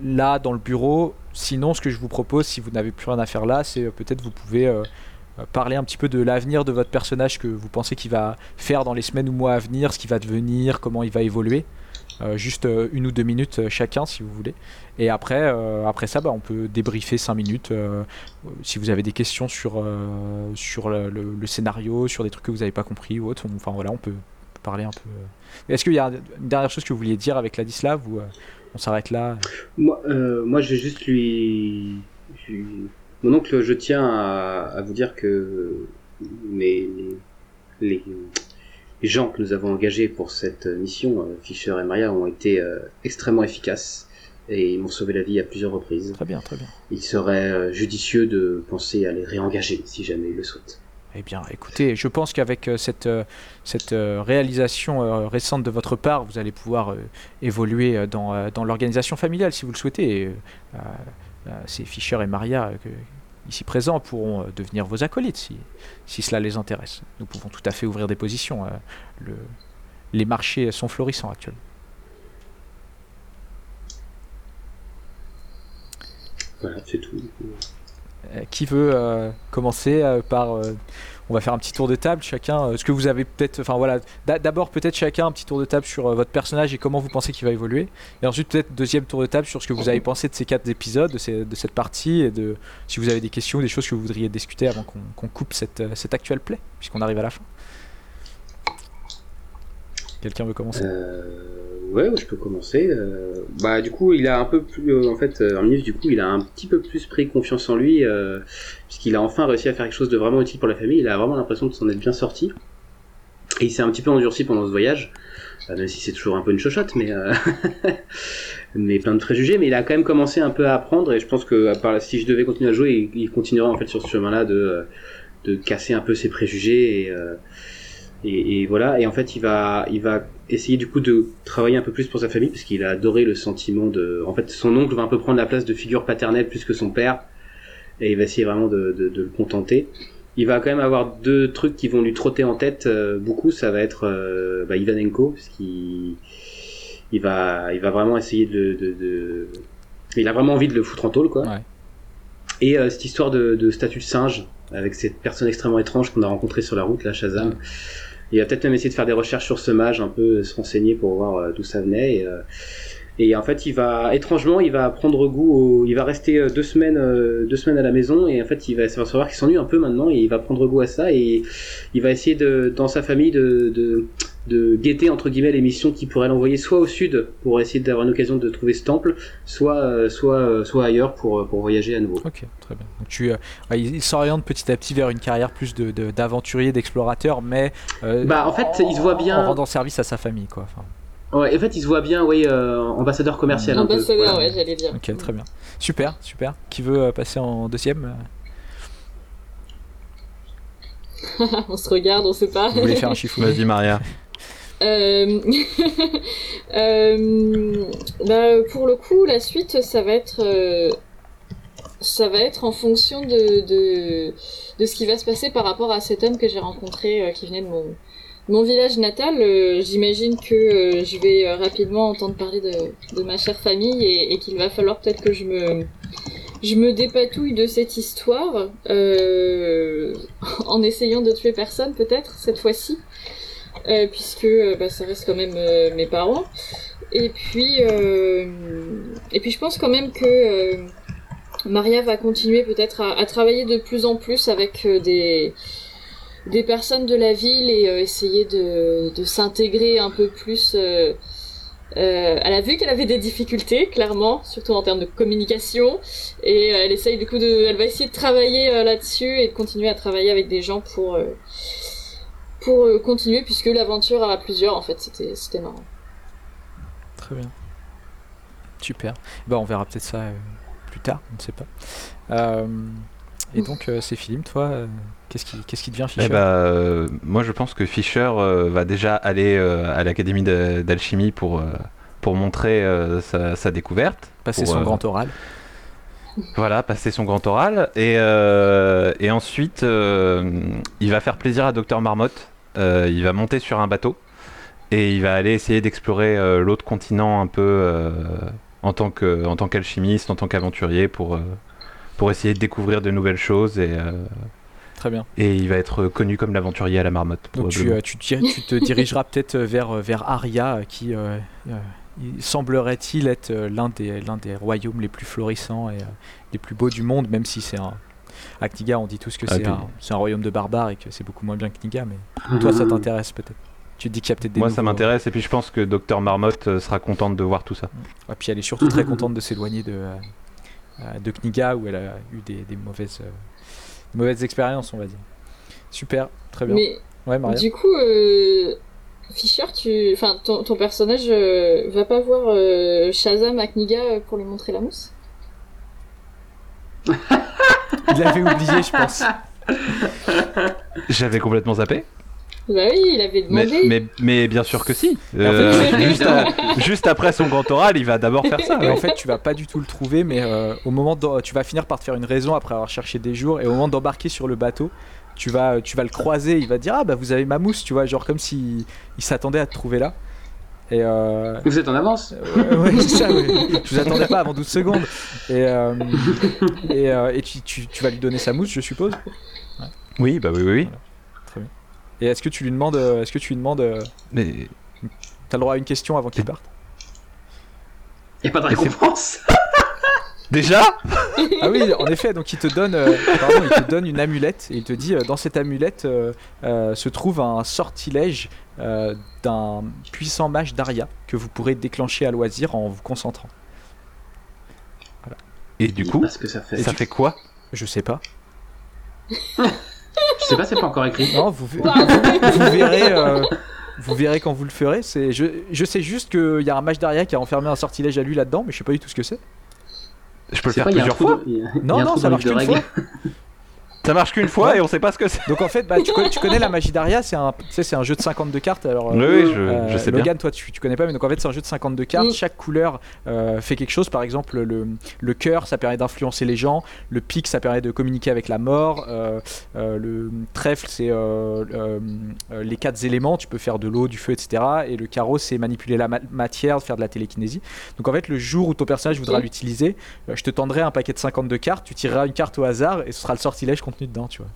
là dans le bureau, sinon, ce que je vous propose, si vous n'avez plus rien à faire là, c'est euh, peut-être vous pouvez euh, euh, parler un petit peu de l'avenir de votre personnage que vous pensez qu'il va faire dans les semaines ou mois à venir, ce qu'il va devenir, comment il va évoluer. Juste une ou deux minutes chacun si vous voulez. Et après, après ça, bah, on peut débriefer cinq minutes si vous avez des questions sur, sur le, scénario, sur des trucs que vous n'avez pas compris ou autre. Enfin voilà, on peut parler un peu. Est-ce qu'il y a une dernière chose que vous vouliez dire avec Ladislav ou on s'arrête là? Moi, euh, moi, je vais juste lui... Mon oncle, je tiens à, vous dire que les, les, gens que nous avons engagés pour cette mission, euh, Fischer et Maria, ont été euh, extrêmement efficaces et ils m'ont sauvé la vie à plusieurs reprises. Très bien, très bien. Il serait judicieux de penser à les réengager si jamais ils le souhaitent. Eh bien, écoutez, je pense qu'avec euh, cette, euh, cette euh, réalisation récente de votre part, vous allez pouvoir évoluer dans, dans l'organisation familiale si vous le souhaitez. ces Fischer et Maria, ici présents, pourront devenir vos acolytes si, si cela les intéresse. Nous pouvons tout à fait ouvrir des positions. Le, les marchés sont florissants actuellement. Voilà, c'est tout. Euh, qui veut euh, commencer euh, par on va faire un petit tour de table chacun ce que vous avez peut-être enfin voilà. D'abord peut-être chacun un petit tour de table sur votre personnage et comment vous pensez qu'il va évoluer. Et ensuite peut-être deuxième tour de table sur ce que vous avez pensé de ces quatre épisodes de, de cette partie et de si vous avez des questions des choses que vous voudriez discuter avant qu'on coupe cette, cette actuelle play puisqu'on arrive à la fin quelqu'un veut commencer ouais, je peux commencer. Euh, bah, du coup, il a un peu plus, euh, en fait, euh, Arminius, du coup, il a un petit peu plus pris confiance en lui, euh, puisqu'il a enfin réussi à faire quelque chose de vraiment utile pour la famille. Il a vraiment l'impression de s'en être bien sorti. Et il s'est un petit peu endurci pendant ce voyage, euh, même si c'est toujours un peu une chochotte, mais euh, mais plein de préjugés. Mais il a quand même commencé un peu à apprendre, et je pense que si je devais continuer à jouer, il, continuera en fait sur ce chemin-là de euh, de casser un peu ses préjugés et euh, et, et voilà. Et en fait, il va il va essayer du coup de travailler un peu plus pour sa famille parce qu'il a adoré le sentiment de. En fait, son oncle va un peu prendre la place de figure paternelle plus que son père, et il va essayer vraiment de, de, de le contenter. Il va quand même avoir deux trucs qui vont lui trotter en tête euh, beaucoup. Ça va être euh, bah, Ivanenko, parce qu'il il va il va vraiment essayer de, il a vraiment envie de le foutre en tôle quoi. Ouais. Et euh, cette histoire de, de statue de singe avec cette personne extrêmement étrange qu'on a rencontrée sur la route, là, Shazam. Il va peut-être même essayer de faire des recherches sur ce mage, un peu se renseigner pour voir euh, d'où ça venait. Et, euh, et en fait, il va étrangement, il va prendre goût, au... il va rester euh, deux semaines, euh, deux semaines à la maison, et en fait, il va savoir qu'il s'ennuie un peu maintenant, et il va prendre goût à ça, et il va essayer de, dans sa famille, de, de guetter entre guillemets les missions qui pourraient l'envoyer soit au sud pour essayer d'avoir une occasion de trouver ce temple, soit, euh, soit, euh, soit ailleurs pour, pour voyager à nouveau. Ok, très bien. Donc tu, euh, il, s'oriente petit à petit vers une carrière plus de, de- d'aventurier, d'explorateur, mais euh, Bah, en fait, il se voit bien- en rendant service à sa famille, quoi. Enfin, Ouais, en fait, il se voit bien, oui, euh, ambassadeur commercial. Ambassadeur, Voilà. ouais, j'allais dire. ok, très bien. Super, super. Qui veut euh, passer en deuxième euh, on se regarde, on sait pas. Vous voulez faire un chiffre Vas-y, Maria. Euh, euh, bah, pour le coup, la suite, ça va être, euh, ça va être en fonction de, ce qui va se passer par rapport à cet homme que j'ai rencontré, qui venait de mon, village natal. J'imagine que je vais rapidement entendre parler de, ma chère famille et, qu'il va falloir peut-être que je me, dépatouille de cette histoire en essayant de tuer personne, peut-être cette fois-ci. Euh, puisque euh, bah, ça reste quand même euh, mes parents. Et puis, et puis je pense quand même que Maria va continuer peut-être à, à travailler de plus en plus avec des des personnes de la ville et euh, essayer de, de s'intégrer un peu plus. euh, euh, elle a vu qu'elle avait des difficultés, clairement, surtout en termes de communication, et elle essaye du coup de, elle va essayer de travailler là-dessus et de continuer à travailler avec des gens pour pour euh, continuer puisque l'aventure à plusieurs en fait c'était c'était marrant. Très bien. Super. Bah, on verra peut-être ça euh, plus tard, on ne sait pas. Euh, et donc, euh, c'est Philippe, toi, euh, qu'est-ce qui, qu'est-ce qui devient Fischer Eh ben, euh, moi, je pense que Fischer euh, va déjà aller euh, à l'académie d'alchimie pour, euh, pour montrer euh, sa, sa découverte. Passer pour, son euh, grand oral. Voilà, passer son grand oral. Et, euh, et ensuite, euh, il va faire plaisir à Docteur Marmotte. Euh, il va monter sur un bateau et il va aller essayer d'explorer euh, l'autre continent un peu euh, en tant que en tant qu'alchimiste, en tant qu'aventurier pour, pour essayer de découvrir de nouvelles choses. Et, Très bien. et il va être connu comme l'aventurier à la marmotte. Donc, tu, euh, tu, te dirigeras peut-être vers, vers Aria, qui euh, euh, il semblerait-il être l'un des, l'un des royaumes les plus florissants et les plus beaux du monde, même si c'est un. À Kniga, on dit tous que Ah, c'est un, c'est un royaume de barbares et que c'est beaucoup moins bien que Kniga, mais toi, ça t'intéresse peut-être. Tu te dis qu'il y a peut-être des Moi, ça m'intéresse et puis je pense que Docteur Marmotte euh, sera contente de voir tout ça. Et puis elle est surtout très contente de s'éloigner de, euh, euh, de Kniga où elle a eu des, des mauvaises, euh, des mauvaises expériences, on va dire. Super, très bien. Mais Ouais, Maria. du coup, euh, Fischer, tu, enfin ton, ton personnage euh, va pas voir euh, Shazam à Kniga euh, pour lui montrer la mousse? Il l'avait oublié, je pense. J'avais complètement zappé. Bah oui, il avait Mais, demandé. mais, mais bien sûr que si. Et en fait, Euh, juste, à- juste après son grand oral, il va d'abord faire ça. Et en fait, tu vas pas du tout le trouver, mais euh, au moment tu vas finir par te faire une raison après avoir cherché des jours, et au moment d'embarquer sur le bateau, tu vas, tu vas le croiser, il va te dire ah bah vous avez ma mousse, tu vois, genre comme si il s'attendait à te trouver là. Et euh, Vous êtes en avance ouais, ouais, c'est ça, ouais. Je vous attendais pas avant 12 secondes. Et, euh, et, euh, et tu, tu- tu vas lui donner sa mousse, je suppose? Oui, bah oui, oui, oui. Très bien. Et est-ce que tu lui demandes, euh, est-ce que tu lui demandes, euh, Mais t'as le droit à une question avant qu'il parte? Y a pas de récompense Déjà? Ah oui, en effet, donc il te donne, euh, pardon, il te donne une amulette et il te dit euh, dans cette amulette euh, euh, se trouve un sortilège euh, d'un puissant mage d'Aria que vous pourrez déclencher à loisir en vous concentrant. Et du coup, Parce que ça fait. ça fait quoi? Je sais pas. Je sais pas, c'est pas encore écrit. Non, vous, vous verrez. euh, vous verrez quand vous le ferez. C'est, je, je sais juste qu'il y a un mage d'Aria qui a enfermé un sortilège à lui là-dedans, mais je sais pas du tout ce que c'est. Je peux le faire pas, plusieurs fois de- Non, non, ça marche qu'une fois. Ça marche qu'une fois et on sait pas ce que c'est. Donc en fait, bah, tu, connais, tu connais la magie d'Aria, c'est un, tu sais, c'est un jeu de 52 cartes. Alors, Oui, euh, oui, je, euh, je sais bien. Logan, toi, tu, tu connais pas, mais donc en fait, c'est un jeu de 52 cartes. Mm. Chaque couleur euh, fait quelque chose. Par exemple, le, le cœur, ça permet d'influencer les gens. Le pic, ça permet de communiquer avec la mort. euh, euh, le trèfle, c'est euh, euh, euh, les quatre éléments. Tu peux faire de l'eau, du feu, etc. Et le carreau, c'est manipuler la ma- matière, faire de la télékinésie. Donc en fait, le jour où ton personnage voudra l'utiliser, je te tendrai un paquet de 52 cartes. Tu tireras une carte au hasard et ce sera le sortilège contenu dedans, tu vois.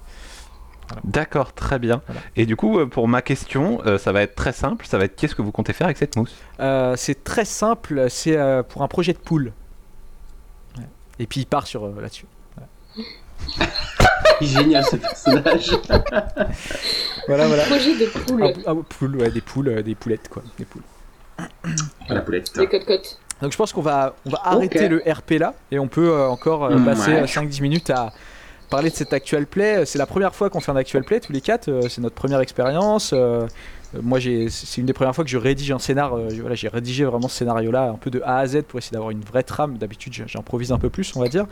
D'accord, très bien. Voilà. Et du coup, euh, pour ma question, euh, ça va être très simple. Ça va être qu'est-ce que vous comptez faire avec cette mousse? Euh, c'est très simple, c'est euh, pour un projet de pool. Ouais. Et puis il part sur euh, là-dessus. Il est Génial ce personnage. Voilà, voilà. Projet de poule. Pool, ouais, des poules, des poulettes quoi, des poules. La poulette. Des cotes-cotes. Donc je pense qu'on va, on va arrêter le RP là et on peut encore Mm, passer ouais. euh, 5-10 minutes à parler de cette actual play. C'est la première fois qu'on fait un actual play tous les quatre. euh, c'est notre première expérience. euh, euh, moi, c'est une des premières fois que je rédige un scénar. euh, voilà, j'ai rédigé vraiment ce scénario-là, un peu de A à Z pour essayer d'avoir une vraie trame. D'habitude, j'improvise un peu plus, on va dire.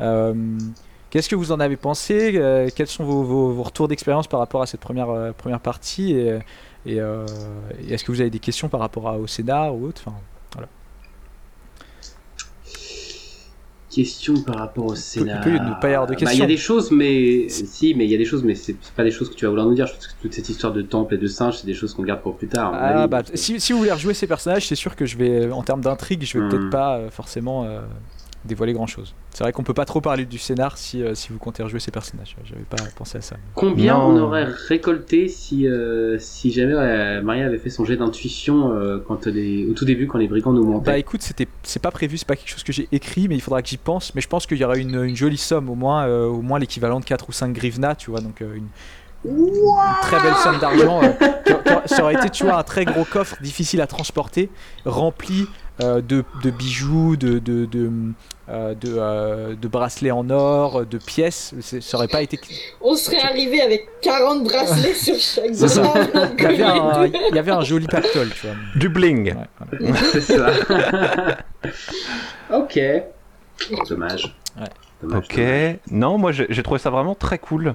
Euh, Qu'est-ce que vous en avez pensé Euh, Quels sont vos, retours d'expérience par rapport à cette première, euh, première partie Et, euh, est-ce que vous avez des questions par rapport au scénar ou autre Question par rapport au scénar. peut ne pas y avoir de Bah, Il y a des choses, mais si, mais il y a des choses, mais c'est pas des choses que tu vas vouloir nous dire. Je pense que toute cette histoire de temple et de singe, c'est des choses qu'on garde pour plus tard. Ah avis. bah si, si vous voulez rejouer ces personnages, c'est sûr que je vais en termes d'intrigue, je vais Hmm. peut-être pas euh, forcément euh, dévoiler grand chose. C'est vrai qu'on peut pas trop parler du scénar si, euh, si vous comptez rejouer ces personnages. J'avais pas pensé à ça. Combien Non. on aurait récolté si, euh, si jamais euh, Maria avait fait son jet d'intuition euh, quand les, au tout début quand les brigands nous montaient? Bah écoute, c'était c'est pas prévu, c'est pas quelque chose que j'ai écrit, mais il faudra que j'y pense. Mais je pense qu'il y aura une, une jolie somme, au moins, euh, au moins l'équivalent de 4 ou 5 grivnas, tu vois, donc euh, une, une très belle somme d'argent. euh, ça aurait été, tu vois, un très gros coffre difficile à transporter, rempli de, de bijoux, de, de, de, euh, de, euh, de bracelets en or, de pièces. Ça aurait pas été. On serait arrivé avec 40 bracelets sur chaque bras. Il y avait un, il y avait un joli pactole, tu vois. Du bling. Ouais, voilà. C'est ça. ok. Dommage. Ouais. Dommage, Ok. dommage. Non, moi j'ai j'ai trouvé ça vraiment très cool.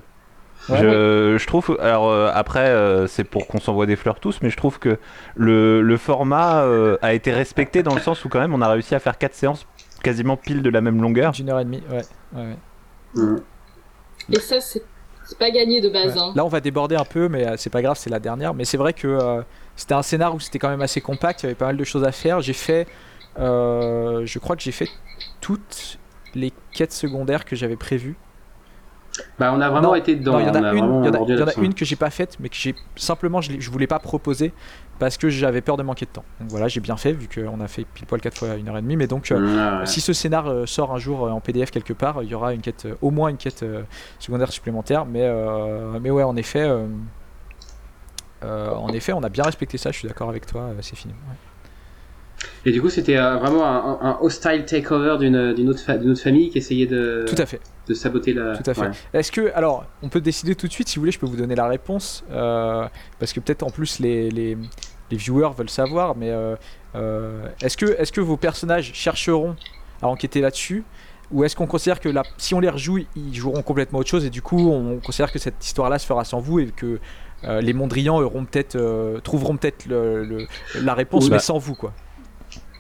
Ouais, je, je trouve, alors euh, après euh, c'est pour qu'on s'envoie des fleurs tous, mais je trouve que le, le format euh, a été respecté dans le sens où quand même on a réussi à faire quatre séances quasiment pile de la même longueur. D'une heure et demie, ouais. ouais, ouais. Mm. Et ça, c'est c'est pas gagné de base. Ouais. Hein. Là, on va déborder un peu, mais euh, c'est pas grave, c'est la dernière. Mais c'est vrai que euh, c'était un scénar où c'était quand même assez compact, il y avait pas mal de choses à faire. J'ai fait, euh, je crois que j'ai fait toutes les quêtes secondaires que j'avais prévues. Bah, on a vraiment Non, été dedans. Il y y y en a une que j'ai pas faite, mais que j'ai simplement, je, l'ai- je voulais pas proposer parce que j'avais peur de manquer de temps. Donc voilà, j'ai bien fait vu qu'on a fait pile poil 4 fois une heure et demie. Mais donc, euh, ouais, ouais. si ce scénar euh, sort un jour euh, en PDF quelque part, il y aura une quête, au moins une quête secondaire supplémentaire. Mais, mais ouais, en effet, en effet, on a bien respecté ça. Je suis d'accord avec toi. c'est fini. ouais. Et du coup, c'était vraiment un, hostile takeover d'une autre, fa- autre famille qui essayait de, Tout à fait. De saboter la. Tout à fait. Ouais. Est-ce que, alors, on peut décider tout de suite, si vous voulez, je peux vous donner la réponse, euh, parce que peut-être en plus les, les, les viewers veulent savoir, mais euh, euh, est-ce que, est que vos personnages chercheront à enquêter là-dessus? Ou est-ce qu'on considère que la, si on les rejoue, ils joueront complètement autre chose et du coup on considère que cette histoire-là se fera sans vous et que les Mondrians auront peut-être, trouveront peut-être le- le- la réponse mais sans vous quoi?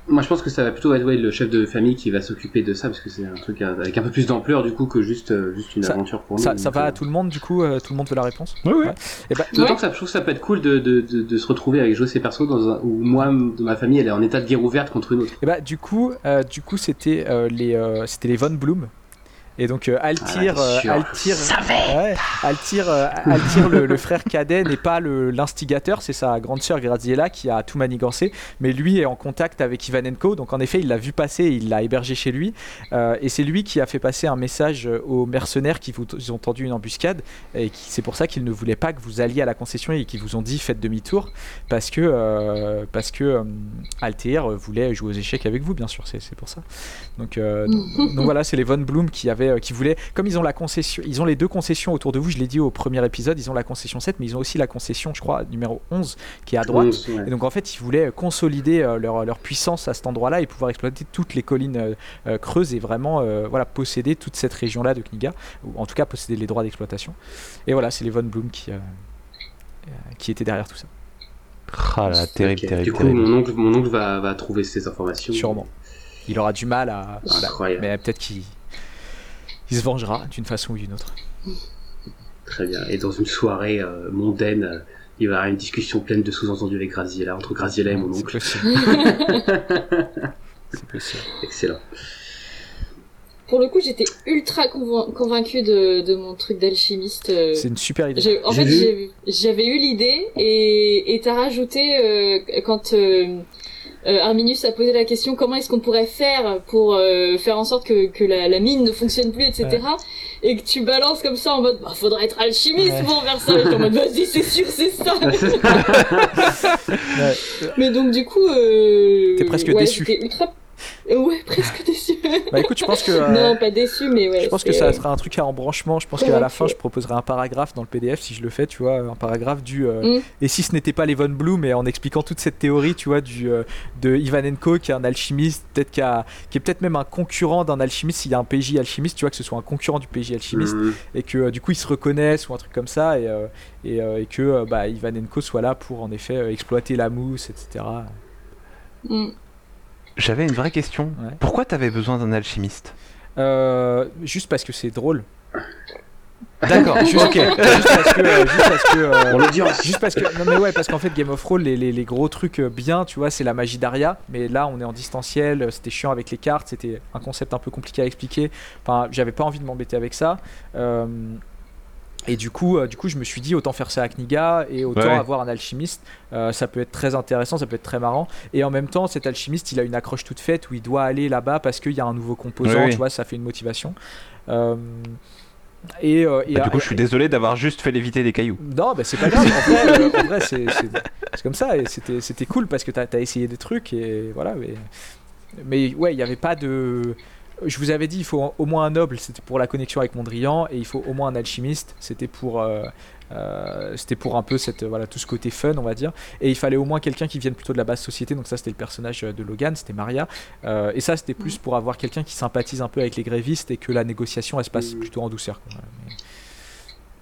Moi, je pense que ça va plutôt être ouais, le chef de famille qui va s'occuper de ça parce que c'est un truc avec un peu plus d'ampleur du coup que juste, euh, juste une Ça- aventure pour nous. Ça, va euh, à tout le monde du coup, euh, tout le monde veut la réponse. Oui, oui. Ouais. Et bah, D'autant Ouais. que ça, je trouve que ça peut être cool de, de, de, de se retrouver avec jouer persos dans un, où moi, de ma famille, elle est en état de guerre ouverte contre une autre. Et bah du coup, euh, du coup c'était euh, les euh, c'était les Von Bloom. Et donc euh, Altir, Ah, euh. Altir, ouais, Altir, euh, Altir, le, le frère cadet n'est pas le- l'instigateur, c'est sa grande sœur Graziella qui a tout manigancé, mais lui est en contact avec Ivanenko, donc en effet il l'a vu passer, il l'a hébergé chez lui, euh, et c'est lui qui a fait passer un message aux mercenaires qui vous ont tendu une embuscade, et c'est pour ça qu'ils ne voulaient pas que vous alliez à la concession et qu'ils vous ont dit faites demi-tour, parce que, euh, parce que euh, Altair voulait jouer aux échecs avec vous, bien sûr, c'est c'est pour ça. Donc, euh, donc, donc voilà, c'est les Von Bloom qui avaient, euh, qui voulaient, comme ils ont la concession, ils ont les deux concessions autour de vous. Je l'ai dit au premier épisode, ils ont la concession 7, mais ils ont aussi la concession, je crois, numéro 11, qui est à droite. Et donc en fait, ils voulaient consolider euh, leur, leur puissance à cet endroit-là et pouvoir exploiter toutes les collines euh, creuses et vraiment euh, voilà, posséder toute cette région-là de Kniga, ou en tout cas posséder les droits d'exploitation. Et voilà, c'est les Von Bloom qui, euh, euh, qui étaient derrière tout ça, Ah là, terrible, terrible, Du coup, terrible. mon oncle, mon oncle va, va trouver ces informations. sûrement. Il aura du mal à... voilà. Incroyable. Mais peut-être qu'il il se vengera d'une façon ou d'une autre. Très bien. Et dans une soirée euh, mondaine, euh, il va y avoir une discussion pleine de sous-entendus avec Graziella, entre Graziella et mon oncle. C'est possible. Excellent. Pour le coup, j'étais ultra convain- convaincue de, de mon truc d'alchimiste. euh. C'est une super idée. Je- en fait, j'avais eu l'idée et et t'as rajouté euh, quand euh, euh, Arminus a posé la question comment est-ce qu'on pourrait faire pour euh, faire en sorte que, que la, la mine ne fonctionne plus, etc. Et que tu balances comme ça en mode bah, faudrait être alchimiste Ouais. pour faire ça. Et en mode vas-y, c'est sûr, c'est ça. Ouais. Mais donc du coup, euh, T'es presque ouais, déçu. ultra, ouais, presque déçu. Bah écoute, je pense que... euh, Non, pas déçu, mais ouais. Je pense que ça sera un truc à embranchement. Je pense qu'à la fin, je proposerai un paragraphe dans le PDF si je le fais, tu vois, un paragraphe du. euh, Mm. Et si ce n'était pas les Von Blum, mais en expliquant toute cette théorie, tu vois, du euh, de Ivanenko qui est un alchimiste, peut-être qui, a- qui est peut-être même un concurrent d'un alchimiste. S'il y a un PJ alchimiste, tu vois, que ce soit un concurrent du PJ alchimiste Mhm. et que euh, du coup ils se reconnaissent ou un truc comme ça et, euh, et, euh, et que euh, bah, Ivanenko soit là pour en effet euh, exploiter la mousse, etc. Mm. J'avais une vraie question. Ouais. Pourquoi t'avais besoin d'un alchimiste Euh, juste parce que c'est drôle. D'accord, Juste, juste parce que. euh, juste parce que euh, Pour l'audience. Juste parce que non mais ouais parce qu'en fait Game of Thrones les, les- les gros trucs euh, bien tu vois c'est la magie d'Aria mais là on est en distanciel euh, c'était chiant avec les cartes c'était un concept un peu compliqué à expliquer enfin j'avais pas envie de m'embêter avec ça Euh, et du coup, euh, du coup, je me suis dit autant faire ça à Kniga et autant Ouais, avoir un alchimiste. Euh, ça peut être très intéressant, ça peut être très marrant. Et en même temps, cet alchimiste, il a une accroche toute faite où il doit aller là-bas parce qu'il y a un nouveau composant. Tu vois, ça fait une motivation. Euh, et, euh, et- Bah, Du coup, je suis désolé d'avoir juste fait léviter des cailloux. non, bah c'est pas grave. En vrai, c'est comme ça. Et c'était c'était cool parce que t'as as essayé des trucs et voilà. Mais, mais ouais, il n'y avait pas de. Je vous avais dit, il faut au moins un noble, c'était pour la connexion avec Mondrian, et il faut au moins un alchimiste, c'était pour, euh, euh, c'était pour un peu cette, voilà, tout ce côté fun, on va dire. Et il fallait au moins quelqu'un qui vienne plutôt de la basse société, donc ça c'était le personnage de Logan, c'était Maria. Euh, et ça c'était plus pour avoir quelqu'un qui sympathise un peu avec les grévistes et que la négociation elle se passe Mhm. plutôt en douceur. quoi. Mais-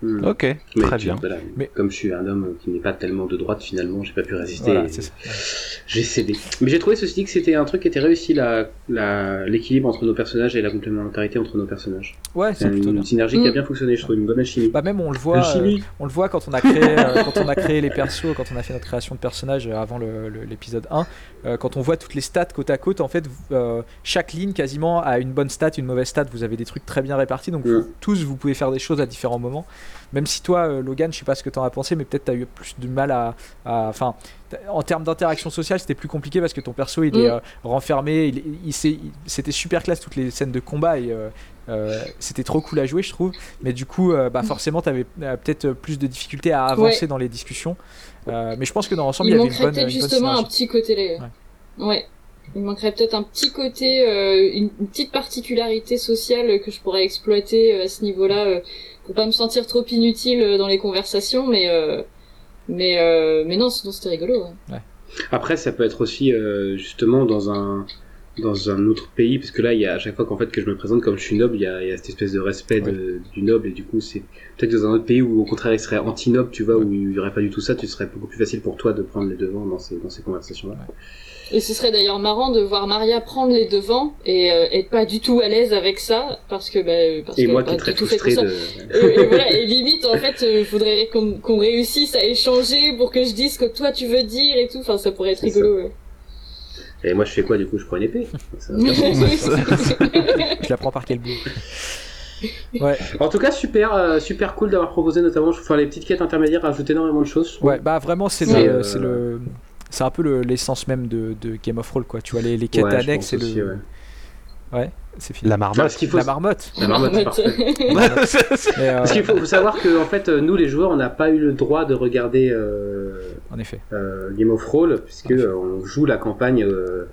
Mhm. Ok, Mais très tu- bien. voilà, Mais- Comme je suis un homme qui n'est pas tellement de droite, finalement, j'ai pas pu résister. Voilà. J'ai cédé. Mais j'ai trouvé ceci dit que c'était un truc qui était réussi, la- la- l'équilibre entre nos personnages et la complémentarité entre nos personnages. Ouais, C'est plutôt bien. une synergie qui a Mm. bien fonctionné, je trouve, une bonne alchimie. Bah même on le voit, euh, on le voit quand on a créé, euh, quand on a créé les persos, quand on a fait notre création de personnages euh, avant l'épisode 1, euh, quand on voit toutes les stats côte à côte, en fait, euh, chaque ligne quasiment a une bonne stat, une mauvaise stat. Vous avez des trucs très bien répartis, donc Mm. vous- tous vous pouvez faire des choses à différents moments. Même si toi, euh, Logan, je sais pas ce que t'en as pensé, mais peut-être t'as eu plus de mal à, enfin, en termes d'interaction sociale, c'était plus compliqué parce que ton perso il est Mm. euh, renfermé, il, il il- c'était super classe toutes les scènes de combat et euh, c'était trop cool à jouer, je trouve. Mais du coup, bah forcément, t'avais peut-être plus de difficultés à avancer Ouais. dans les discussions. Mais je pense que dans l'ensemble, il Il y avait une manquerait bonne, bonne justement un petit côté. Ouais. Il manquerait peut-être un petit côté, euh, une, une petite particularité sociale que je pourrais exploiter euh, à ce niveau-là euh, pour pas me sentir trop inutile euh, dans les conversations, mais euh, mais euh, mais non, sinon c'était rigolo. ouais. Après, ça peut être aussi euh, justement dans un dans un autre pays, parce que là, il y a à chaque fois qu'en fait que je me présente comme je suis noble, il y a, il y a cette espèce de respect de- du noble, et du coup, c'est peut-être dans un autre pays où au contraire il serait anti-noble, tu vois, où il y aurait pas du tout ça, tu serais beaucoup plus facile pour toi de prendre les devants dans ces dans ces conversations-là. Et ce serait d'ailleurs marrant de voir Maria prendre les devants et euh, être pas du tout à l'aise avec ça parce que bah, parce Et que moi pas qui est très tout fait frustré de. et, et voilà, et limite, en fait, il faudrait qu'on réussisse à échanger pour que je dise ce que toi tu veux dire et tout. Enfin, ça pourrait être rigolo. ouais. Et moi, je fais quoi du coup? Je prends une épée? Ça. Je la prends par quel bout? Ouais, En tout cas, super, euh, super cool d'avoir proposé notamment, enfin, les petites quêtes intermédiaires rajoutent énormément de choses. ouais, bah vraiment, c'est le, euh, c'est le, c'est un peu le- l'essence même de, de Game of Thrones, quoi. Tu vois, les, les quêtes Ouais, annexes, aussi, le. ouais. Ouais, c'est fini. La marmotte. ce qu'il faut, La marmotte. La marmotte, c'est parfait. Mais, euh, Parce qu'il faut, savoir que en fait, nous les joueurs, on n'a pas eu le droit de regarder euh, en effet. euh, Game of Thrones puisque on joue la campagne euh,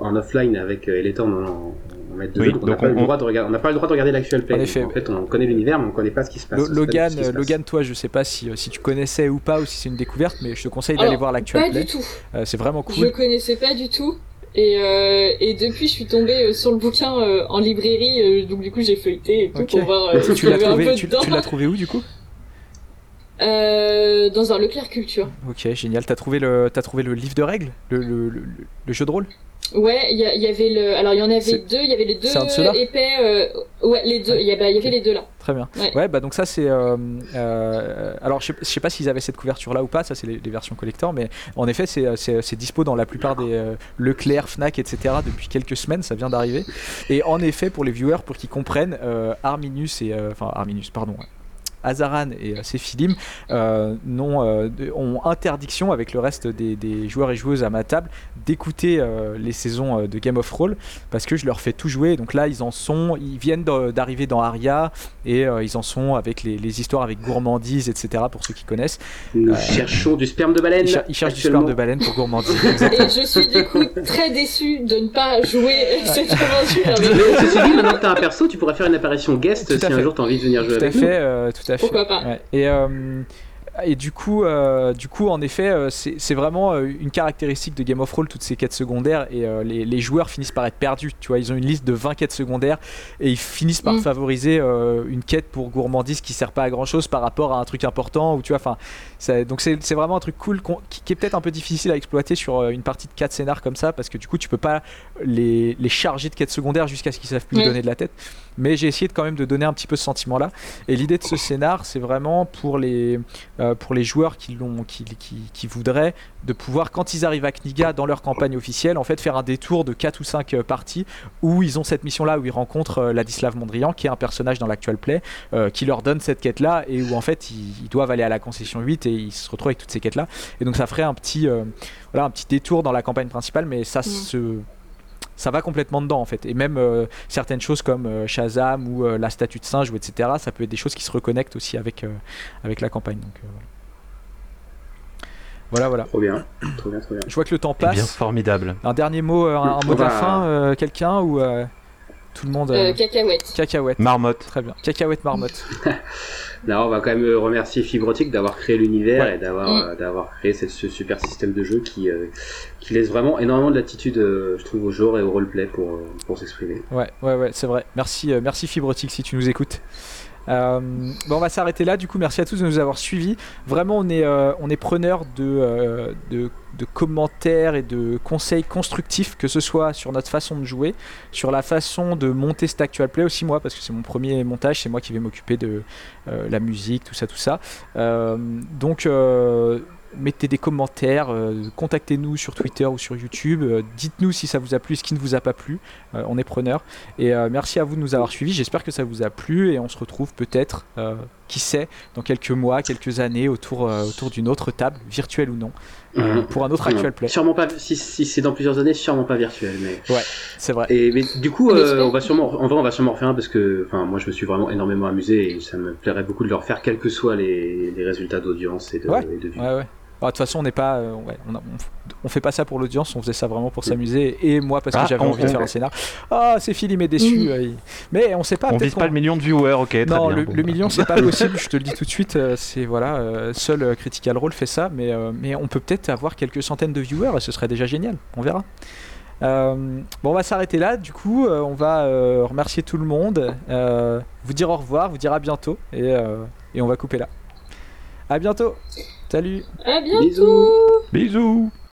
en offline avec euh, Eletor en, en, en maître de Oui, donc on n'a pas, on- le droit de regarder- on pas le droit de regarder l'actuel play. En effet. En fait, on connaît l'univers, mais on connaît pas ce qui se passe. On pas Logan, euh, passe. Logan, toi, je sais pas si, euh, si tu connaissais ou pas, ou si c'est une découverte, mais je te conseille d'aller voir l'actuel Pas play. du tout. Euh, c'est vraiment Je cool. connaissais pas du tout. Et, euh, et depuis, je suis tombée euh, sur le bouquin euh, en librairie, euh, donc du coup, j'ai feuilleté et tout pour voir euh, Tu y l'as trouvé, tu, tu l'as trouvé où du coup? Euh, dans un Leclerc Culture. Ok, génial. T'as trouvé le, t'as trouvé le livre de règles, le, le, le- le jeu de rôle? Ouais, il y, avait le. Alors, il y en avait deux, il y avait les deux épais. euh, Ouais, les deux. Il y, a- bah, il y avait les deux là. Très bien. Ouais. bah donc ça c'est. euh, euh, alors je sais, je sais pas s'ils avaient cette couverture là ou pas, ça c'est les, les versions collector, mais en effet c'est, euh, c'est, c'est dispo dans la plupart des Leclerc, Fnac, etc. depuis quelques semaines, ça vient d'arriver. Et en effet pour les viewers, pour qu'ils comprennent, Arminus et. euh, Enfin Arminus, pardon. Azaran et euh, Sephilim euh, euh, ont interdiction avec le reste des, des joueurs et joueuses à ma table d'écouter euh, les saisons de Game of Thrones parce que je leur fais tout jouer. Donc là, ils en sont, ils viennent d'arriver dans Aria et euh, ils en sont avec les, les histoires avec gourmandise, etc. Pour ceux qui connaissent, Nous cherchons du sperme de baleine. ils, cher- ils cherchent du sperme de baleine pour gourmandise. Et je suis du coup très déçue de ne pas jouer cette Mais eux. ceci dit, maintenant que t'as un perso, tu pourrais faire une apparition guest Tout si un fait. jour t'as envie de venir jouer tout à avec nous. fait, euh, tout à fait. Pourquoi pas Ouais. Et, euh, et du coup, euh, du coup, en effet, euh, c'est vraiment une caractéristique de Game of Thrones, toutes ces quêtes secondaires, et euh, les, les joueurs finissent par être perdus. Tu vois, ils ont une liste de 20 quêtes secondaires, et ils finissent par Mm. favoriser euh, une quête pour gourmandise qui sert pas à grand chose par rapport à un truc important. Ou tu vois, enfin, donc c'est vraiment un truc cool qui, qui est peut-être un peu difficile à exploiter sur une partie de 4 scénars comme ça, parce que du coup, tu peux pas les, les charger de quêtes secondaires jusqu'à ce qu'ils savent plus donner de la tête. Mais j'ai essayé de quand même de donner un petit peu ce sentiment-là. Et l'idée de ce scénar, c'est vraiment pour les, euh, pour les joueurs qui, l'ont, qui, qui, qui voudraient de pouvoir, quand ils arrivent à Kniga dans leur campagne officielle, en fait faire un détour de 4 ou 5 parties où ils ont cette mission-là, où ils rencontrent euh, Ladislav Mondrian, qui est un personnage dans l'actuel play, euh, qui leur donne cette quête-là et où en fait ils, ils doivent aller à la concession 8 et ils se retrouvent avec toutes ces quêtes-là. Et donc ça ferait un petit, euh, voilà, un petit détour dans la campagne principale, mais ça se ça va complètement dedans en fait. Et même euh, certaines choses comme euh, Shazam ou euh, la statue de singe ou etc ça peut être des choses qui se reconnectent aussi avec euh, avec la campagne. Donc euh, voilà. Voilà Trop bien, trop bien, trop bien. je vois que le temps Eh bien, passe. formidable. un dernier mot un, un mot de la fin euh, quelqu'un ou euh, tout le monde euh, Euh, cacahuète. cacahuète Marmotte. très bien cacahuète marmotte Là, on va quand même remercier Fibrotique d'avoir créé l'univers Ouais. et d'avoir Mm. euh, d'avoir créé ce super système de jeu qui euh, qui laisse vraiment énormément de latitude, euh, je trouve, aux joueurs et au roleplay pour euh, pour s'exprimer. Ouais, ouais, ouais, c'est vrai. Merci, euh, merci Fibrotique si tu nous écoutes. Euh, bon, on va s'arrêter là. Du coup, merci à tous de nous avoir suivis. Vraiment, on est, euh, on est preneur de, euh, de, de commentaires et de conseils constructifs, que ce soit sur notre façon de jouer, sur la façon de monter cet actual play aussi moi, parce que c'est mon premier montage, c'est moi qui vais m'occuper de la musique, tout ça, tout ça. Donc mettez des commentaires, euh, contactez-nous sur Twitter ou sur YouTube, euh, dites-nous si ça vous a plu, ce qui ne vous a pas plu, Euh, on est preneur. Et euh, merci à vous de nous avoir suivis, j'espère que ça vous a plu et on se retrouve peut-être, euh, qui sait, dans quelques mois, quelques années autour, euh, autour d'une autre table, virtuelle ou non, euh, Mhm. pour un autre actual play. Sûrement pas, si, si c'est dans plusieurs années, sûrement pas virtuel, mais. C'est vrai. Et mais du coup, On euh, on va sûrement, en vrai, on va sûrement refaire un parce que, enfin, moi, je me suis vraiment énormément amusé et ça me plairait beaucoup de le refaire, quels que soient les, les résultats d'audience et de, Ouais. et de vues. Ouais, ouais. Bah, De toute façon, on n'est pas, euh, ouais, on, a- on f- on fait pas ça pour l'audience, on faisait ça vraiment pour s'amuser. Et moi, parce que Ah, j'avais envie de faire un scénar. Ah, c'est Philippe est déçu. Mhm. euh, il- Mais on sait pas. On vise pas le million de viewers, ok, très non, bien. le, Bon, le bah. million c'est pas possible, je te le dis tout de suite, euh, c'est voilà, euh, seul Critical Role fait ça, mais, euh, mais on peut peut-être avoir quelques centaines de viewers et ce serait déjà génial, on verra. Euh, bon, on va s'arrêter là, du coup, euh, on va euh, remercier tout le monde, euh, vous dire au revoir, vous dire à bientôt et, euh, et on va couper là. À bientôt, salut. À bientôt. Bisous. Bisous